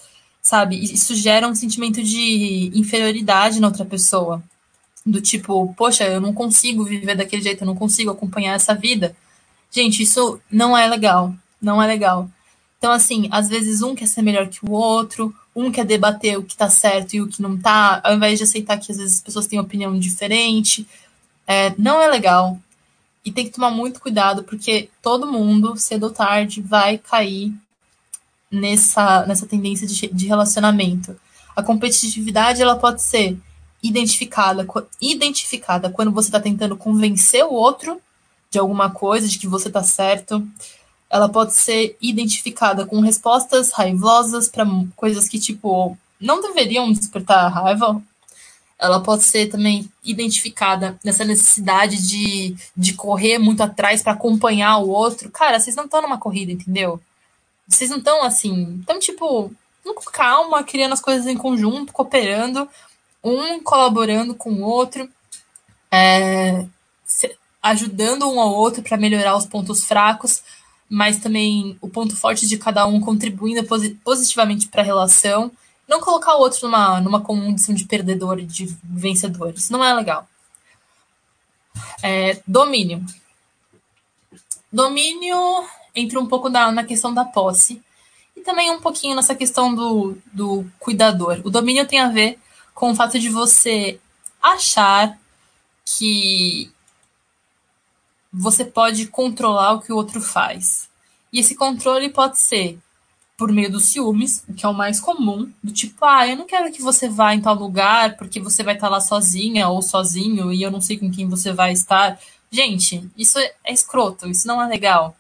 sabe? Isso gera um sentimento de inferioridade na outra pessoa. Do tipo, poxa, eu não consigo viver daquele jeito, eu não consigo acompanhar essa vida. Gente, isso não é legal. Não é legal. Então, assim, às vezes um quer ser melhor que o outro, um quer debater o que tá certo e o que não tá, ao invés de aceitar que às vezes as pessoas têm opinião diferente. É, não é legal. E tem que tomar muito cuidado, porque todo mundo, cedo ou tarde, vai cair nessa, nessa tendência de, de relacionamento. A competitividade ela pode ser identificada, identificada quando você está tentando convencer o outro de alguma coisa, de que você está certo. Ela pode ser identificada com respostas raivosas para coisas que, tipo, não deveriam despertar raiva, ela pode ser também identificada nessa necessidade de, de correr muito atrás para acompanhar o outro. Cara, vocês não estão numa corrida, entendeu? Vocês não estão assim. Então, tipo, com calma, criando as coisas em conjunto, cooperando, um colaborando com o outro, é, ajudando um ao outro para melhorar os pontos fracos, mas também o ponto forte de cada um contribuindo positivamente para a relação não colocar o outro numa, numa condição de perdedor e de vencedor. Isso não é legal. É, domínio. Domínio entra um pouco na, na questão da posse e também um pouquinho nessa questão do, do cuidador. O domínio tem a ver com o fato de você achar que você pode controlar o que o outro faz. E esse controle pode ser por meio dos ciúmes, que é o mais comum, do tipo, ah, eu não quero que você vá em tal lugar porque você vai estar lá sozinha ou sozinho e eu não sei com quem você vai estar. Gente, isso é escroto, isso não é legal.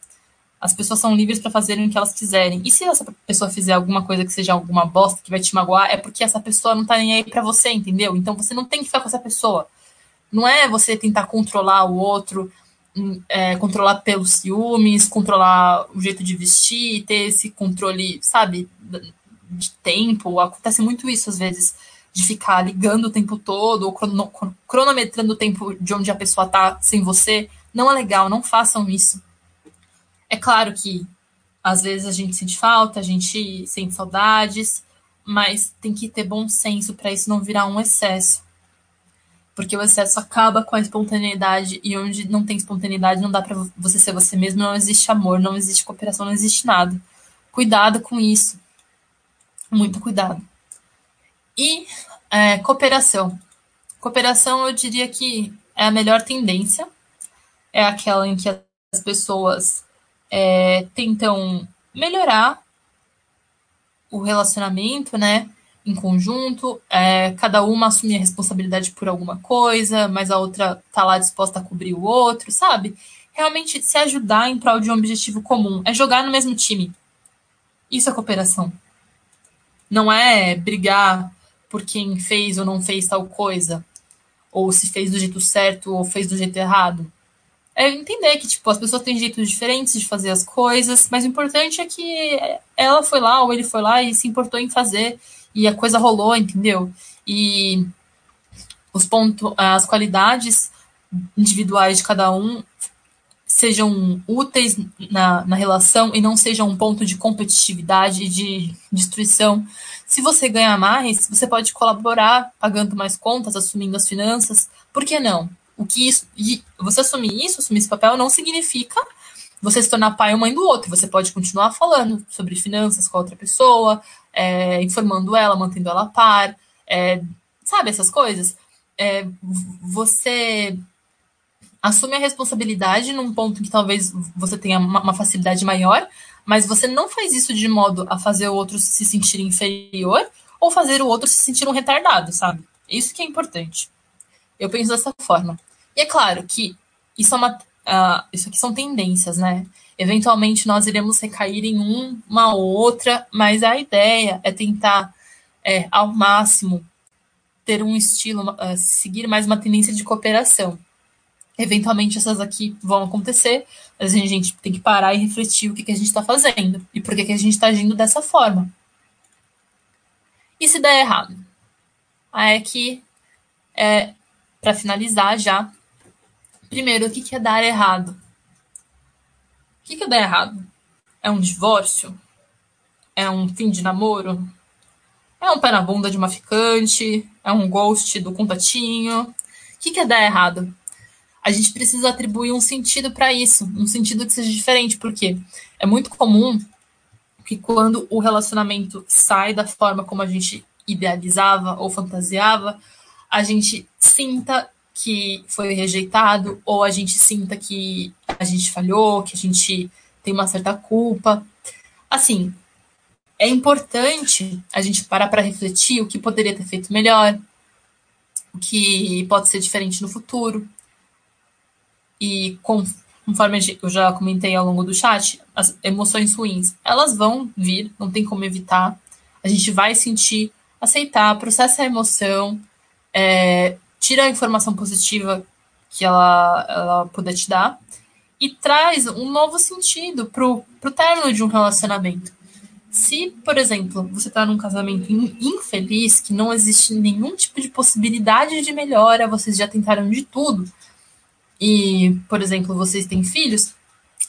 As pessoas são livres para fazerem o que elas quiserem. E se essa pessoa fizer alguma coisa que seja alguma bosta que vai te magoar, é porque essa pessoa não tá nem aí para você, entendeu? Então você não tem que ficar com essa pessoa. Não é você tentar controlar o outro, é, controlar pelos ciúmes, controlar o jeito de vestir, ter esse controle, sabe, de tempo. Acontece muito isso às vezes, de ficar ligando o tempo todo, ou cronometrando o tempo de onde a pessoa tá sem você. Não é legal, não façam isso. É claro que às vezes a gente sente falta, a gente sente saudades, mas tem que ter bom senso para isso não virar um excesso porque o excesso acaba com a espontaneidade e onde não tem espontaneidade não dá para você ser você mesmo, não existe amor, não existe cooperação, não existe nada. Cuidado com isso. Muito cuidado. E é, cooperação. Cooperação, eu diria que é a melhor tendência. É aquela em que as pessoas é, tentam melhorar o relacionamento, né? Em conjunto, é, cada uma assumir a responsabilidade por alguma coisa, mas a outra tá lá disposta a cobrir o outro, sabe? Realmente se ajudar em prol de um objetivo comum, é jogar no mesmo time. Isso é cooperação. Não é brigar por quem fez ou não fez tal coisa, ou se fez do jeito certo ou fez do jeito errado. É entender que tipo as pessoas têm jeitos diferentes de fazer as coisas, mas o importante é que ela foi lá ou ele foi lá e se importou em fazer e a coisa rolou, entendeu? E os pontos, as qualidades individuais de cada um sejam úteis na, na relação e não sejam um ponto de competitividade de destruição. Se você ganhar mais, você pode colaborar pagando mais contas, assumindo as finanças. Por que não? O que isso, você assumir isso, assumir esse papel, não significa você se tornar pai ou mãe do outro. Você pode continuar falando sobre finanças com a outra pessoa, é, informando ela, mantendo ela a par, é, sabe essas coisas? É, você assume a responsabilidade num ponto que talvez você tenha uma, uma, facilidade maior, mas você não faz isso de modo a fazer o outro se sentir inferior ou fazer o outro se sentir um retardado, sabe? Isso que é importante. Eu penso dessa forma. E é claro que isso é uma. Uh, isso aqui são tendências, né? Eventualmente nós iremos recair em uma ou outra, mas a ideia é tentar, é, ao máximo, ter um estilo, uh, seguir mais uma tendência de cooperação. Eventualmente essas aqui vão acontecer, mas a gente tem que parar e refletir o que, que a gente está fazendo e por que, que a gente está agindo dessa forma. E se der errado? Aí é que, é, para finalizar já, primeiro, o que, que é dar errado? Que, que dá errado? É um divórcio? É um fim de namoro? É um pé na bunda de uma ficante? É um ghost do contatinho? O que, que dar errado? A gente precisa atribuir um sentido para isso, um sentido que seja diferente, porque é muito comum que quando o relacionamento sai da forma como a gente idealizava ou fantasiava, a gente sinta que foi rejeitado, ou a gente sinta que a gente falhou, que a gente tem uma certa culpa. Assim, é importante a gente parar para refletir o que poderia ter feito melhor, o que pode ser diferente no futuro. E conforme eu já comentei ao longo do chat, as emoções ruins, elas vão vir, não tem como evitar. A gente vai sentir aceitar, processa a emoção, é, tira a informação positiva que ela, ela puder te dar e traz um novo sentido pro, pro término de um relacionamento. Se, por exemplo, você está num casamento infeliz, que não existe nenhum tipo de possibilidade de melhora, vocês já tentaram de tudo, e, por exemplo, vocês têm filhos,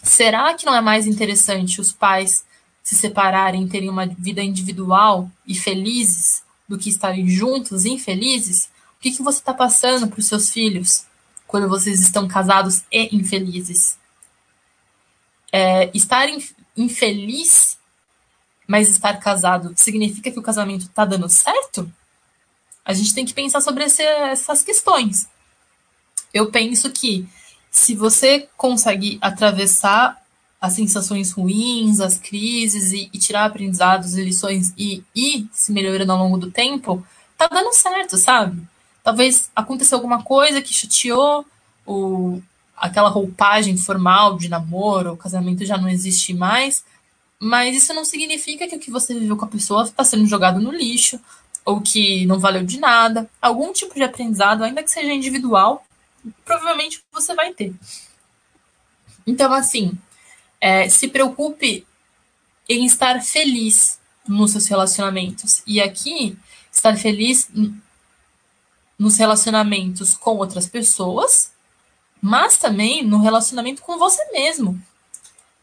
será que não é mais interessante os pais se separarem, terem uma vida individual e felizes, do que estarem juntos infelizes? O que, que você está passando para os seus filhos quando vocês estão casados e infelizes? É, estar infeliz, mas estar casado, significa que o casamento está dando certo? A gente tem que pensar sobre esse, essas questões. Eu penso que se você consegue atravessar as sensações ruins, as crises e, e tirar aprendizados e lições e ir se melhorando ao longo do tempo, tá dando certo, sabe? Talvez aconteceu alguma coisa que chateou, o, aquela roupagem formal de namoro, o casamento já não existe mais, mas isso não significa que o que você viveu com a pessoa está sendo jogado no lixo, ou que não valeu de nada. Algum tipo de aprendizado, ainda que seja individual, provavelmente você vai ter. Então, assim, é, se preocupe em estar feliz nos seus relacionamentos. E aqui, estar feliz nos relacionamentos com outras pessoas, mas também no relacionamento com você mesmo.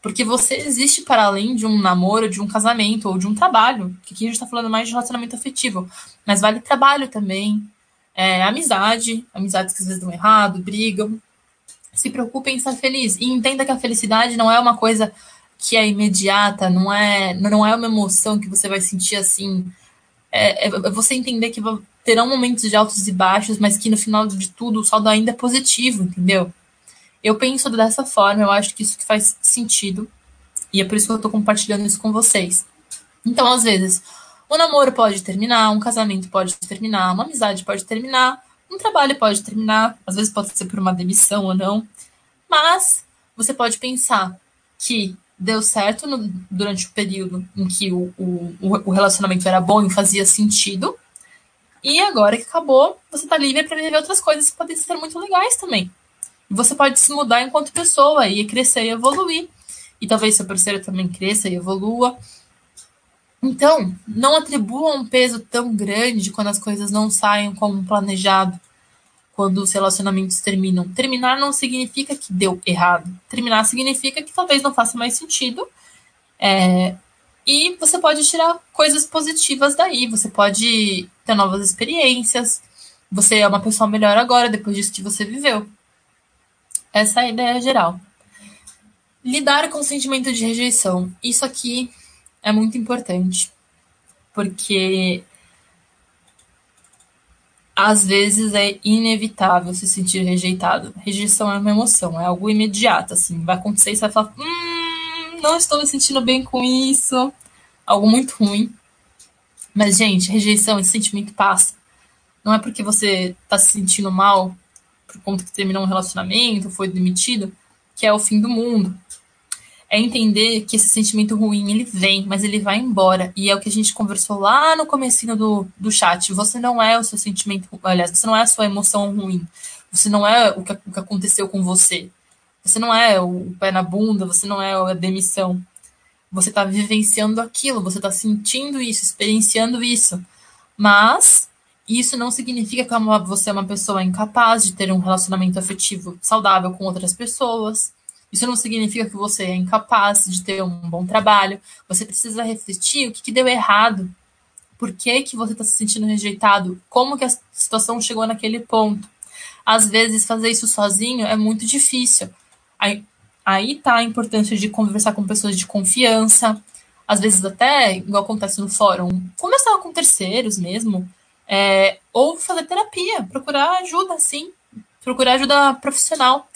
Porque você existe para além de um namoro, de um casamento ou de um trabalho. Que aqui a gente está falando mais de relacionamento afetivo. Mas vale trabalho também, é, amizade, amizades que às vezes dão errado, brigam. Se preocupe em estar feliz e entenda que a felicidade não é uma coisa que é imediata, não é, não é uma emoção que você vai sentir assim. É, é você entender que terão momentos de altos e baixos, mas que no final de tudo o saldo ainda é positivo, entendeu? Eu penso dessa forma, eu acho que isso que faz sentido. E é por isso que eu tô compartilhando isso com vocês. Então, às vezes, o namoro pode terminar, um casamento pode terminar, uma amizade pode terminar, um trabalho pode terminar, às vezes pode ser por uma demissão ou não, mas você pode pensar que deu certo no, durante o período em que o, o, o relacionamento era bom e fazia sentido, e agora que acabou, você está livre para viver outras coisas que podem ser muito legais também. Você pode se mudar enquanto pessoa e crescer e evoluir. E talvez seu parceiro também cresça e evolua. Então, não atribua um peso tão grande quando as coisas não saem como planejado, quando os relacionamentos terminam. Terminar não significa que deu errado. Terminar significa que talvez não faça mais sentido. É, e você pode tirar coisas positivas daí. Você pode ter novas experiências. Você é uma pessoa melhor agora, depois disso que você viveu. Essa é a ideia geral. Lidar com o sentimento de rejeição. Isso aqui é muito importante, porque às vezes é inevitável se sentir rejeitado. Rejeição é uma emoção, é algo imediato, assim, vai acontecer e você vai falar, hum, não estou me sentindo bem com isso, algo muito ruim. Mas, gente, rejeição, esse sentimento passa. Não é porque você está se sentindo mal por conta que terminou um relacionamento, foi demitido, que é o fim do mundo é entender que esse sentimento ruim, ele vem, mas ele vai embora. E é o que a gente conversou lá no comecinho do, do chat. Você não é o seu sentimento, aliás, você não é a sua emoção ruim. Você não é o que, o que aconteceu com você. Você não é o pé na bunda, você não é a demissão. Você está vivenciando aquilo, você está sentindo isso, experienciando isso. Mas isso não significa que você é uma pessoa incapaz de ter um relacionamento afetivo saudável com outras pessoas isso não significa que você é incapaz de ter um bom trabalho. Você precisa refletir o que, que deu errado. Por que, que você está se sentindo rejeitado? Como que a situação chegou naquele ponto? Às vezes, fazer isso sozinho é muito difícil. Aí, aí tá a importância de conversar com pessoas de confiança. Às vezes, até, igual acontece no fórum, conversar com terceiros mesmo. É, ou fazer terapia, procurar ajuda, sim. Procurar ajuda profissional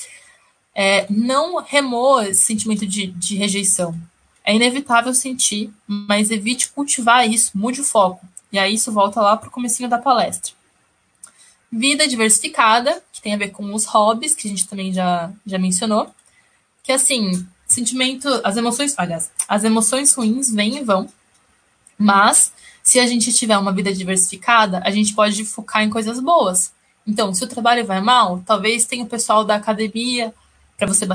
é, não remoa esse sentimento de, de rejeição. É inevitável sentir, mas evite cultivar isso, mude o foco. E aí isso volta lá para o comecinho da palestra. Vida diversificada, que tem a ver com os hobbies, que a gente também já, já mencionou. Que assim, sentimento, as emoções, aliás, as emoções ruins vêm e vão, mas Se a gente tiver uma vida diversificada, a gente pode focar em coisas boas. Então, se o trabalho vai mal, talvez tenha o pessoal da academia para você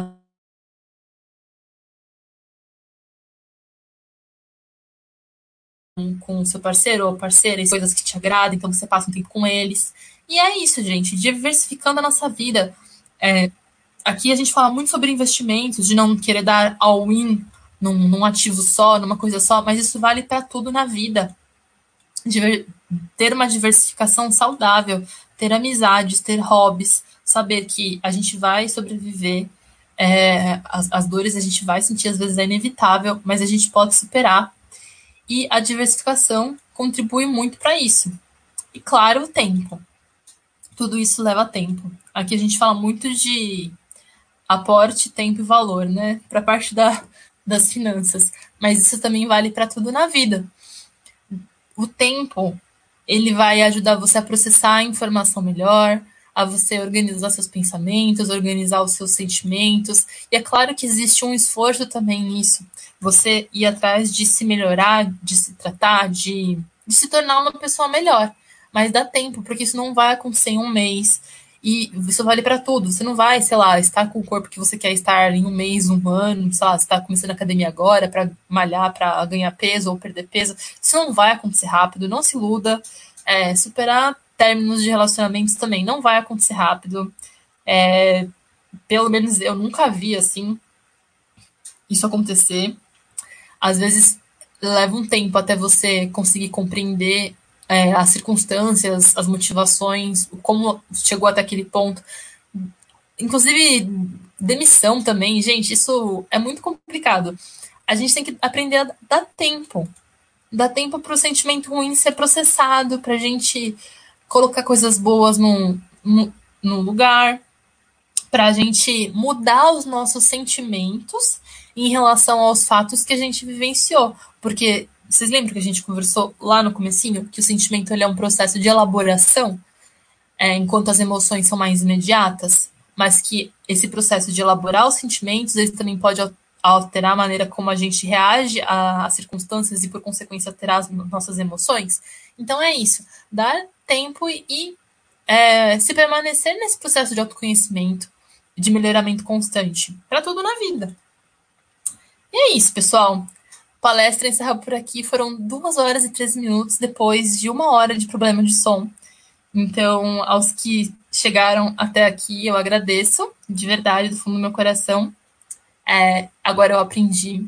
com o seu parceiro ou parceira coisas que te agradam, então você passa um tempo com eles. E é isso, gente, diversificando a nossa vida. É, aqui a gente fala muito sobre investimentos, de não querer dar all-in num, num, ativo só, numa coisa só, mas isso vale para tudo na vida. Diver, ter uma diversificação saudável, ter amizades, ter hobbies, saber que a gente vai sobreviver, é, as, as dores a gente vai sentir, às vezes é inevitável, mas a gente pode superar e a diversificação contribui muito para isso. E claro, o tempo. Tudo isso leva tempo. Aqui a gente fala muito de aporte, tempo e valor, né? Para a parte da, das finanças. Mas isso também vale para tudo na vida. O tempo, ele vai ajudar você a processar a informação melhor, a você organizar seus pensamentos, organizar os seus sentimentos. E é claro que existe um esforço também nisso. Você ir atrás de se melhorar, de se tratar, de, de se tornar uma pessoa melhor. Mas dá tempo, porque isso não vai acontecer em um mês. E isso vale para tudo. Você não vai, sei lá, estar com o corpo que você quer estar em um mês, um ano, sei lá, você está começando a academia agora para malhar, para ganhar peso ou perder peso. Isso não vai acontecer rápido, não se iluda. É, superar términos de relacionamentos também não vai acontecer rápido. É, pelo menos eu nunca vi assim isso acontecer. Às vezes leva um tempo até você conseguir compreender é, as circunstâncias, as motivações, como chegou até aquele ponto. Inclusive, demissão também, gente, isso é muito complicado. A gente tem que aprender a dar tempo. Dar tempo para o sentimento ruim ser processado, para a gente colocar coisas boas no, no lugar, para a gente mudar os nossos sentimentos em relação aos fatos que a gente vivenciou. Porque vocês lembram que a gente conversou lá no comecinho que o sentimento ele é um processo de elaboração, é, enquanto as emoções são mais imediatas, mas que esse processo de elaborar os sentimentos ele também pode alterar a maneira como a gente reage às circunstâncias e, por consequência, alterar as nossas emoções. Então é isso, dar tempo e é, se permanecer nesse processo de autoconhecimento, de melhoramento constante, para tudo na vida. E é isso, pessoal. Palestra encerra por aqui. Foram duas horas e três minutos depois de uma hora de problema de som. Então, aos que chegaram até aqui, eu agradeço de verdade, do fundo do meu coração. É, agora eu aprendi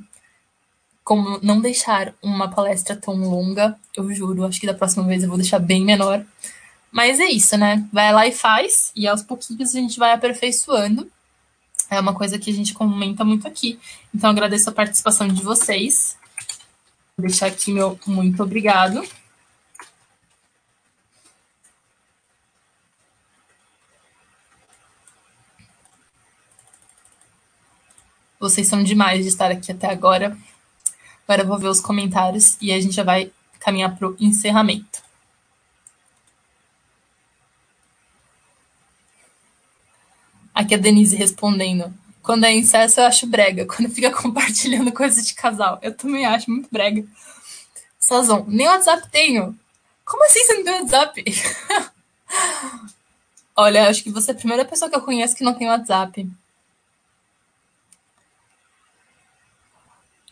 como não deixar uma palestra tão longa, eu juro. Acho que da próxima vez eu vou deixar bem menor. Mas é isso, né? Vai lá e faz, e aos pouquinhos a gente vai aperfeiçoando. É uma coisa que a gente comenta muito aqui. Então, agradeço a participação de vocês. Deixar aqui meu muito obrigado. Vocês são demais de estar aqui até agora. Agora eu vou ver os comentários e a gente já vai caminhar para o encerramento. Aqui a Denise respondendo. Quando é incesso, eu acho brega. *laughs* Quando fica compartilhando coisas de casal. Eu também acho muito brega. Sazon, nem WhatsApp tenho. Como assim você não tem WhatsApp? *laughs* Olha, acho que você é a primeira pessoa que eu conheço que não tem WhatsApp.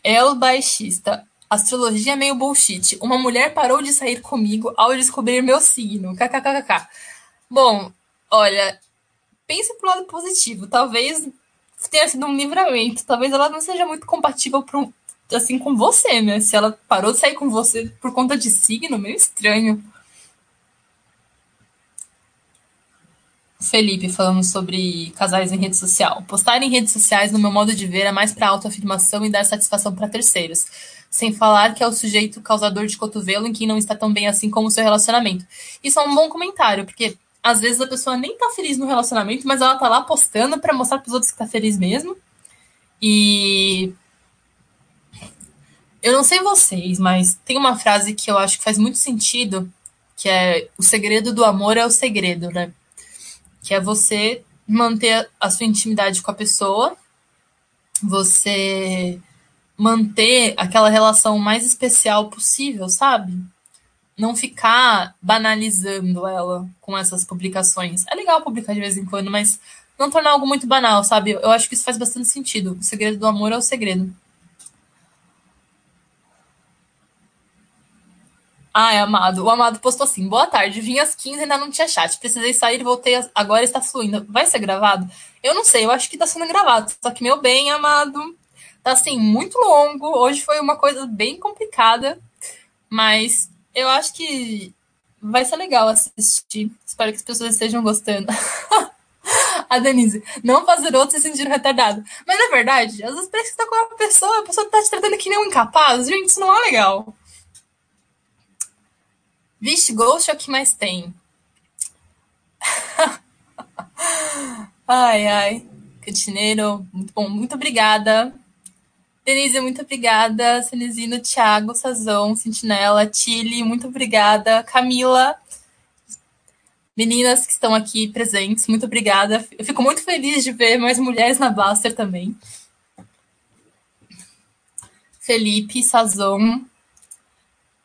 El Baixista. Astrologia é meio bullshit. Uma mulher parou de sair comigo ao descobrir meu signo. KKKK. Bom, olha, pense pro lado positivo. Talvez tenha sido um livramento. Talvez ela não seja muito compatível pro, assim com você, né? Se ela parou de sair com você por conta de signo, meio estranho. Felipe falando sobre casais em rede social. Postar em redes sociais, no meu modo de ver, é mais para autoafirmação e dar satisfação para terceiros. Sem falar que é o sujeito causador de cotovelo em quem não está tão bem assim como o seu relacionamento. Isso é um bom comentário, porque às vezes a pessoa nem tá feliz no relacionamento, mas ela tá lá postando para mostrar para os outros que tá feliz mesmo. E eu não sei vocês, mas tem uma frase que eu acho que faz muito sentido, que é o segredo do amor é o segredo, né? que é você manter a sua intimidade com a pessoa, você manter aquela relação mais especial possível, sabe? Não ficar banalizando ela com essas publicações. É legal publicar de vez em quando, mas não tornar algo muito banal, sabe? Eu acho que isso faz bastante sentido. O segredo do amor é o segredo. Ai, amado. O amado postou assim: boa tarde, vim às 15 ainda não tinha chat. Precisei sair, voltei, agora está fluindo. Vai ser gravado? Eu não sei, eu acho que tá sendo gravado. Só que, meu bem, amado, tá assim, muito longo. Hoje foi uma coisa bem complicada, mas eu acho que vai ser legal assistir. Espero que as pessoas estejam gostando. *laughs* a Denise, não fazer outro se sentir retardado. Mas na verdade, às vezes parece que tá com uma pessoa, a pessoa tá te tratando que nem um incapaz. Gente, isso não é legal. Vixe, Ghost é o que mais tem. *laughs* ai, ai. Cantineiro, muito bom. Muito obrigada. Denise, muito obrigada. Cenezino, Thiago, Sazão, Sentinela, Tile, muito obrigada. Camila, meninas que estão aqui presentes, muito obrigada. Eu fico muito feliz de ver mais mulheres na Blaster também. Felipe, Sazon,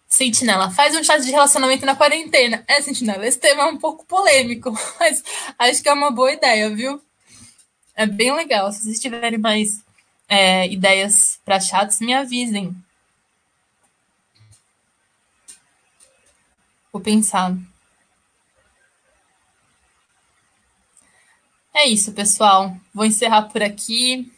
Sentinela, faz um chat de relacionamento na quarentena. É, Sentinela, esse tema é um pouco polêmico, *laughs* mas acho que é uma boa ideia, viu? É bem legal. Se vocês tiverem mais é, ideias para chats, me avisem. Vou pensar. É isso, pessoal. Vou encerrar por aqui.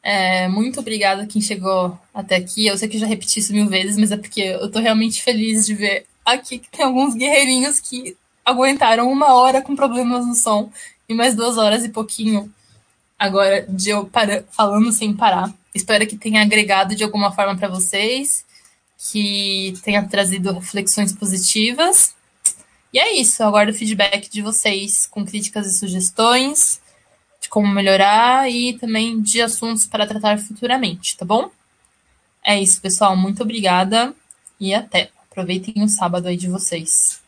É, muito obrigada quem chegou até aqui. Eu sei que já repeti isso mil vezes, mas é porque eu tô realmente feliz de ver aqui que tem alguns guerreirinhos que aguentaram uma hora com problemas no som e mais duas horas e pouquinho agora de eu para, falando sem parar. Espero que tenha agregado de alguma forma para vocês, que tenha trazido reflexões positivas. E é isso, aguardo o feedback de vocês com críticas e sugestões de como melhorar e também de assuntos para tratar futuramente, tá bom? É isso, pessoal. Muito obrigada e até. Aproveitem o sábado aí de vocês.